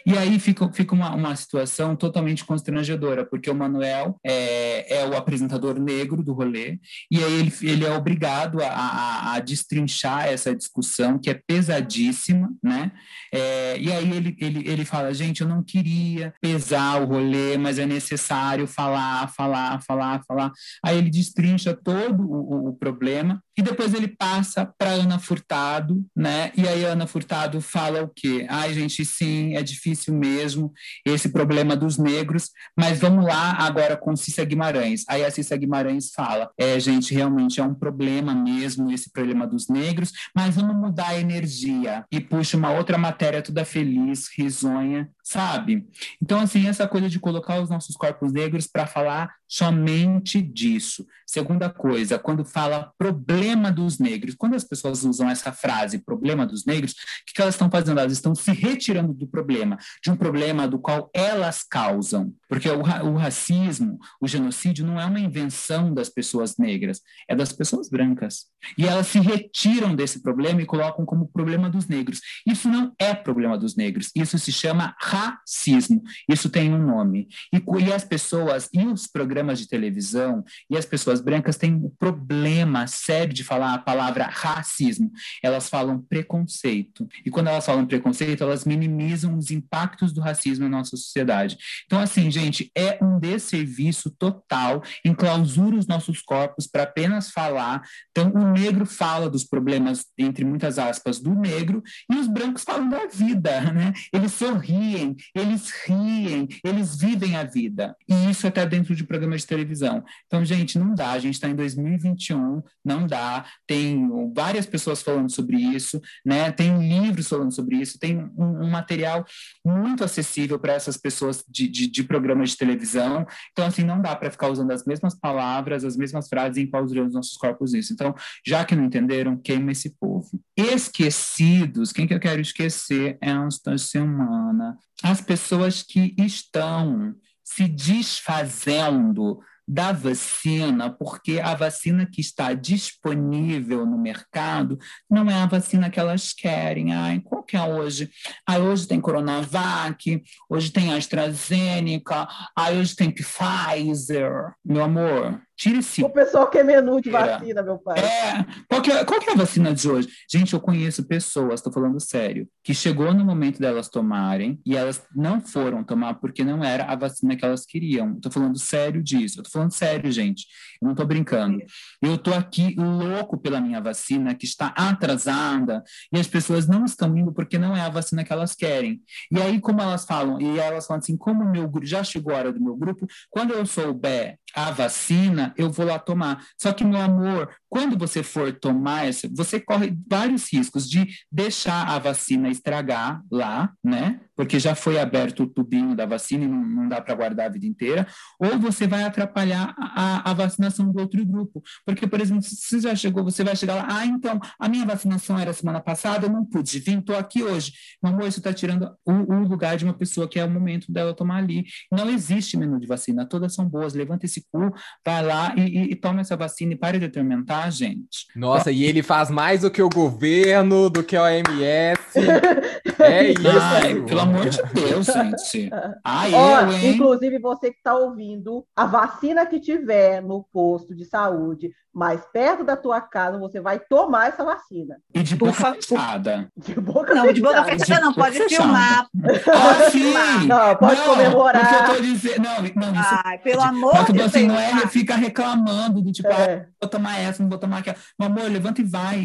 E aí fica, fica uma, uma situação totalmente constrangedora, porque o Manuel é, é o apresentador negro do rolê, e aí ele, ele é obrigado a, a, a destrinchar essa discussão, que é pesadíssima, né? É, e aí ele, ele, ele fala, gente, eu não queria pesar o rolê, mas é necessário falar, falar, falar, falar. Aí ele destrincha todo o, o problema, e depois ele passa para Ana Furtado, né? E aí Ana Furtado fala o quê? Ai, gente, sim, é difícil mesmo esse problema dos negros, mas vamos lá agora com Cissa Guimarães. Aí a Cissa Guimarães fala: é, gente, realmente é um problema mesmo esse problema dos negros, mas vamos mudar a energia. E puxa uma outra matéria toda feliz, risonha, sabe? Então, assim, essa coisa de colocar os nossos corpos negros para falar somente disso. Segunda coisa, quando fala problema dos negros, quando as pessoas usam essa frase, problema dos negros, o que, que elas estão fazendo? Elas estão se retirando do problema, de um problema do qual elas causam. Porque o, o racismo, o genocídio, não é uma invenção das pessoas negras, é das pessoas brancas. E elas se retiram desse problema e colocam como problema dos negros. Isso não é problema dos negros, isso se chama racismo. Isso tem um nome. E, e as pessoas, e os programas de televisão, e as pessoas brancas têm um problema sério de falar a palavra racismo. Elas falam preconceito. E quando elas falam preconceito, elas minimizam os impactos do racismo na nossa sociedade. Então, assim, gente, é um desserviço total, enclausura os nossos corpos para apenas falar. Então, o negro fala dos problemas, entre muitas aspas, do negro, e os brancos falam da vida, né? Eles sorriem, eles riem, eles vivem a vida. E isso até dentro de programas de televisão. Então, gente, não dá. A gente está em 2021, não dá. Tem várias pessoas falando sobre isso, né? Tem livros falando sobre isso, tem um, um material muito acessível para essas pessoas de, de, de, programas de televisão. Então, assim, não dá para ficar usando as mesmas palavras, as mesmas frases e enclausurando os nossos corpos nisso. Então, já que não entenderam, queima esse povo. Esquecidos, quem que eu quero esquecer? Esta semana as pessoas que estão se desfazendo da vacina, porque a vacina que está disponível no mercado não é a vacina que elas querem. Ai, qual que é hoje? Ai, hoje tem Coronavac, hoje tem AstraZeneca, ai, hoje tem Pfizer. Meu amor, Tire esse. O pessoal quer menu de vacina, meu pai. É. Qual que é, qual que é a vacina de hoje? Gente, eu conheço pessoas, estou falando sério, que chegou no momento delas tomarem e elas não foram tomar porque não era a vacina que elas queriam. Estou falando sério disso. Estou falando sério, gente. Eu não estou brincando. Eu estou aqui louco pela minha vacina, que está atrasada, e as pessoas não estão indo porque não é a vacina que elas querem. E aí, como elas falam, e elas falam assim, como meu já chegou a hora do meu grupo, quando eu souber a vacina, eu vou lá tomar. Só que, meu amor, quando você for tomar essa, você corre vários riscos de deixar a vacina estragar lá, né? Porque já foi aberto o tubinho da vacina e não, não dá para guardar a vida inteira, ou você vai atrapalhar a, a, vacinação do outro grupo. Porque, por exemplo, se você já chegou, você vai chegar lá, ah, então, a minha vacinação era semana passada, eu não pude vir, estou aqui hoje. Meu amor, isso está tirando o, o, lugar de uma pessoa que é o momento dela tomar ali. Não existe menu de vacina, todas são boas. Levanta esse cu, vai lá e, e, e toma essa vacina e pare de atormentar tá, gente? Nossa, e ele faz mais do que o governo, do que a OMS. (laughs) é isso. Ai, pelo amor de Deus, gente. Ai, Ó, eu, hein? inclusive, você que está ouvindo, a vacina que tiver no posto de saúde mais perto da tua casa, você vai tomar essa vacina. E de boca fechada. De boca Não, de boca fechada. fechada não, pode fechada. filmar. Ah, sim! Não, pode comemorar. Porque eu tô dizendo. Não, não, isso Ai, pelo amor que de você Deus. não é, fica reclamando do tipo, ah, É, vou tomar essa, tomar aquela. Meu amor, levanta e vai,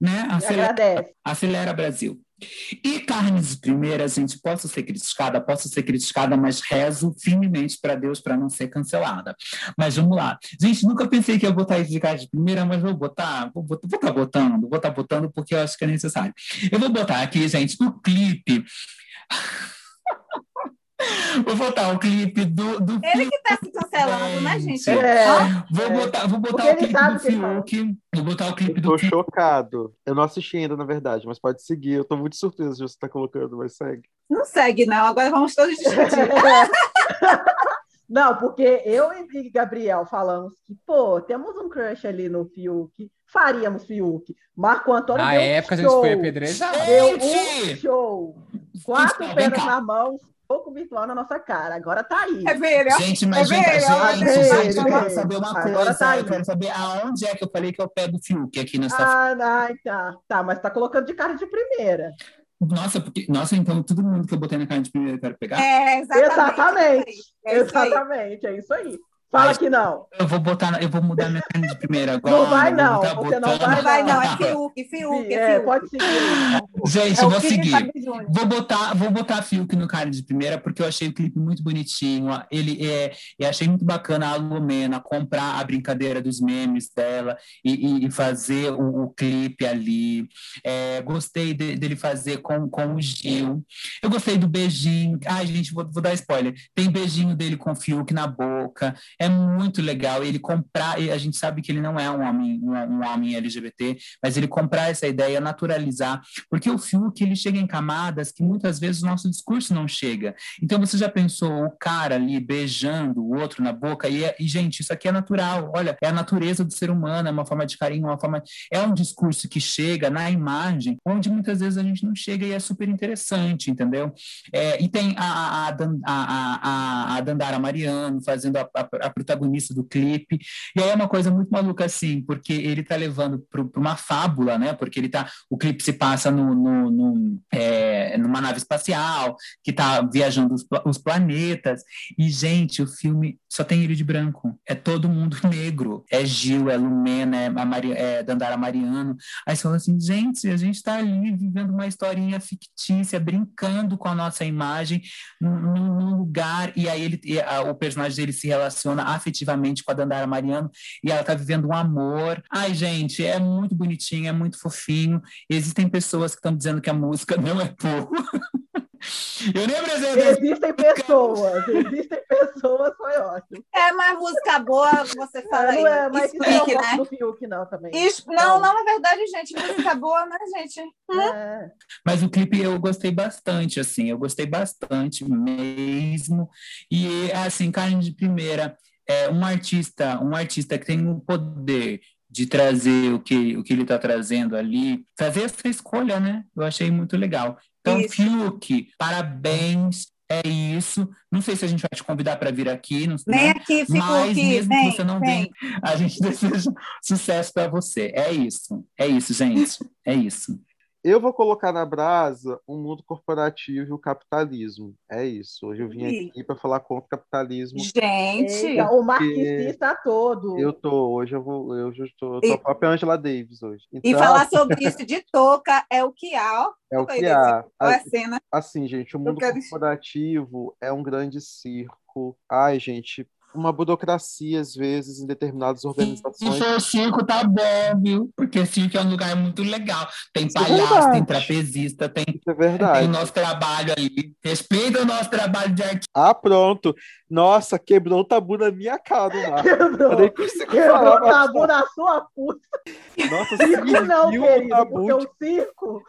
né? Acelera, agradece. acelera Brasil. E carnes de primeira, gente, posso ser criticada, posso ser criticada, mas rezo firmemente para Deus para não ser cancelada. Mas vamos lá. Gente, nunca pensei que ia botar isso de carne de primeira, mas vou botar, vou botar, vou estar botando, vou estar botando porque eu acho que é necessário. Eu vou botar aqui, gente, o clipe. (laughs) Vou botar o clipe do, do Ele que tá se cancelando, né, gente? É. Vou É. botar, vou botar o clipe do. Fiuk. Vou botar o clipe Eu do tô Fiuk. chocado. Eu não assisti ainda, na verdade, mas pode seguir. Eu tô muito surpreso de você estar colocando, mas segue. não segue, não. Agora vamos todos discutir. (laughs) Não, porque eu e Gabriel falamos que, pô, temos um crush ali no Fiuk, faríamos Fiuk. Marco Antônio Na deu um época a gente foi apedrejado. Deu um show. Quatro pedras na mão, pouco virtual na nossa cara. Agora tá aí. É. Gente, mas É gente, ver, gente, é gente, eu quero saber uma Agora coisa. tá aí. eu quero saber aonde é que eu falei que eu pego o Fiuk aqui nessa. Ah, ai, tá. Tá, mas tá colocando de cara de primeira. Nossa, porque, nossa, então todo mundo que eu botei na cara de primeira eu quero pegar. É, exatamente. Exatamente. É isso aí. Exatamente, é isso aí. Fala Mas- que não. Eu vou botar, eu vou mudar minha carne de primeira agora. Não vai, não. Você não botando- vai, Não vai, não. É Fiuk, Fiuk, é É, Fiuk. pode seguir. Gente, É vou seguir. Vou botar, vou botar Fiuk no cara de primeira, porque eu achei o clipe muito bonitinho. Ele é, eu achei muito bacana a Lumena comprar a brincadeira dos memes dela e, e- e fazer o, o clipe ali. É, gostei de- dele fazer com, com o Gil. Eu gostei do beijinho. Ai, gente, vou, vou dar spoiler. Tem beijinho dele com o Fiuk na boca. É muito legal ele comprar. A gente sabe que ele não é um homem, um, um homem LGBT, mas ele comprar essa ideia, naturalizar porque o Fiuk, ele chega em camadas que muitas vezes o nosso discurso não chega. Então, você já pensou o cara ali beijando o outro na boca? E, é- e, gente, isso aqui é natural. Olha, é a natureza do ser humano, é uma forma de carinho, uma forma... É um discurso que chega na imagem, onde muitas vezes a gente não chega e é super interessante, entendeu? É, e tem a, a, a, a, a Dandara Mariano fazendo a, a, a protagonista do clipe. E aí é uma coisa muito maluca, assim, porque ele tá levando para uma fábula, né? Porque ele tá... O clipe se passa no, no, no, é, numa nave espacial, que tá viajando os, os planetas. E, gente, o filme só tem ele de branco. É todo mundo (laughs) negro. É Gil, é Lumena, é, a Mari, é Dandara Mariano. Aí você fala assim, gente, a gente tá ali vivendo uma historinha fictícia, brincando com a nossa imagem num, num lugar. E aí ele, e a- o personagem dele se relaciona afetivamente com a Dandara Mariano e ela tá vivendo um amor. Ai, gente, é muito bonitinho, é muito fofinho. Existem pessoas que estão dizendo que a música não é pouco. (laughs) Eu nem apresentei. Existem pessoas, existem pessoas, foi ótimo. É mais música boa, você fala É, não é, mas não Explique, gosto né? do Fiuk, não, também. Isso- não, não, é verdade, gente. Música boa, né, gente? É. Mas o clipe eu gostei bastante, assim, eu gostei bastante mesmo. E assim, carne de primeira, é um artista, um artista que tem o poder de trazer o que, o que ele está trazendo ali, fazer essa escolha, né? Eu achei muito legal. Então, Isso. Fiuk, parabéns. É isso. Não sei se a gente vai te convidar para vir aqui, não, Nem né? aqui, fico Mas aqui. mesmo Vem, que você não vem. venha, a gente (laughs) deseja sucesso para você. É isso. É isso, gente. É isso. Eu vou colocar na brasa o mundo corporativo e o capitalismo. É isso. Hoje eu vim Ih. aqui para falar contra o capitalismo. Gente, Eita, o marxista todo. Eu tô, hoje eu vou, eu já estou, E- a própria Angela Davis hoje. e Então, falar sobre isso de touca é o que há, ó. é o que há. A cena. Assim, gente, o mundo quero- corporativo é um grande circo. Ai, gente, uma burocracia às vezes em determinadas Se organizações. for circo, tá bom, viu? Porque circo é um lugar muito legal. Tem Isso é palhaço, verdade. tem trapezista, tem, Isso é tem verdade. o nosso trabalho ali. Respeita o nosso trabalho de artista. Ah, pronto. Nossa, quebrou o tabu na minha cara, (laughs) Marco. Eu Quebrou, nem consigo quebrou falar o tabu na sua puta. Nossa, Circo não, querido, tabu porque o circo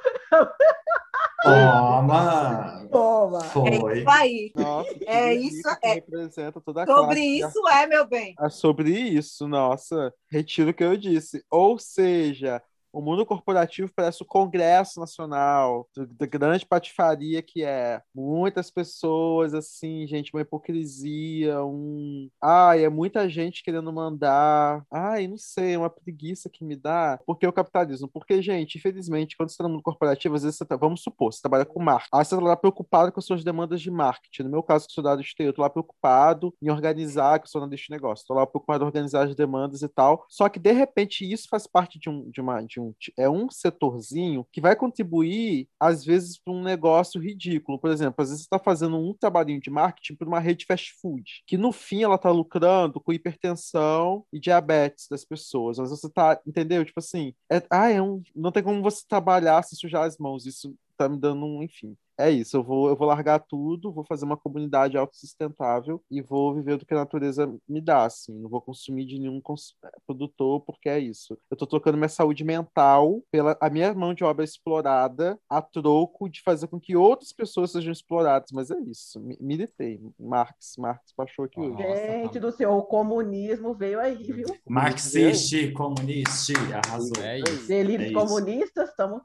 Toma! Toma! É Foi. isso aí. Nossa, É isso, é. representa toda a Sobre classe isso é, meu bem. É sobre isso, nossa. Retiro o que eu disse. Ou seja, o mundo corporativo parece o Congresso Nacional, da grande patifaria que é. Muitas pessoas, assim, gente, uma hipocrisia, um. Ai, é muita gente querendo mandar. Ai, não sei, é uma preguiça que me dá. Porque o capitalismo? Porque, gente, infelizmente, quando você está no mundo corporativo, às vezes você tá... vamos supor, você trabalha com marketing. Aí você está lá preocupado com as suas demandas de marketing. No meu caso, que sou da área de TI, eu tô lá preocupado em organizar, que eu sou analista de negócio. Estou lá preocupado em organizar as demandas e tal. Só que, de repente, isso faz parte de um, de uma, de é um setorzinho que vai contribuir, às vezes, para um negócio ridículo. Por exemplo, às vezes você está fazendo um trabalhinho de marketing para uma rede fast food, que no fim ela está lucrando com hipertensão e diabetes das pessoas. Mas você tá, entendeu? Tipo assim, é, ah, é um, não tem como você trabalhar se sujar as mãos. Isso tá me dando um, enfim. É isso, eu vou, eu vou largar tudo, vou fazer uma comunidade autossustentável e vou viver do que a natureza me dá, assim. Não vou consumir de nenhum cons- produtor, porque é isso. Eu tô trocando minha saúde mental pela a minha mão de obra explorada a troco de fazer com que outras pessoas sejam exploradas. Mas é isso, mi- militei. Marx, Marx baixou aqui hoje. Nossa, Gente tá. do céu, o comunismo veio aí, viu? Marxiste, comunista, arrasou. É isso. Delírios É comunistas, estamos.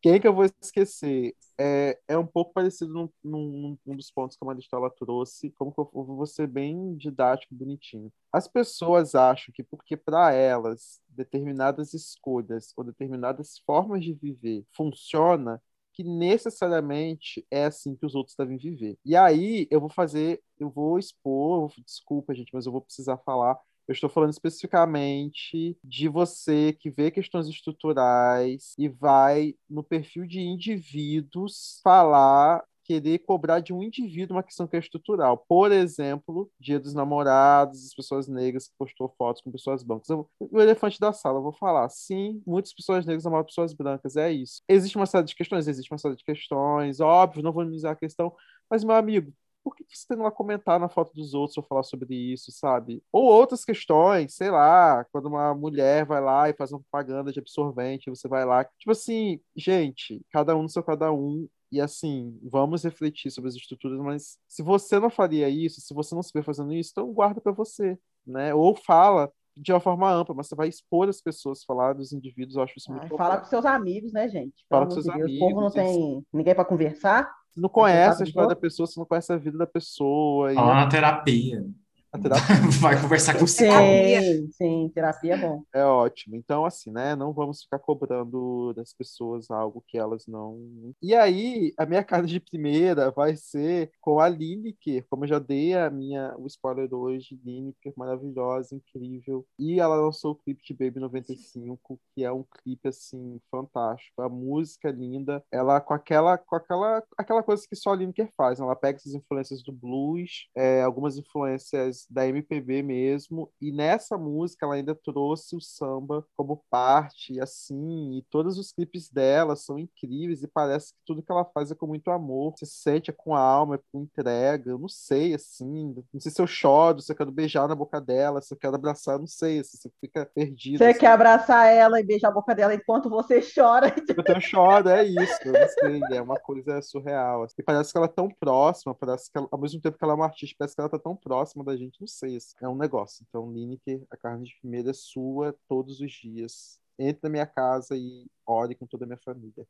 Quem que eu vou esquecer? É, é um pouco parecido num, num, num dos pontos que a Maristela trouxe, como que eu vou ser bem didático, bonitinho. As pessoas acham que porque para elas determinadas escolhas ou determinadas formas de viver funciona, que necessariamente é assim que os outros devem viver. E aí eu vou fazer, eu vou expor, desculpa gente, mas eu vou precisar falar eu estou falando especificamente de você que vê questões estruturais e vai no perfil de indivíduos falar querer cobrar de um indivíduo uma questão que é estrutural. Por exemplo, Dia dos Namorados, as pessoas negras que postou fotos com pessoas brancas. O elefante da sala, eu vou falar. Sim, muitas pessoas negras namoram pessoas brancas, é isso. Existe uma série de questões, existe uma série de questões, óbvio, não vou minimizar a questão, mas, meu amigo, por que você tem lá comentar na foto dos outros ou falar sobre isso, sabe? Ou outras questões, sei lá, quando uma mulher vai lá e faz uma propaganda de absorvente, você vai lá. Tipo assim, gente, cada um no seu cada um. E assim, vamos refletir sobre as estruturas, mas se você não faria isso, se você não se vê fazendo isso, então guarda para você, né? Ou fala de uma forma ampla, mas você vai expor as pessoas, falar dos indivíduos, eu acho isso muito Ai, importante. fala com seus amigos, né, gente? Fala com seus Deus, O povo não amigos, tem ninguém para conversar. Você não conhece a história da pessoa, você não conhece a vida da pessoa. E Fala na terapia. A terapia (laughs) Vai conversar com você. Sim, sim, terapia é bom. é ótimo. Então, assim, né? Não vamos ficar cobrando das pessoas algo que elas não. E aí, a minha cara de primeira vai ser com a Lineker. Como eu já dei a minha, o spoiler hoje, Lineker, maravilhosa, incrível. E ela lançou o clipe de Baby 95, que é um clipe, assim, fantástico. A música é linda. Ela com aquela, com aquela, aquela coisa que só a Lineker faz. né? Ela pega essas influências do blues, é, algumas influências da MPB mesmo, e nessa música ela ainda trouxe o samba como parte, assim, e todos os clipes dela são incríveis e parece que tudo que ela faz é com muito amor. Você sente é com a alma, é com entrega. Eu não sei, assim, não sei se eu choro, se eu quero beijar na boca dela, se eu quero abraçar, não sei, assim, você fica perdido. Você assim. quer abraçar ela e beijar a boca dela enquanto você chora. (laughs) Eu choro, é isso, eu não sei, é uma coisa surreal. assim. E parece que ela é tão próxima, parece que ela, ao mesmo tempo que ela é uma artista, parece que ela tá tão próxima da gente, não sei, assim, é um negócio. Então, Lineker, a carne de primeira é sua todos os dias. Entre na minha casa e ore com toda a minha família.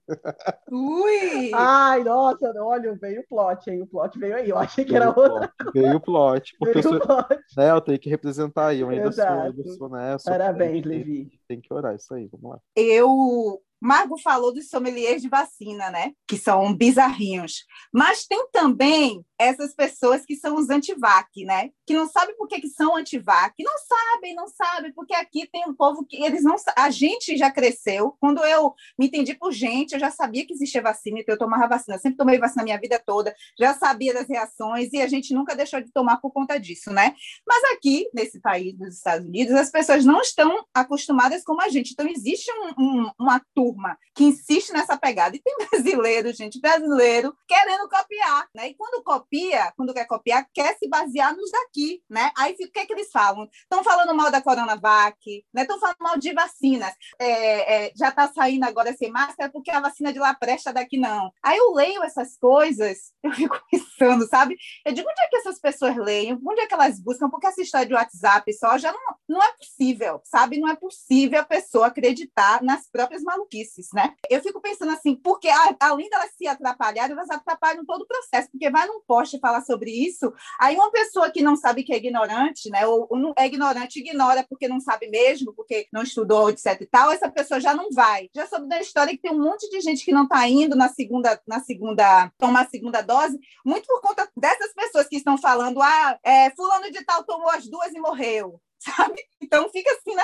Ui! Ai, nossa, olha, veio o plot, hein? O plot veio aí. Eu achei que era Veio o outra. plot, Veio o plot, porque eu Veio sou, o plot. né, eu tenho que representar aí, eu ainda sou, eu ainda Exato. sou, né, eu sou Parabéns, crente, Levi. Tem que orar isso aí, vamos lá. eu. Margo falou dos sommeliers de vacina, né? Que são bizarrinhos. Mas tem também essas pessoas que são os antivac, né? Que não sabem por que, que são antivac. Não sabem, não sabem, porque aqui tem um povo que eles não A gente já cresceu. Quando eu me entendi por gente, eu já sabia que existia vacina, então eu tomava vacina. Sempre tomei vacina a minha vida toda, já sabia das reações, e a gente nunca deixou de tomar por conta disso, né? Mas aqui, nesse país dos Estados Unidos, as pessoas não estão acostumadas como a gente. Então, existe um- um- uma turma que insiste nessa pegada. E tem (laughs) brasileiro, gente, brasileiro, querendo copiar. Né? E quando copia, copia, quando quer copiar, quer se basear nos daqui, né? Aí o que, é que eles falam? Estão falando mal da Coronavac, né? Estão falando mal de vacinas. É, é, já está saindo agora sem máscara porque a vacina de lá presta daqui não. Aí eu leio essas coisas, (laughs) eu fico pensando, sabe? Eu digo, onde é que essas pessoas leem? Onde é que elas buscam? Porque essa história de WhatsApp só já não, não é possível, sabe? Não é possível a pessoa acreditar nas próprias maluquices, né? Eu fico pensando assim, porque além delas se atrapalharem, elas atrapalham todo o processo, porque vai num post falar sobre isso, aí uma pessoa que não sabe que é ignorante, né? Ou, ou não é ignorante, ignora porque não sabe mesmo, porque não estudou, etc e tal, essa pessoa já não vai. Já soube da história que tem um monte de gente que não está indo na segunda, na segunda, tomar a segunda dose, muito por conta dessas pessoas que estão falando, ah, é, fulano de tal tomou as duas e morreu (laughs) sabe? Então fica assim,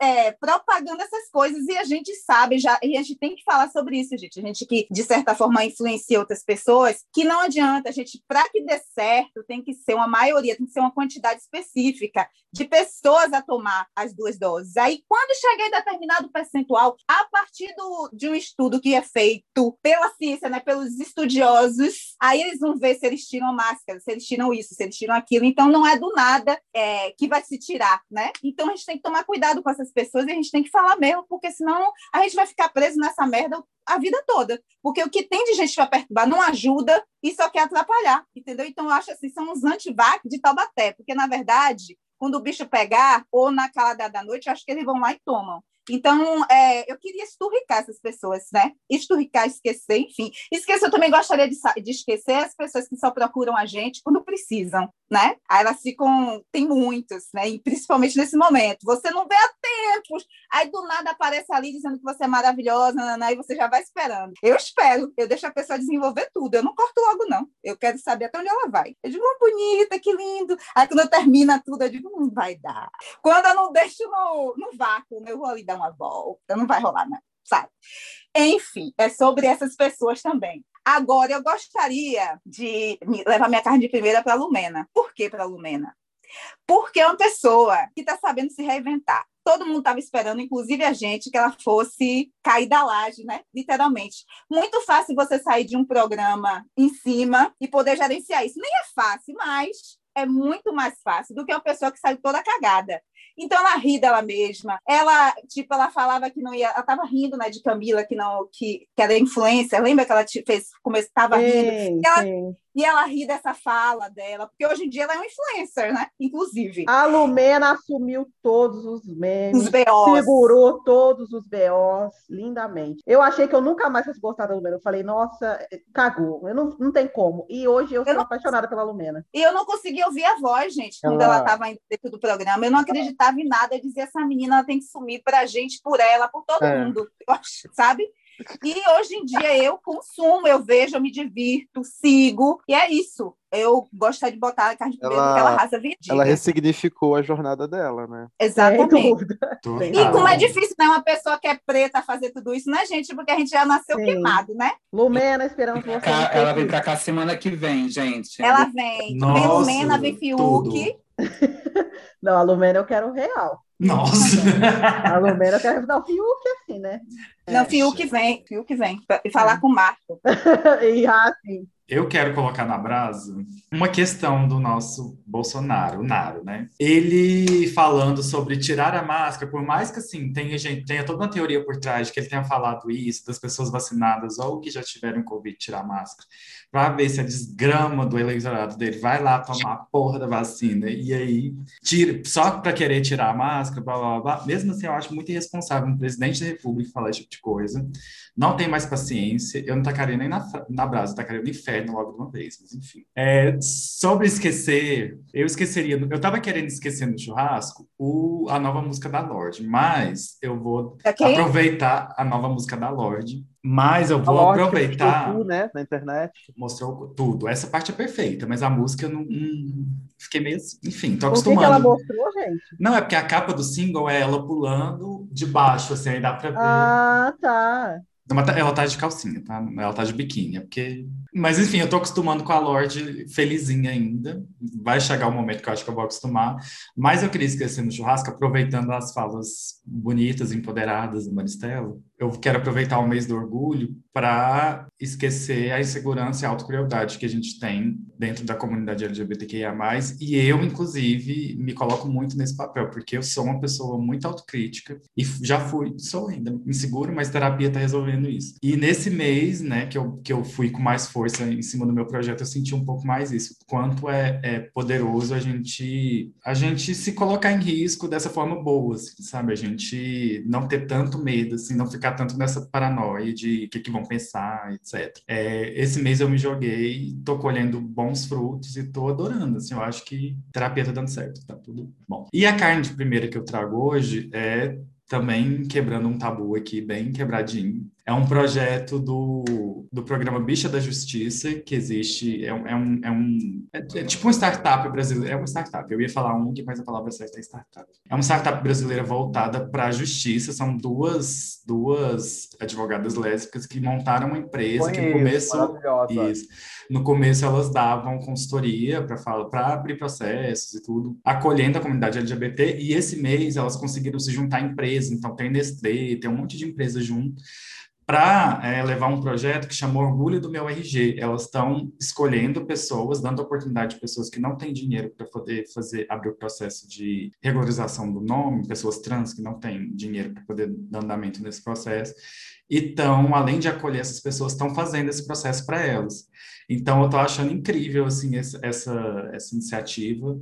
é, propagando essas coisas e a gente sabe já, e a gente tem que falar sobre isso, gente. A gente que, de certa forma, influencia outras pessoas, que não adianta, a gente, para que dê certo, tem que ser uma maioria, tem que ser uma quantidade específica de pessoas a tomar as duas doses. Aí, quando chegar em determinado percentual, a partir do, de um estudo que é feito pela ciência, né, pelos estudiosos, aí eles vão ver se eles tiram máscara, se eles tiram isso, se eles tiram aquilo. Então, não é do nada é, que vai se tirar, né? Então, a gente tem que tomar cuidado com essas pessoas e a gente tem que falar mesmo, porque senão a gente vai ficar preso nessa merda a vida toda. Porque o que tem de gente para perturbar não ajuda e só quer atrapalhar, entendeu? Então, eu acho assim, são os antivac de Taubaté, porque, na verdade, quando o bicho pegar, ou na calada da noite, acho que eles vão lá e tomam. Então, é, eu queria esturricar essas pessoas, né? Esturricar, esquecer, enfim. Esquecer, eu também gostaria de, de, esquecer as pessoas que só procuram a gente quando precisam, né? Aí elas ficam, tem muitos, né? E principalmente nesse momento. Você não vê há tempos, aí do nada aparece ali dizendo que você é maravilhosa, né? e você já vai esperando. Eu espero, eu deixo a pessoa desenvolver tudo, eu não corto logo, não. Eu quero saber até onde ela vai. Eu digo, oh, bonita, que lindo. Aí quando termina tudo, eu digo, não vai dar. Quando eu não deixo no, no vácuo, né? eu vou ali dar uma volta, não vai rolar, não, sabe? Enfim, é sobre essas pessoas também. Agora, eu gostaria de levar minha carne de primeira para a Lumena. Por que para a Lumena? Porque é uma pessoa que está sabendo se reinventar. Todo mundo estava esperando, inclusive a gente, que ela fosse cair da laje, né? Literalmente. Muito fácil você sair de um programa em cima e poder gerenciar isso. Nem é fácil, mas é muito mais fácil do que uma pessoa que saiu toda cagada. Então ela ri dela mesma. Ela, tipo, ela falava que não ia, ela estava rindo, né, de Camila que não que, que era influência. Lembra que ela fez, estava rindo? Ela, e ela ri dessa fala dela, porque hoje em dia ela é uma influencer, né? Inclusive. A Lumena assumiu todos os memes, os BOs. segurou todos os BOs lindamente. Eu achei que eu nunca mais fosse gostar da Lumena. Eu falei, nossa, cagou. Eu não, não tem como. E hoje eu, eu sou não... apaixonada pela Lumena. E eu não consegui ouvir a voz, gente, quando ela estava dentro do programa. Eu não acreditava em nada. Eu dizia, essa menina ela tem que sumir pra gente, por ela, por todo é. mundo. Sabe? E hoje em dia eu consumo, eu vejo, eu me divirto, sigo, e é isso. Eu gosto de botar a carne de ela, porque ela arrasa verdinha. Ela ressignificou a jornada dela, né? Exatamente. E como é difícil, né? Uma pessoa que é preta fazer tudo isso, né, gente? Porque a gente já nasceu Sim. queimado, né? Lumena, esperamos você. Ela, ela vem pra cá semana que vem, gente. Ela vem. Nossa, vem Lumena, vem Fiuk. (laughs) Não, a Lumena eu quero real. Nossa! (laughs) A Lumena eu quero dar o Fiuk assim, né? Não, Fiuk vem, Fiuk vem. E falar é. com o Marco. (laughs) e assim. Eu quero colocar na brasa uma questão do nosso Bolsonaro, o Naro, né? Ele falando sobre tirar a máscara, por mais que assim tenha, gente, tenha toda uma teoria por trás de que ele tenha falado isso, das pessoas vacinadas ou que já tiveram Covid tirar a máscara, para ver se a desgrama do eleitorado dele vai lá tomar a porra da vacina e aí tira, só para querer tirar a máscara, blá, blá, blá. Mesmo assim, eu acho muito irresponsável um presidente da República falar esse tipo de coisa. Não tem mais paciência, eu não tacaria nem na, na brasa, eu tacaria no inferno logo de uma vez, mas enfim. É, sobre esquecer, eu esqueceria, eu tava querendo esquecer no churrasco o, a nova música da Lorde, mas eu vou okay. aproveitar a nova música da Lorde mas eu vou aproveitar. Tudo, né, na internet. Mostrou tudo. Essa parte é perfeita, mas a música eu não. Hum, fiquei meio. Enfim, tô acostumando. O que, que, ela mostrou, gente? Não, é porque a capa do single é ela pulando de baixo, assim, aí dá pra ver. Ah, tá. Ela tá de calcinha, tá? Ela tá de biquíni, é porque... Mas enfim, eu tô acostumando com a Lorde felizinha ainda. Vai chegar o momento que eu acho que eu vou acostumar. Mas eu queria esquecer no churrasco, aproveitando as falas bonitas, empoderadas do Maristela. Eu quero aproveitar o mês do orgulho para esquecer a insegurança e a autocrueldade que a gente tem dentro da comunidade LGBTQIA+. E eu, inclusive, me coloco muito nesse papel, porque eu sou uma pessoa muito autocrítica e já fui, sou ainda inseguro, mas terapia está resolvendo isso. E nesse mês, né, que eu, que eu fui com mais força em cima do meu projeto, eu senti um pouco mais isso. Quanto é, é poderoso a gente, a gente se colocar em risco dessa forma boa, assim, sabe? A gente não ter tanto medo, assim, não ficar tanto nessa paranoia de o que, que vão pensar, etc. É, esse mês eu me joguei, tô colhendo bons frutos e tô adorando, assim, eu acho que terapia tá dando certo, tá tudo bom. E a carne de primeira que eu trago hoje é também quebrando um tabu aqui, bem quebradinho. É um projeto do, do programa Bicha da Justiça, que existe, é, é um, é, um é, tipo uma startup brasileira, é uma startup, eu ia falar um, mas a palavra certa é startup. É uma startup brasileira voltada para a justiça, são duas, duas advogadas lésbicas que montaram uma empresa que no começo... Isso, no começo elas davam consultoria para abrir processos e tudo, acolhendo a comunidade LGBT, e esse mês elas conseguiram se juntar à empresa, então tem Nestlé, tem um monte de empresas junto, para é, levar um projeto que chamou Orgulho do Meu RG. Elas estão escolhendo pessoas, dando oportunidade a pessoas que não têm dinheiro para poder fazer abrir o processo de regularização do nome, pessoas trans que não têm dinheiro para poder dar andamento nesse processo. Então, além de acolher essas pessoas, estão fazendo esse processo para elas. Então, eu estou achando incrível assim essa, essa iniciativa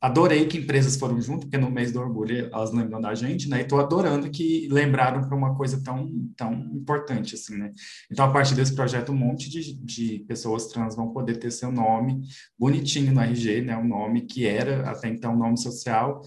adorei que empresas foram junto, porque no mês do orgulho elas lembram da gente, né? E tô adorando que lembraram para uma coisa tão, tão importante, assim, né? Então, a partir desse projeto, um monte de, de pessoas trans vão poder ter seu nome bonitinho no RG, né? Um nome que era até então nome social,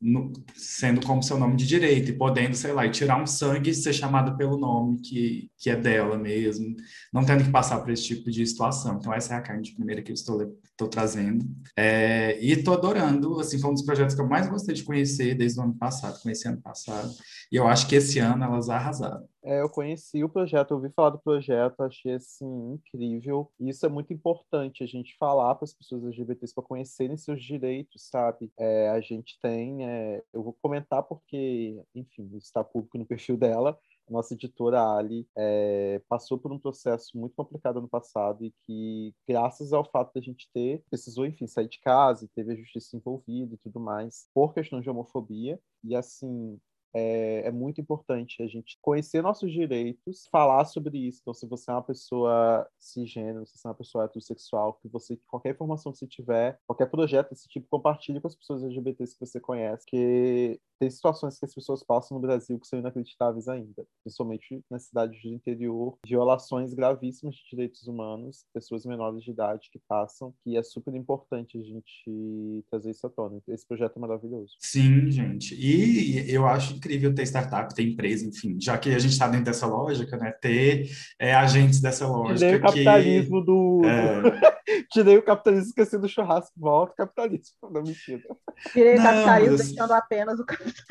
no, sendo como seu nome de direito, e podendo, sei lá, tirar um sangue e ser chamado pelo nome que, que é dela mesmo, não tendo que passar por esse tipo de situação. Então, essa é a carne de primeira que eu estou, estou trazendo. É, e estou adorando, assim, foi um dos projetos que eu mais gostei de conhecer desde o ano passado, conheci ano passado, e eu acho que esse ano elas arrasaram. É, eu conheci o projeto, ouvi falar do projeto, achei assim incrível. E isso é muito importante a gente falar para as pessoas LGBTs para conhecerem seus direitos, sabe? É, a gente tem, é, eu vou comentar porque, enfim, está público no perfil dela. Nossa editora Ali é, passou por um processo muito complicado ano passado e que, graças ao fato de a gente ter, precisou, enfim, sair de casa e teve a justiça envolvida e tudo mais, por questão de homofobia. E assim, é, é, muito importante a gente conhecer nossos direitos, falar sobre isso. Então, se você é uma pessoa cisgênero, se você é uma pessoa heterossexual, que você, qualquer informação que você tiver, qualquer projeto desse tipo, compartilhe com as pessoas LGBTs que você conhece, que tem situações que as pessoas passam no Brasil que são inacreditáveis ainda, principalmente nas cidades do interior, violações gravíssimas de direitos humanos, pessoas menores de idade que passam, que é super importante a gente trazer isso à tona. Esse projeto é maravilhoso. Sim, gente. E eu acho incrível ter startup, ter empresa, enfim, já que a gente está dentro dessa lógica, né? Ter é, agentes dessa lógica. Tirei o capitalismo que, do. É... (laughs) Tirei o capitalismo esqueci do churrasco, volta o capitalismo. Não, mentira. Tirei o capitalismo, deixando apenas o capitalismo.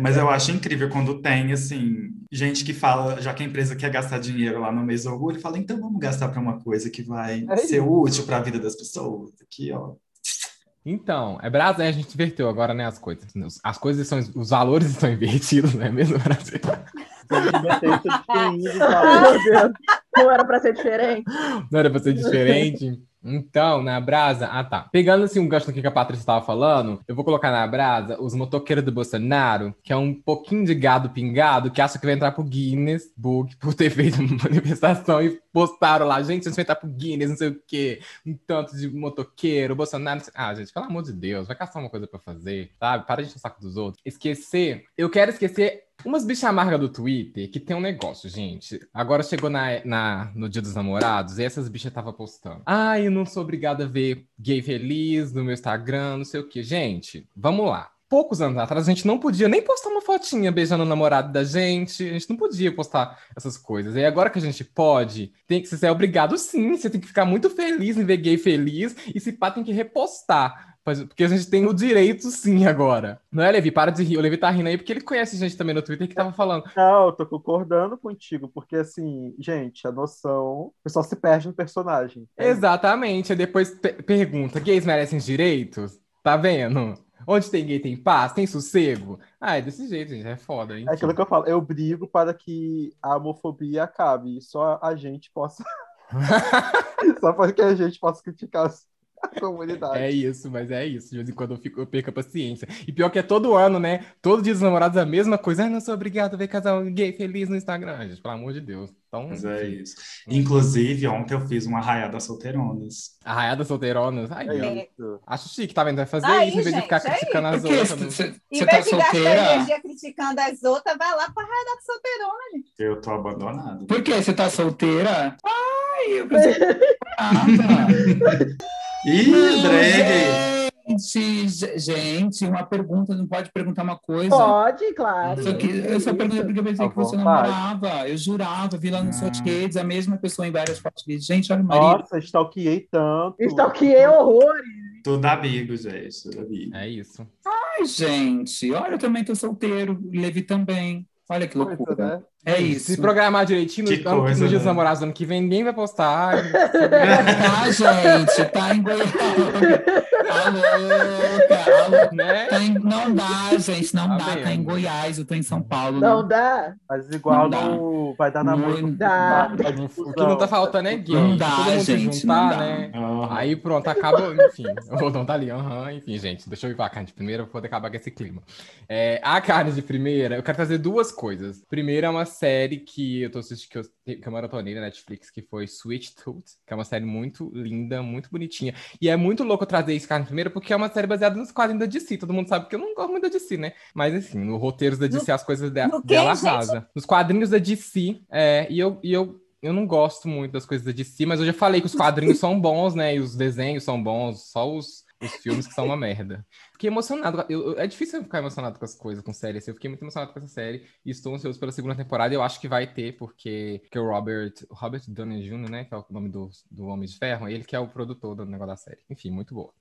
Mas eu acho incrível quando tem, assim, gente que fala, já que a empresa quer gastar dinheiro lá no mês do orgulho, fala, então vamos gastar para uma coisa que vai é ser útil para a vida das pessoas. Aqui, ó. Então, é Brasil, né? A gente inverteu agora, né, as coisas. As coisas são, os valores estão invertidos, não é mesmo, Brasil? Não era para ser diferente. Não era para ser diferente. Então, na brasa. Ah, tá. Pegando assim um gancho do que a Patrícia estava falando, eu vou colocar na brasa os motoqueiros do Bolsonaro, que é um pouquinho de gado pingado que acha que vai entrar pro Guinness Book por ter feito uma (laughs) manifestação e postaram lá, gente, vocês vão entrar pro Guinness, não sei o quê, um tanto de motoqueiro, Bolsonaro. Ah, gente, pelo amor de Deus, vai caçar uma coisa para fazer, sabe? Para de encher o saco dos outros. Esquecer. Eu quero esquecer Umas bichas amargas do Twitter que tem um negócio, gente. Agora chegou na, na, no Dia dos Namorados e essas bichas estavam postando. Ah, eu não sou obrigada a ver gay feliz no meu Instagram, não sei o que. Gente, vamos lá. Poucos anos atrás a gente não podia nem postar uma fotinha beijando o namorado da gente, a gente não podia postar essas coisas. E agora que a gente pode, tem que ser obrigado sim, você tem que ficar muito feliz em ver gay feliz e se pá tem que repostar Porque a gente tem o direito sim agora. Não é, Levi? Para de rir. O Levi tá rindo aí porque ele conhece gente também no Twitter que tava falando. Não, eu tô concordando contigo, porque assim, gente, a noção. O pessoal se perde no personagem. É Exatamente. Aí depois pe- pergunta: gays merecem direitos? Tá vendo? Onde tem gay tem paz, tem sossego. Ah, é desse jeito, gente. É foda, hein? É aquilo que eu falo, eu brigo para que a homofobia acabe e só a gente possa. (laughs) (laughs) só para que a gente possa criticar a (laughs) comunidade. É isso, mas é isso. De vez em quando eu, fico, eu perco a paciência. E pior que é todo ano, né? Todo dia dos namorados a mesma coisa. Ah, não sou obrigado a ver casal gay feliz no Instagram. Gente, pelo amor de Deus. Então, Mas é isso. Inclusive, ontem eu fiz uma arraiada solteironas. Arraiada solteironas. Ai, É acho chique, tá vendo? Vai fazer Aí, isso em vez de ficar gente, aí. criticando as outras. né? Você Em você tá vez de gastar solteira? energia criticando as outras, vai lá pra raia da solteirona, gente. Eu tô abandonado. Por quê? Você tá solteira? (laughs) Ai, eu pensei que tava. (laughs) Ih, drag! Gente, ge- gente, uma pergunta, não pode perguntar uma coisa. Pode, claro. Só que eu só perguntei porque eu pensei À que você namorava. Eu jurava, vi lá suas Ah. redes, a mesma pessoa em várias fotos. Gente, olha o marido. Nossa, stalkeei tanto. Stalkeei horrores. Tudo amigo, gente. Tudo amigo. É isso. Ai, gente, olha, eu também tô solteiro. Levi também. Olha que loucura. Né? É isso. Se programar direitinho, no, Que ano, coisa, no dia dos né? namorados do ano que vem, ninguém vai postar. (laughs) Tá, gente, tá em Goiás. Tá louca, né? Tá em- Não dá, gente, não Tá dá. Tá vendo? em Goiás, eu tô em São Paulo. Não dá. Mas igual Não dá. no... vai dar namoro. Não dá. O que não tá faltando é gay. Não dá, Todo gente, juntar, não dá. né? Aí pronto, acaba, enfim. O Rodão tá ali, aham, enfim, gente, deixa eu ir pra carne de primeira pra poder acabar com esse clima. É, a carne de primeira, eu quero trazer duas coisas. Primeiro é uma série que eu tô assistindo, que eu, que eu maratonei na Netflix, que foi Sweet Tooth, que é uma série muito linda, muito bonitinha. E é muito louco eu trazer esse carne de primeira, porque é uma série baseada nos quadrinhos da DC. Todo mundo sabe que eu não gosto muito da DC, né? Mas enfim, no roteiros da DC, as coisas de- no dela gente? arrasa. Nos quadrinhos da DC, é, e eu. E eu eu não gosto muito das coisas da DC, mas eu já falei que os quadrinhos (laughs) são bons, né? E os desenhos são bons, só os, os filmes que são uma merda. Fiquei emocionado. eu- é difícil eu ficar emocionado com as coisas, com séries. assim. Eu fiquei muito emocionado com essa série e estou ansioso pela segunda temporada. Eu acho que vai ter, porque, porque o Robert, Robert Downey Jr., né? Que é o nome do, do Homem de Ferro, ele que é o produtor do negócio da série. Enfim, muito boa.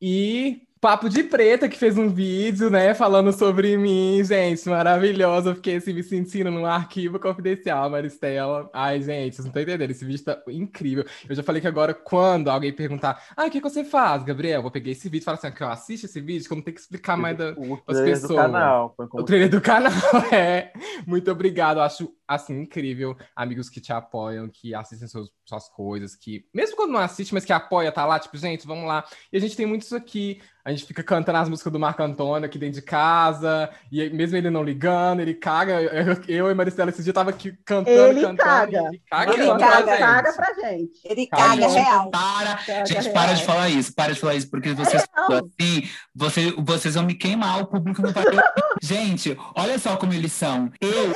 E Papo de Preta, que fez um vídeo, né, falando sobre mim, gente, maravilhoso. Eu fiquei assim, me sentindo num arquivo confidencial, Maristela. Ai, gente, vocês não estão entendendo, esse vídeo tá incrível. Eu já falei que agora, quando alguém perguntar, ah, o que, que você faz, Gabriel? Eu vou pegar esse vídeo e falar assim, que eu assisto esse vídeo, que eu não tenho que explicar mais da, O as trailer do pessoas. canal. o trailer do canal, (laughs) é. Muito obrigado. Eu acho, assim, incrível. Amigos que te apoiam, que assistem seus, suas coisas, que, mesmo quando não assiste, mas que apoia, tá lá, tipo, gente, vamos lá. E a gente tem muito isso aqui. A gente fica cantando as músicas do Marco Antônio aqui dentro de casa, e mesmo ele não ligando, ele caga. Eu, eu e Maristela esse dia tava aqui cantando, Ele cantando. caga. Ele caga, Ele pra caga, gente. Caga pra gente. Ele Caga, caga real. Para, Caga gente, real. para de falar isso, para de falar isso, porque vocês (laughs) real. assim, você, vocês vão me queimar, o público não vai. (laughs) Gente, olha só como eles são. Eu,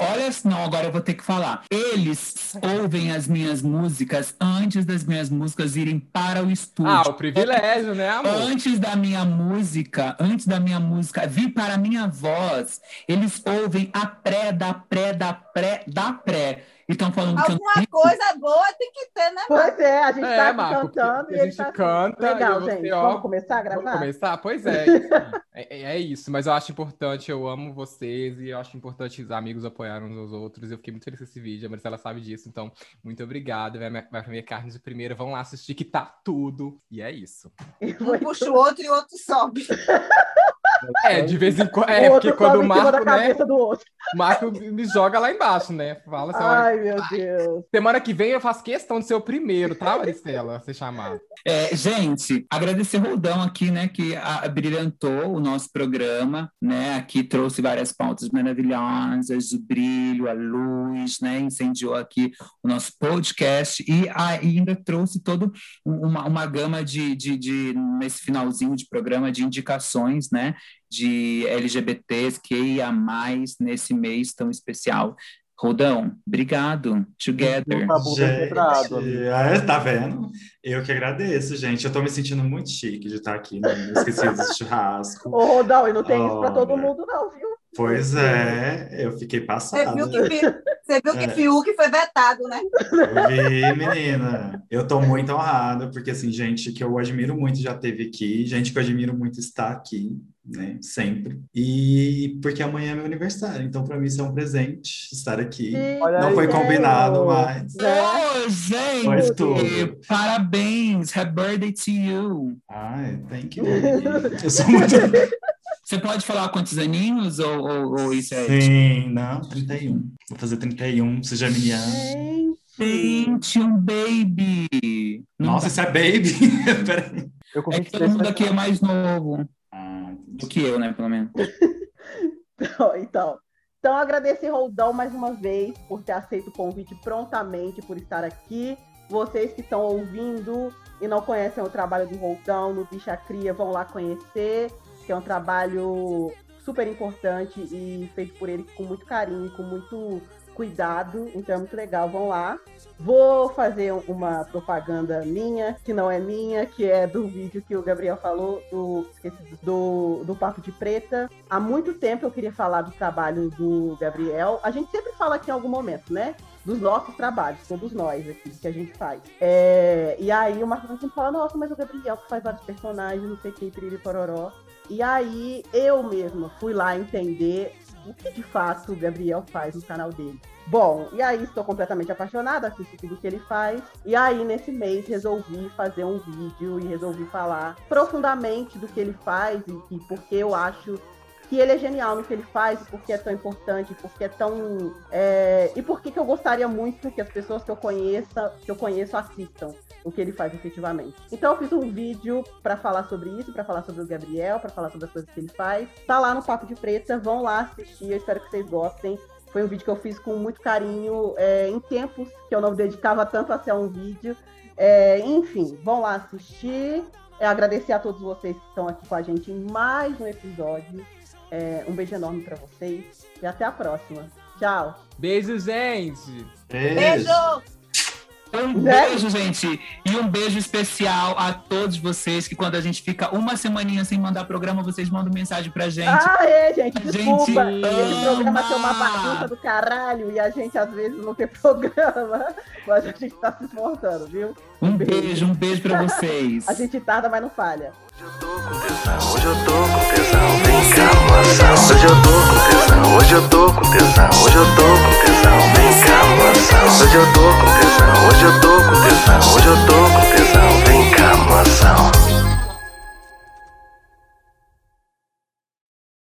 olha, não, agora eu vou ter que falar. Eles ouvem as minhas músicas antes das minhas músicas irem para o estúdio. Ah, o privilégio, né, amor? Antes da minha música, antes da minha música vir para a minha voz, eles ouvem a pré da pré da pré da pré. E estão falando que Alguma coisa boa tem que ter, né? Pois é, a gente É, tá Marco, cantando e a gente tá assim, canta Legal, você, gente. ó, Vamos começar a Vamos gravar? começar? Pois é, enfim. (laughs) é, é isso, mas eu acho importante, eu amo vocês e eu acho importante os amigos apoiarem uns aos outros. Eu fiquei muito feliz com esse vídeo, a Marcela sabe disso, então muito obrigado. Vai, vai pra minha carne de primeira, vão lá assistir que tá tudo. E é isso. Um puxa o outro e o outro sobe. (laughs) É, de vez em quando. É, porque quando o Marco, né? cabeça do outro. O Marco me joga lá embaixo, né? Fala assim, olha, Ai, meu Deus. semana que vem eu faço questão de ser o primeiro, tá, Maristela? Ser chamado. É, gente, agradecer o Roldão aqui, né, que brilhantou o nosso programa, né, aqui trouxe várias pautas maravilhosas, o brilho, a luz, né, incendiou aqui o nosso podcast e ainda trouxe todo um- uma, uma gama de, de, de, nesse finalzinho de programa, de indicações, né, de LGBTs, QIA+, nesse mês tão especial. Roldão, obrigado. Together. Amigo. Gente, é, tá vendo? Eu que agradeço, gente. Eu tô me sentindo muito chique de estar aqui no Esquecidos de (laughs) Churrasco. Ô, Rodão, e não tem isso pra todo mundo, não, viu? Pois é, eu fiquei Você passada. viu que, Você viu que É. Fiuk foi vetado, né? Eu vi, menina. Eu tô muito honrado, porque, assim, gente que eu admiro muito já teve aqui, gente que eu admiro muito está aqui, né? Sempre. E porque amanhã é meu aniversário, então, pra mim, isso é um presente estar aqui. Olha Não aí, foi combinado, mas. Ô, gente! Tudo. Parabéns! Happy birthday to you! Ai, thank you. Eu sou muito. (laughs) Você pode falar quantos aninhos ou, ou, ou isso é? Sim, não, 31. Vou fazer 31, você já me ama. Gente, um baby! Nossa, isso é baby. (laughs) Peraí. Eu É que todo 23 mundo aqui é mais novo do que eu, né? Pelo menos. Então, então agradecer Roldão mais uma vez por ter aceito o convite prontamente, por estar aqui. Vocês que estão ouvindo e não conhecem o trabalho do Roldão no Bicha Cria, vão lá conhecer, que é um trabalho super importante e feito por ele com muito carinho, com muito cuidado, então é muito legal, vão lá. Vou fazer uma propaganda minha, que não é minha, que é do vídeo que o Gabriel falou, do, esqueci, do, do Papo de Preta. Há muito tempo eu queria falar do trabalho do Gabriel. A gente sempre fala aqui em algum momento, né? Dos nossos trabalhos, todos nós aqui, que a gente faz. É, e aí o Marcos sempre fala, nossa, mas o Gabriel que faz vários personagens, não sei o que, piriri pororó. E aí eu mesma fui lá entender o que de fato o Gabriel faz no canal dele. Bom, e aí estou completamente apaixonada, assisto tudo que ele faz. E aí, nesse mês, resolvi fazer um vídeo e resolvi falar profundamente do que ele faz e, e porque eu acho que ele é genial no que ele faz, porque é tão importante, porque é tão. é, e porque que eu gostaria muito que as pessoas que eu conheça, que eu conheço assistam o que ele faz efetivamente. Então eu fiz um vídeo para falar sobre isso, para falar sobre o Gabriel, para falar sobre as coisas que ele faz. Tá lá no Papo de Preta, vão lá assistir, eu espero que vocês gostem. Foi um vídeo que eu fiz com muito carinho, é, em tempos que eu não dedicava tanto a ser um vídeo. É, enfim, vão lá assistir. É, agradecer a todos vocês que estão aqui com a gente em mais um episódio. É, um beijo enorme para vocês e até a próxima. Tchau. Beijo, gente! Beijo! Um Né? beijo, gente. E um beijo especial a todos vocês que quando a gente fica uma semaninha sem mandar programa, vocês mandam mensagem pra gente. Ah, é, gente, desculpa. gente Esse programa ama. tem uma bagunça do caralho e a gente às vezes não tem (laughs) programa, mas a gente tá se esforçando, viu? Um beijo, um beijo pra vocês. (laughs) A gente tarda, mas não falha. Hoje eu tô com tesão, vem cá, moção. Hoje eu tô com tesão, hoje eu tô com tesão, hoje eu tô com tesão, vem cá, moção. Hoje eu tô com tesão, hoje eu tô com tesão, hoje eu tô com tesão, vem cá, moção.